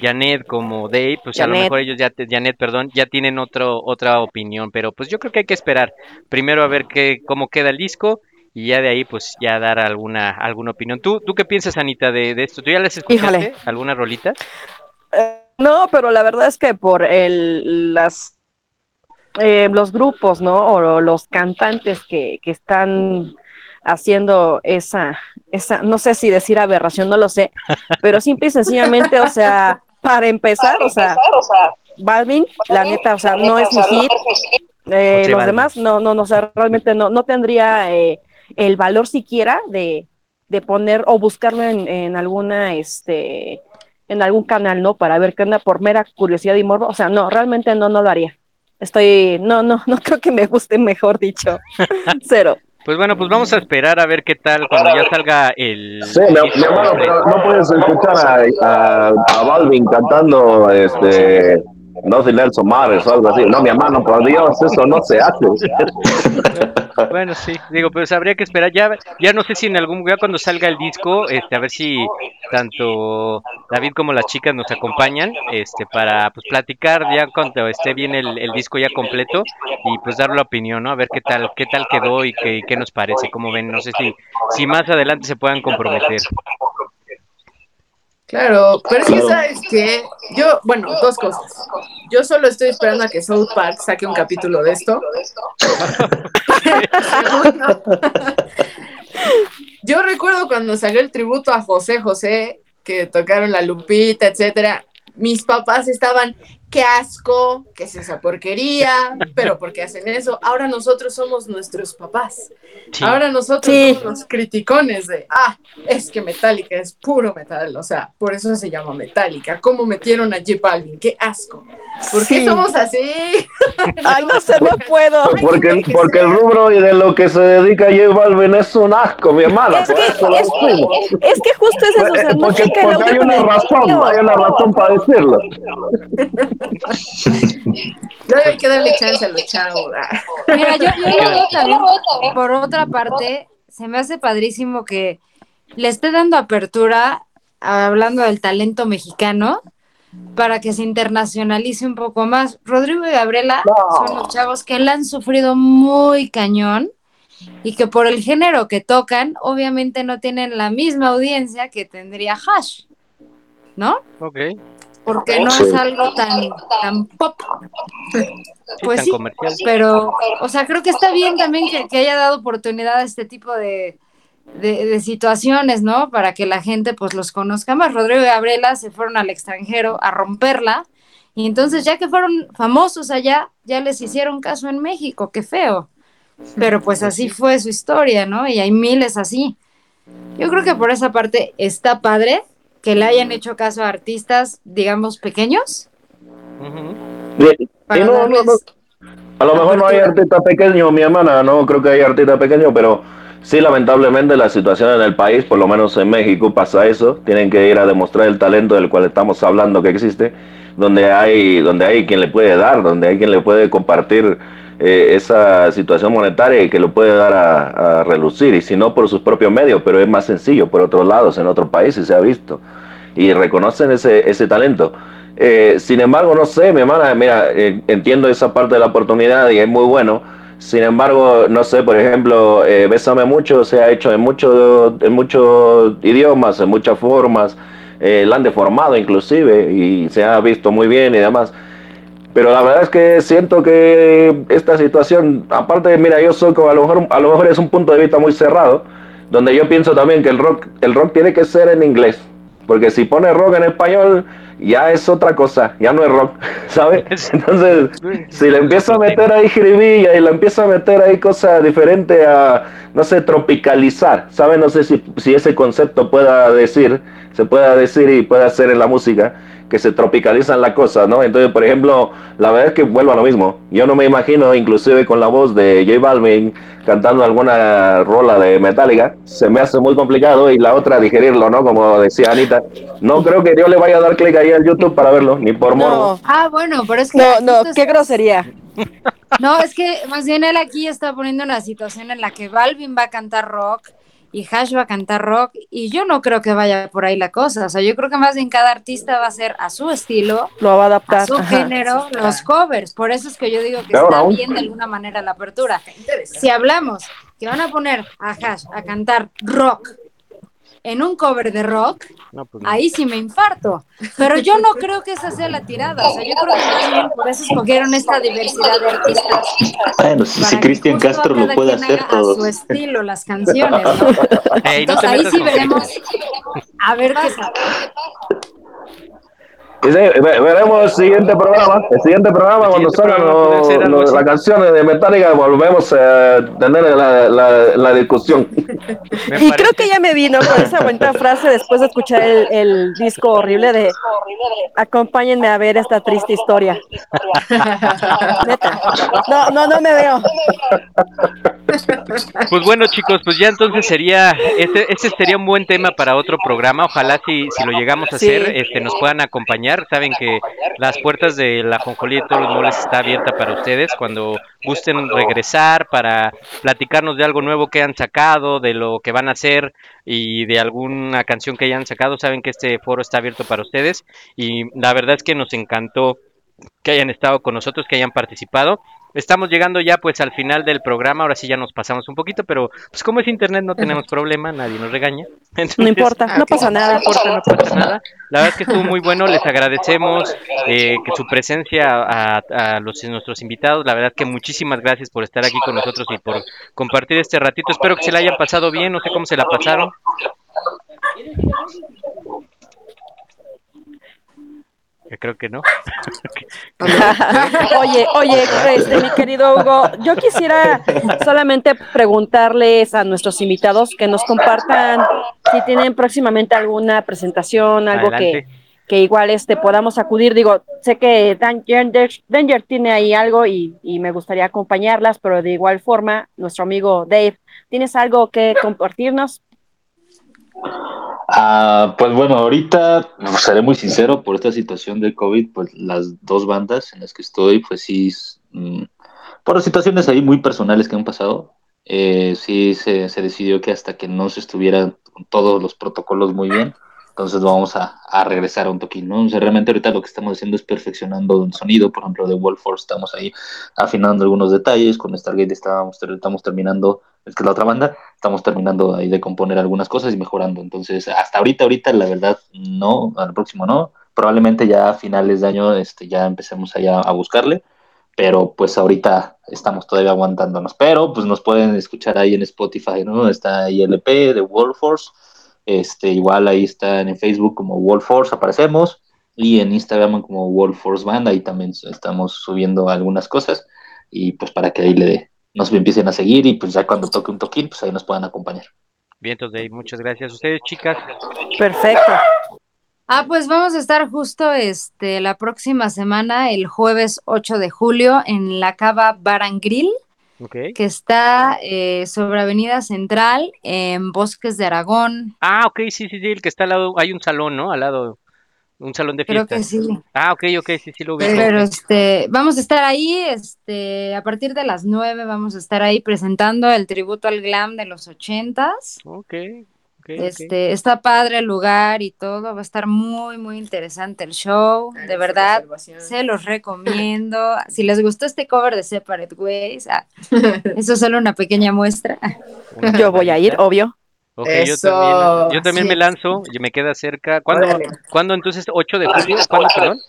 Janet como Dave, pues a lo mejor ellos ya, Janet, perdón, ya tienen otro, otra opinión, pero pues yo creo que hay que esperar primero a ver qué, cómo queda el disco y ya de ahí pues ya dar alguna, alguna opinión. ¿Tú, tú qué piensas, Anita, de, de esto? ¿Tú ya les escuchaste alguna rolita? Eh, no, pero la verdad es que por el, las, eh, los grupos, ¿no? O los cantantes que, que están haciendo esa, esa, no sé si decir aberración, no lo sé, pero simple y sencillamente, o sea, para empezar, o sea, Balvin, la neta, o sea, no es mi hit. Eh, los demás, no, no, no, o sea, realmente no, no tendría eh, el valor siquiera de, de poner o buscarlo en, en, alguna, este, en algún canal, ¿no? Para ver qué onda por mera curiosidad y morbo. O sea, no, realmente no, no lo haría. Estoy, no, no, no creo que me guste, mejor dicho. <laughs> Cero. Pues bueno, pues vamos a esperar a ver qué tal cuando ya salga el. Sí, mi, hermano, pero no puedes escuchar a, a, Balvin cantando este. No sin Nelson Mares o algo así. No, mi hermano, por Dios, eso no se hace. <laughs> bueno, sí, digo, pues habría que esperar. Ya, ya no sé si en algún lugar cuando salga el disco, este, a ver si tanto David como las chicas nos acompañan, este, para pues platicar ya cuando esté bien el, el disco ya completo y pues dar la opinión, ¿no? A ver qué tal, qué tal quedó y qué, qué nos parece, cómo ven. No sé si, si más adelante se puedan comprometer. Claro, pero es que sabes que yo, bueno, dos cosas. Yo solo estoy esperando a que South Park saque un capítulo de esto. <laughs> yo recuerdo cuando salió el tributo a José José, que tocaron la Lupita, etcétera. Mis papás estaban, qué asco, qué es esa porquería, pero ¿por qué hacen eso? Ahora nosotros somos nuestros papás. Ahora nosotros somos los criticones de, ah, es que Metallica es puro metal, o sea, por eso se llama Metallica. ¿Cómo metieron a J Balvin? Qué asco. ¿Por qué somos así? <laughs> Ay, no sé, no puedo. Porque, porque el rubro y de lo que se dedica J Balvin es un asco, mi hermana. Es, que, es, es, que justo es eso. O sea, no porque, porque hay una razón, hay una razón para decirlo. <laughs> no hay que darle chance a los chavos. Mira, yo, yo también, por otra parte, se me hace padrísimo que le esté dando apertura, hablando del talento mexicano, para que se internacionalice un poco más. Rodrigo y Gabriela son los chavos que la han sufrido muy cañón y que por el género que tocan, obviamente no tienen la misma audiencia que tendría Hash, ¿no? Ok. Porque no es algo tan, tan pop. Pues sí, pero, o sea, creo que está bien también que, que haya dado oportunidad a este tipo de, de, de situaciones, ¿no? Para que la gente pues los conozca más. Rodrigo y Gabriela se fueron al extranjero a romperla y entonces ya que fueron famosos allá, ya les hicieron caso en México, qué feo. Pero pues así fue su historia, ¿no? Y hay miles así. Yo creo que por esa parte está padre que le hayan hecho caso a artistas, digamos, pequeños. No, no, no. A lo mejor no hay artista pequeño, mi hermana, no creo que haya artista pequeño, pero sí, lamentablemente la situación en el país, por lo menos en México, pasa eso. Tienen que ir a demostrar el talento del cual estamos hablando que existe, donde hay, donde hay quien le puede dar, donde hay quien le puede compartir eh, esa situación monetaria y que lo puede dar a, relucir, y si no por sus propios medios, pero es más sencillo por otros lados, en otros países se ha visto, y reconocen ese, ese talento. Eh, sin embargo, no sé, mi hermana, mira, eh, entiendo esa parte de la oportunidad y es muy bueno. Sin embargo, no sé, por ejemplo, eh, Bésame Mucho se ha hecho en, mucho, en muchos idiomas, en muchas formas, eh, la han deformado inclusive y se ha visto muy bien y demás. Pero la verdad es que siento que esta situación, aparte, mira, yo soy como a lo mejor, a lo mejor es un punto de vista muy cerrado, donde yo pienso también que el rock, el rock tiene que ser en inglés, porque si pone rock en español, ya es otra cosa, ya no es rock, <laughs> ¿sabes? <laughs> Entonces, si le empiezo a meter ahí jiribilla y le empiezo a meter ahí cosas diferentes a, no sé, tropicalizar, ¿sabes? No sé si, si ese concepto pueda decir, se pueda decir y pueda hacer en la música, que se tropicalizan las cosas, ¿no? Entonces, por ejemplo, la verdad es que vuelvo a lo mismo. Yo no me imagino, inclusive con la voz de J Balvin cantando alguna rola de Metallica, se me hace muy complicado y la otra digerirlo, ¿no? Como decía Anita. No creo que Dios le vaya a dar clic ahí al YouTube para verlo, ni por morbo. No. Ah, bueno, pero es que... No, no, qué es- grosería. No, es que más bien él aquí está poniendo una situación en la que Balvin va a cantar rock y Hash va a cantar rock y yo no creo que vaya por ahí la cosa. O sea, yo creo que más bien cada artista va a hacer a su estilo, Lo va a a adaptar. su ajá. género, los covers. Por eso es que yo digo que Claro, está bien de alguna manera la apertura. Si hablamos que van a poner a Hash a cantar rock en un cover de rock, No, pues no. ahí sí me infarto. Pero yo no creo que esa sea la tirada. O sea, yo creo que por eso escogieron esta diversidad de artistas. Bueno, si, si Cristian Castro lo puede hacer, haga a su estilo las canciones, <laughs> ¿no? Entonces ahí sí veremos a ver qué sale. Y sí, ve- veremos el siguiente programa. El siguiente programa, El cuando siguiente salgan lo- así. las canciones de Metallica, volvemos a tener la, la, la discusión. Y creo que ya me vino con esa bonita <laughs> frase después de escuchar el, el disco horrible de acompáñenme a ver esta triste historia. <laughs> Neta. No, no, no me veo. Pues bueno, chicos, pues ya entonces sería, ese, ese sería un buen tema para otro programa. Ojalá si, si lo llegamos a Sí. hacer, este, nos puedan acompañar. Saben que las puertas de la Jonjolí de todos los moles está abierta para ustedes cuando gusten regresar para platicarnos de algo nuevo que han sacado, de lo que van a hacer y de alguna canción que hayan sacado. Saben que este foro está abierto para ustedes y la verdad es que nos encantó que hayan estado con nosotros, que hayan participado. Estamos llegando ya pues al final del programa, ahora sí ya nos pasamos un poquito, pero pues como es internet no tenemos problema, nadie nos regaña. <laughs> Entonces, No importa, no pasa no nada. importa, no pasa nada. La verdad es que estuvo muy bueno, les <laughs> agradecemos eh, que su presencia a, a los, nuestros invitados, la verdad que muchísimas gracias por estar aquí con nosotros y por compartir este ratito. Espero que se la hayan pasado bien, no sé cómo se la pasaron. Creo que <laughs> no. Oye, oye, este, mi querido Hugo, yo quisiera solamente preguntarles a nuestros invitados que nos compartan si tienen próximamente alguna presentación, algo que, que igual este podamos acudir. Digo, sé que Danger, Danger tiene ahí algo y, y me gustaría acompañarlas, pero de igual forma, nuestro amigo Dave, ¿tienes algo que compartirnos? Ah, pues bueno, ahorita seré muy sincero, por esta situación del COVID, pues las dos bandas en las que estoy, pues sí, mm, por situaciones ahí muy personales que han pasado, eh, sí se, se decidió que hasta que no se estuvieran todos los protocolos muy bien, entonces vamos a, a regresar un toquín, ¿no? O sea, realmente ahorita lo que estamos haciendo es perfeccionando el sonido, por ejemplo, de Wolfforce estamos ahí afinando algunos detalles, con Stargate estábamos, estamos terminando, es que la otra banda, estamos terminando ahí de componer algunas cosas y mejorando. Entonces, hasta ahorita, ahorita, la verdad, no, al próximo no. Probablemente ya a finales de año este, ya empecemos allá a buscarle, pero pues ahorita estamos todavía aguantándonos. Pero pues nos pueden escuchar ahí en Spotify, ¿no? Está ILP de Wolforce. Este, igual ahí están en Facebook como Wolforce, aparecemos. Y en Instagram como Wolforce Band, ahí también estamos subiendo algunas cosas. Y pues para que ahí le nos empiecen a seguir y pues ya cuando toque un toquín, pues ahí nos puedan acompañar. Bien, entonces, muchas gracias. ¿Ustedes, chicas? Perfecto. Ah, pues vamos a estar justo este la próxima semana, el jueves 8 de julio, en la Cava Bar and Grill, Ok. que está eh, sobre Avenida Central, en Bosques de Aragón. Ah, ok, sí, sí, sí, el que está al lado, hay un salón, ¿no? Al lado, un salón de Creo fiestas. que sí. Ah, ok, ok, sí, sí lo vi. Pero este, vamos a estar ahí, este, a partir de las 9 vamos a estar ahí presentando el tributo al glam de los ochentas. Ok, Este, está padre el lugar y todo, va a estar muy, muy interesante el show, de verdad, se los recomiendo. <laughs> Si les gustó este cover de Separate Ways, ah, eso es solo una pequeña muestra. <laughs> Yo voy a ir, obvio. Ok, yo Eso, también, yo también sí. me lanzo, y me queda cerca. ¿Cuándo, Órale. ¿cuándo entonces? ¿8 de julio? ¿Cuándo, perdón?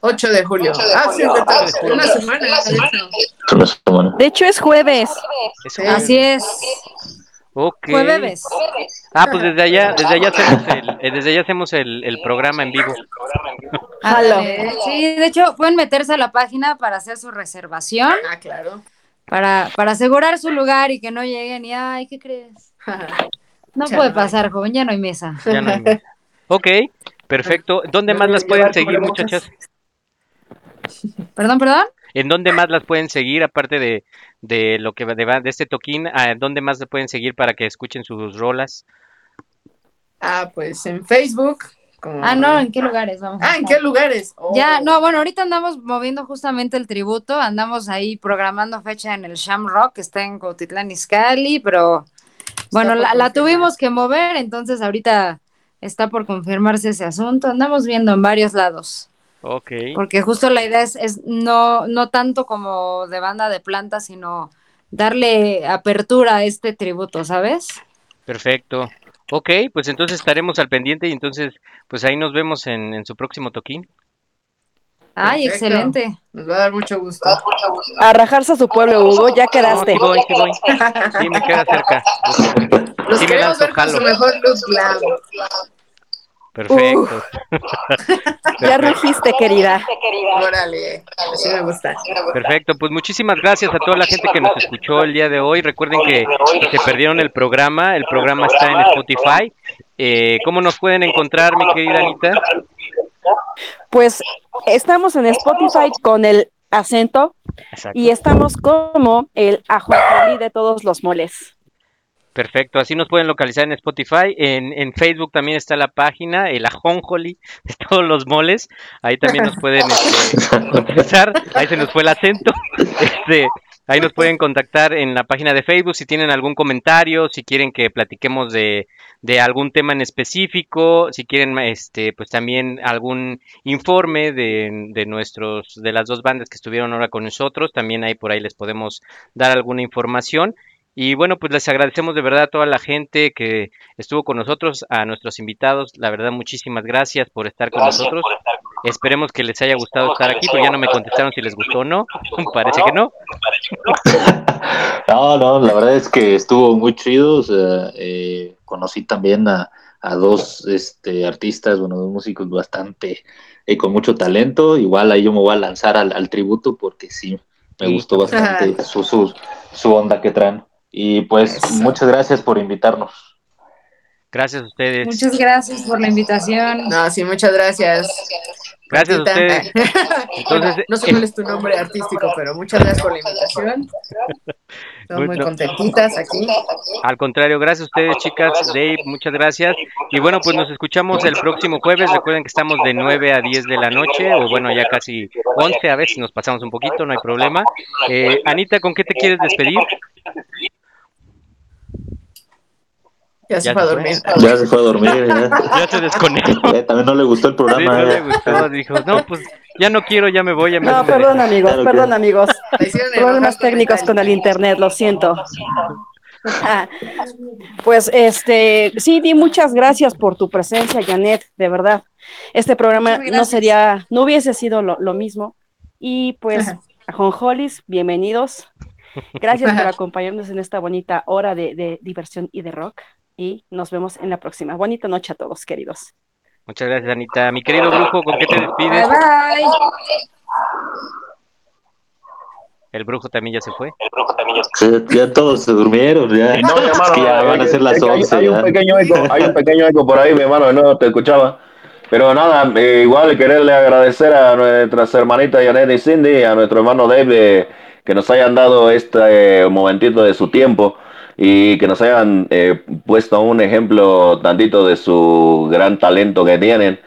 8 de julio. Ah, sí, de una semana. de hecho. Es una semana. De hecho, es jueves. Así es, Ok. fue bebés. Ah, pues desde allá, desde allá hacemos el, eh, desde allá hacemos el, el programa en vivo. Sí, de hecho, pueden meterse a la página para hacer su reservación, Ah, claro. para, para asegurar su lugar y que no lleguen y, ay, ¿qué crees? <laughs> No puede pasar, joven, ya no hay mesa. Ya no hay más. Ok, perfecto. ¿Dónde más las pueden seguir, muchachas? Perdón, perdón. ¿En dónde más las pueden seguir, aparte de, de lo que va de, va- de este toquín? ¿A dónde más las pueden seguir para que escuchen sus rolas? Ah, pues en Facebook. como- Ah, no, ¿en qué lugares vamos? Ah, ¿en qué lugares? Oh. Ya, no, bueno, ahorita andamos moviendo justamente el tributo, andamos ahí programando fecha en el Shamrock, que está en Cuautitlán Izcalli, pero bueno, la, la tuvimos que mover, entonces ahorita está por confirmarse ese asunto, andamos viendo en varios lados, Ok, porque justo la idea es, es no, no tanto como de banda de planta, sino darle apertura a este tributo, ¿sabes? perfecto. Ok, pues entonces estaremos al pendiente y entonces pues ahí nos vemos en, en su próximo toquín. Ay, Perfecto. excelente. Nos va a dar mucho gusto. A rajarse a su pueblo, Hugo, ya No, quedaste. sí voy, sí voy. Sí, me queda cerca. Los Sí me queremos lanzo, ver con su mejor glam. Perfecto. <laughs> Ya rugiste, querida. Órale, así me gusta. Perfecto, pues muchísimas gracias a toda la gente que nos escuchó el día de hoy. Recuerden que si se perdieron el programa, el programa está en Spotify. Eh, ¿Cómo nos pueden encontrar, mi querida Anita? Pues estamos en Spotify con el acento Exacto. y estamos como el ajonjolí de todos los moles. Perfecto, así nos pueden localizar en Spotify. En, Facebook también está la página, el ajonjoli de <laughs> todos los moles. Ahí también nos pueden este. Ahí se nos fue el acento. <laughs> Este, ahí nos pueden contactar en la página de Facebook si tienen algún comentario, si quieren que platiquemos de, de algún tema en específico, si quieren este, pues también algún informe de, de nuestros, de las dos bandas que estuvieron ahora con nosotros. También ahí por ahí les podemos dar alguna información. Y bueno, pues les agradecemos de verdad a toda la gente que estuvo con nosotros, a nuestros invitados. La verdad, muchísimas gracias por estar con nosotros. Esperemos que les haya gustado estar aquí, pero ya no me contestaron si les gustó o <laughs> no. Parece que no. <laughs> No, no, la verdad es que estuvo muy chido. o sea, eh, conocí también a, a dos este, artistas, bueno, dos músicos bastante eh, con mucho talento. Igual ahí yo me voy a lanzar al, al tributo porque sí, me Sí. gustó bastante <laughs> su, su, su onda que traen. Y pues Eso. muchas gracias por invitarnos. Gracias a ustedes. Muchas gracias por la invitación. No, sí, muchas gracias. Gracias a ustedes. <laughs> Entonces, no sé cuál es tu nombre artístico, pero muchas gracias por la invitación. Estamos muy contentitas aquí. Al contrario, gracias a ustedes, chicas. Dave, muchas gracias. Y bueno, pues nos escuchamos el próximo jueves. Recuerden que estamos de 9 a 10 de la noche, o bueno, ya casi 11, a ver si nos pasamos un poquito, no hay problema. Eh, Anita, ¿con qué te quieres despedir? Ya se Ya fue a dormir. Ya se fue a dormir. Ya, <laughs> Ya se desconectó. Ya también no le gustó el Sí, programa. no le ya. gustó, dijo, no, pues ya no quiero, ya me voy, ya me No, perdón amigos, Claro que- perdón amigos. Problemas técnicos con el internet, lo siento. Ah, <laughs> Pues este, sí, di muchas gracias por tu presencia, Janet, de verdad. Este programa no sería, no hubiese sido lo, lo mismo. Y pues Ajonjolis, bienvenidos. Gracias por <laughs> acompañarnos en esta bonita hora de, de diversión y de rock. Y nos vemos en la próxima. Bonita noche a todos, queridos. Muchas gracias, Anita. Mi querido brujo, ¿con qué te despides? Bye bye. El brujo también ya se fue. Ya, ya todos se durmieron, ya. No, hermano, Es que ya eh, van a ser las es que hay- 11. Hay, un ya. pequeño eco, hay un pequeño eco por ahí, mi hermano, no te escuchaba. Pero nada, eh, igual quererle agradecer a nuestras hermanitas Janet y Cindy, a nuestro hermano Dave, eh, que nos hayan dado este eh, momentito de su tiempo y que nos hayan eh, puesto un ejemplo tantito de su gran talento que tienen.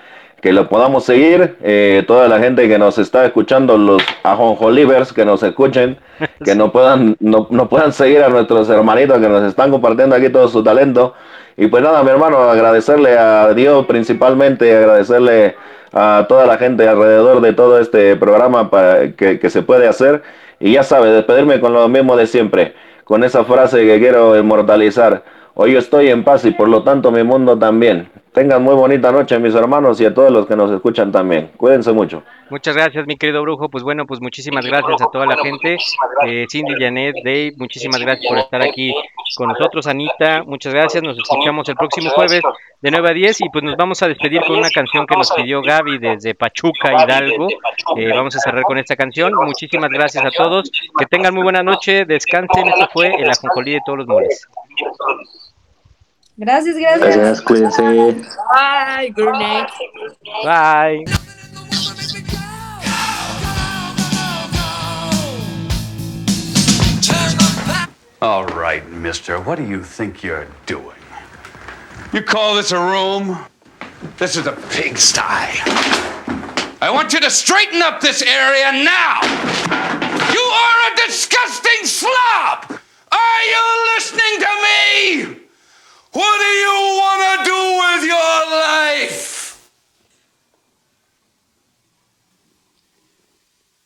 Que lo podamos seguir, eh, toda la gente que nos está escuchando, los ajonjolivers que nos escuchen, <laughs> que no puedan, no, no puedan seguir a nuestros hermanitos que nos están compartiendo aquí todo su talento. Y pues nada, mi hermano, agradecerle a Dios principalmente, agradecerle a toda la gente alrededor de todo este programa para que, que se puede hacer. Y ya sabe, despedirme con lo mismo de siempre, con esa frase que quiero inmortalizar. Hoy estoy en paz y por lo tanto mi mundo también. Tengan muy bonita noche mis hermanos y a todos los que nos escuchan también. Cuídense mucho. Muchas gracias, mi querido brujo. Pues bueno, pues muchísimas gracias a toda la gente. Eh, Cindy, Janet, Dave, muchísimas gracias por estar aquí con nosotros. Anita, muchas gracias. Nos escuchamos el próximo jueves de 9 a 10 y pues nos vamos a despedir con una canción que nos pidió Gaby desde Pachuca, Hidalgo. Eh, vamos a cerrar con esta canción. Muchísimas gracias a todos. Que tengan muy buena noche. Descansen. Esto fue el ajonjolí de todos los moles. Gracias, gracias. Gracias, cuídense. Bye, good night. Bye. All right, mister, what do you think you're doing? You call this a room? This is a pigsty. I want you to straighten up this area now! You are a disgusting slob! Are you listening to me? What do you want to do with your life?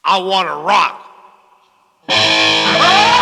I want to rock. Oh!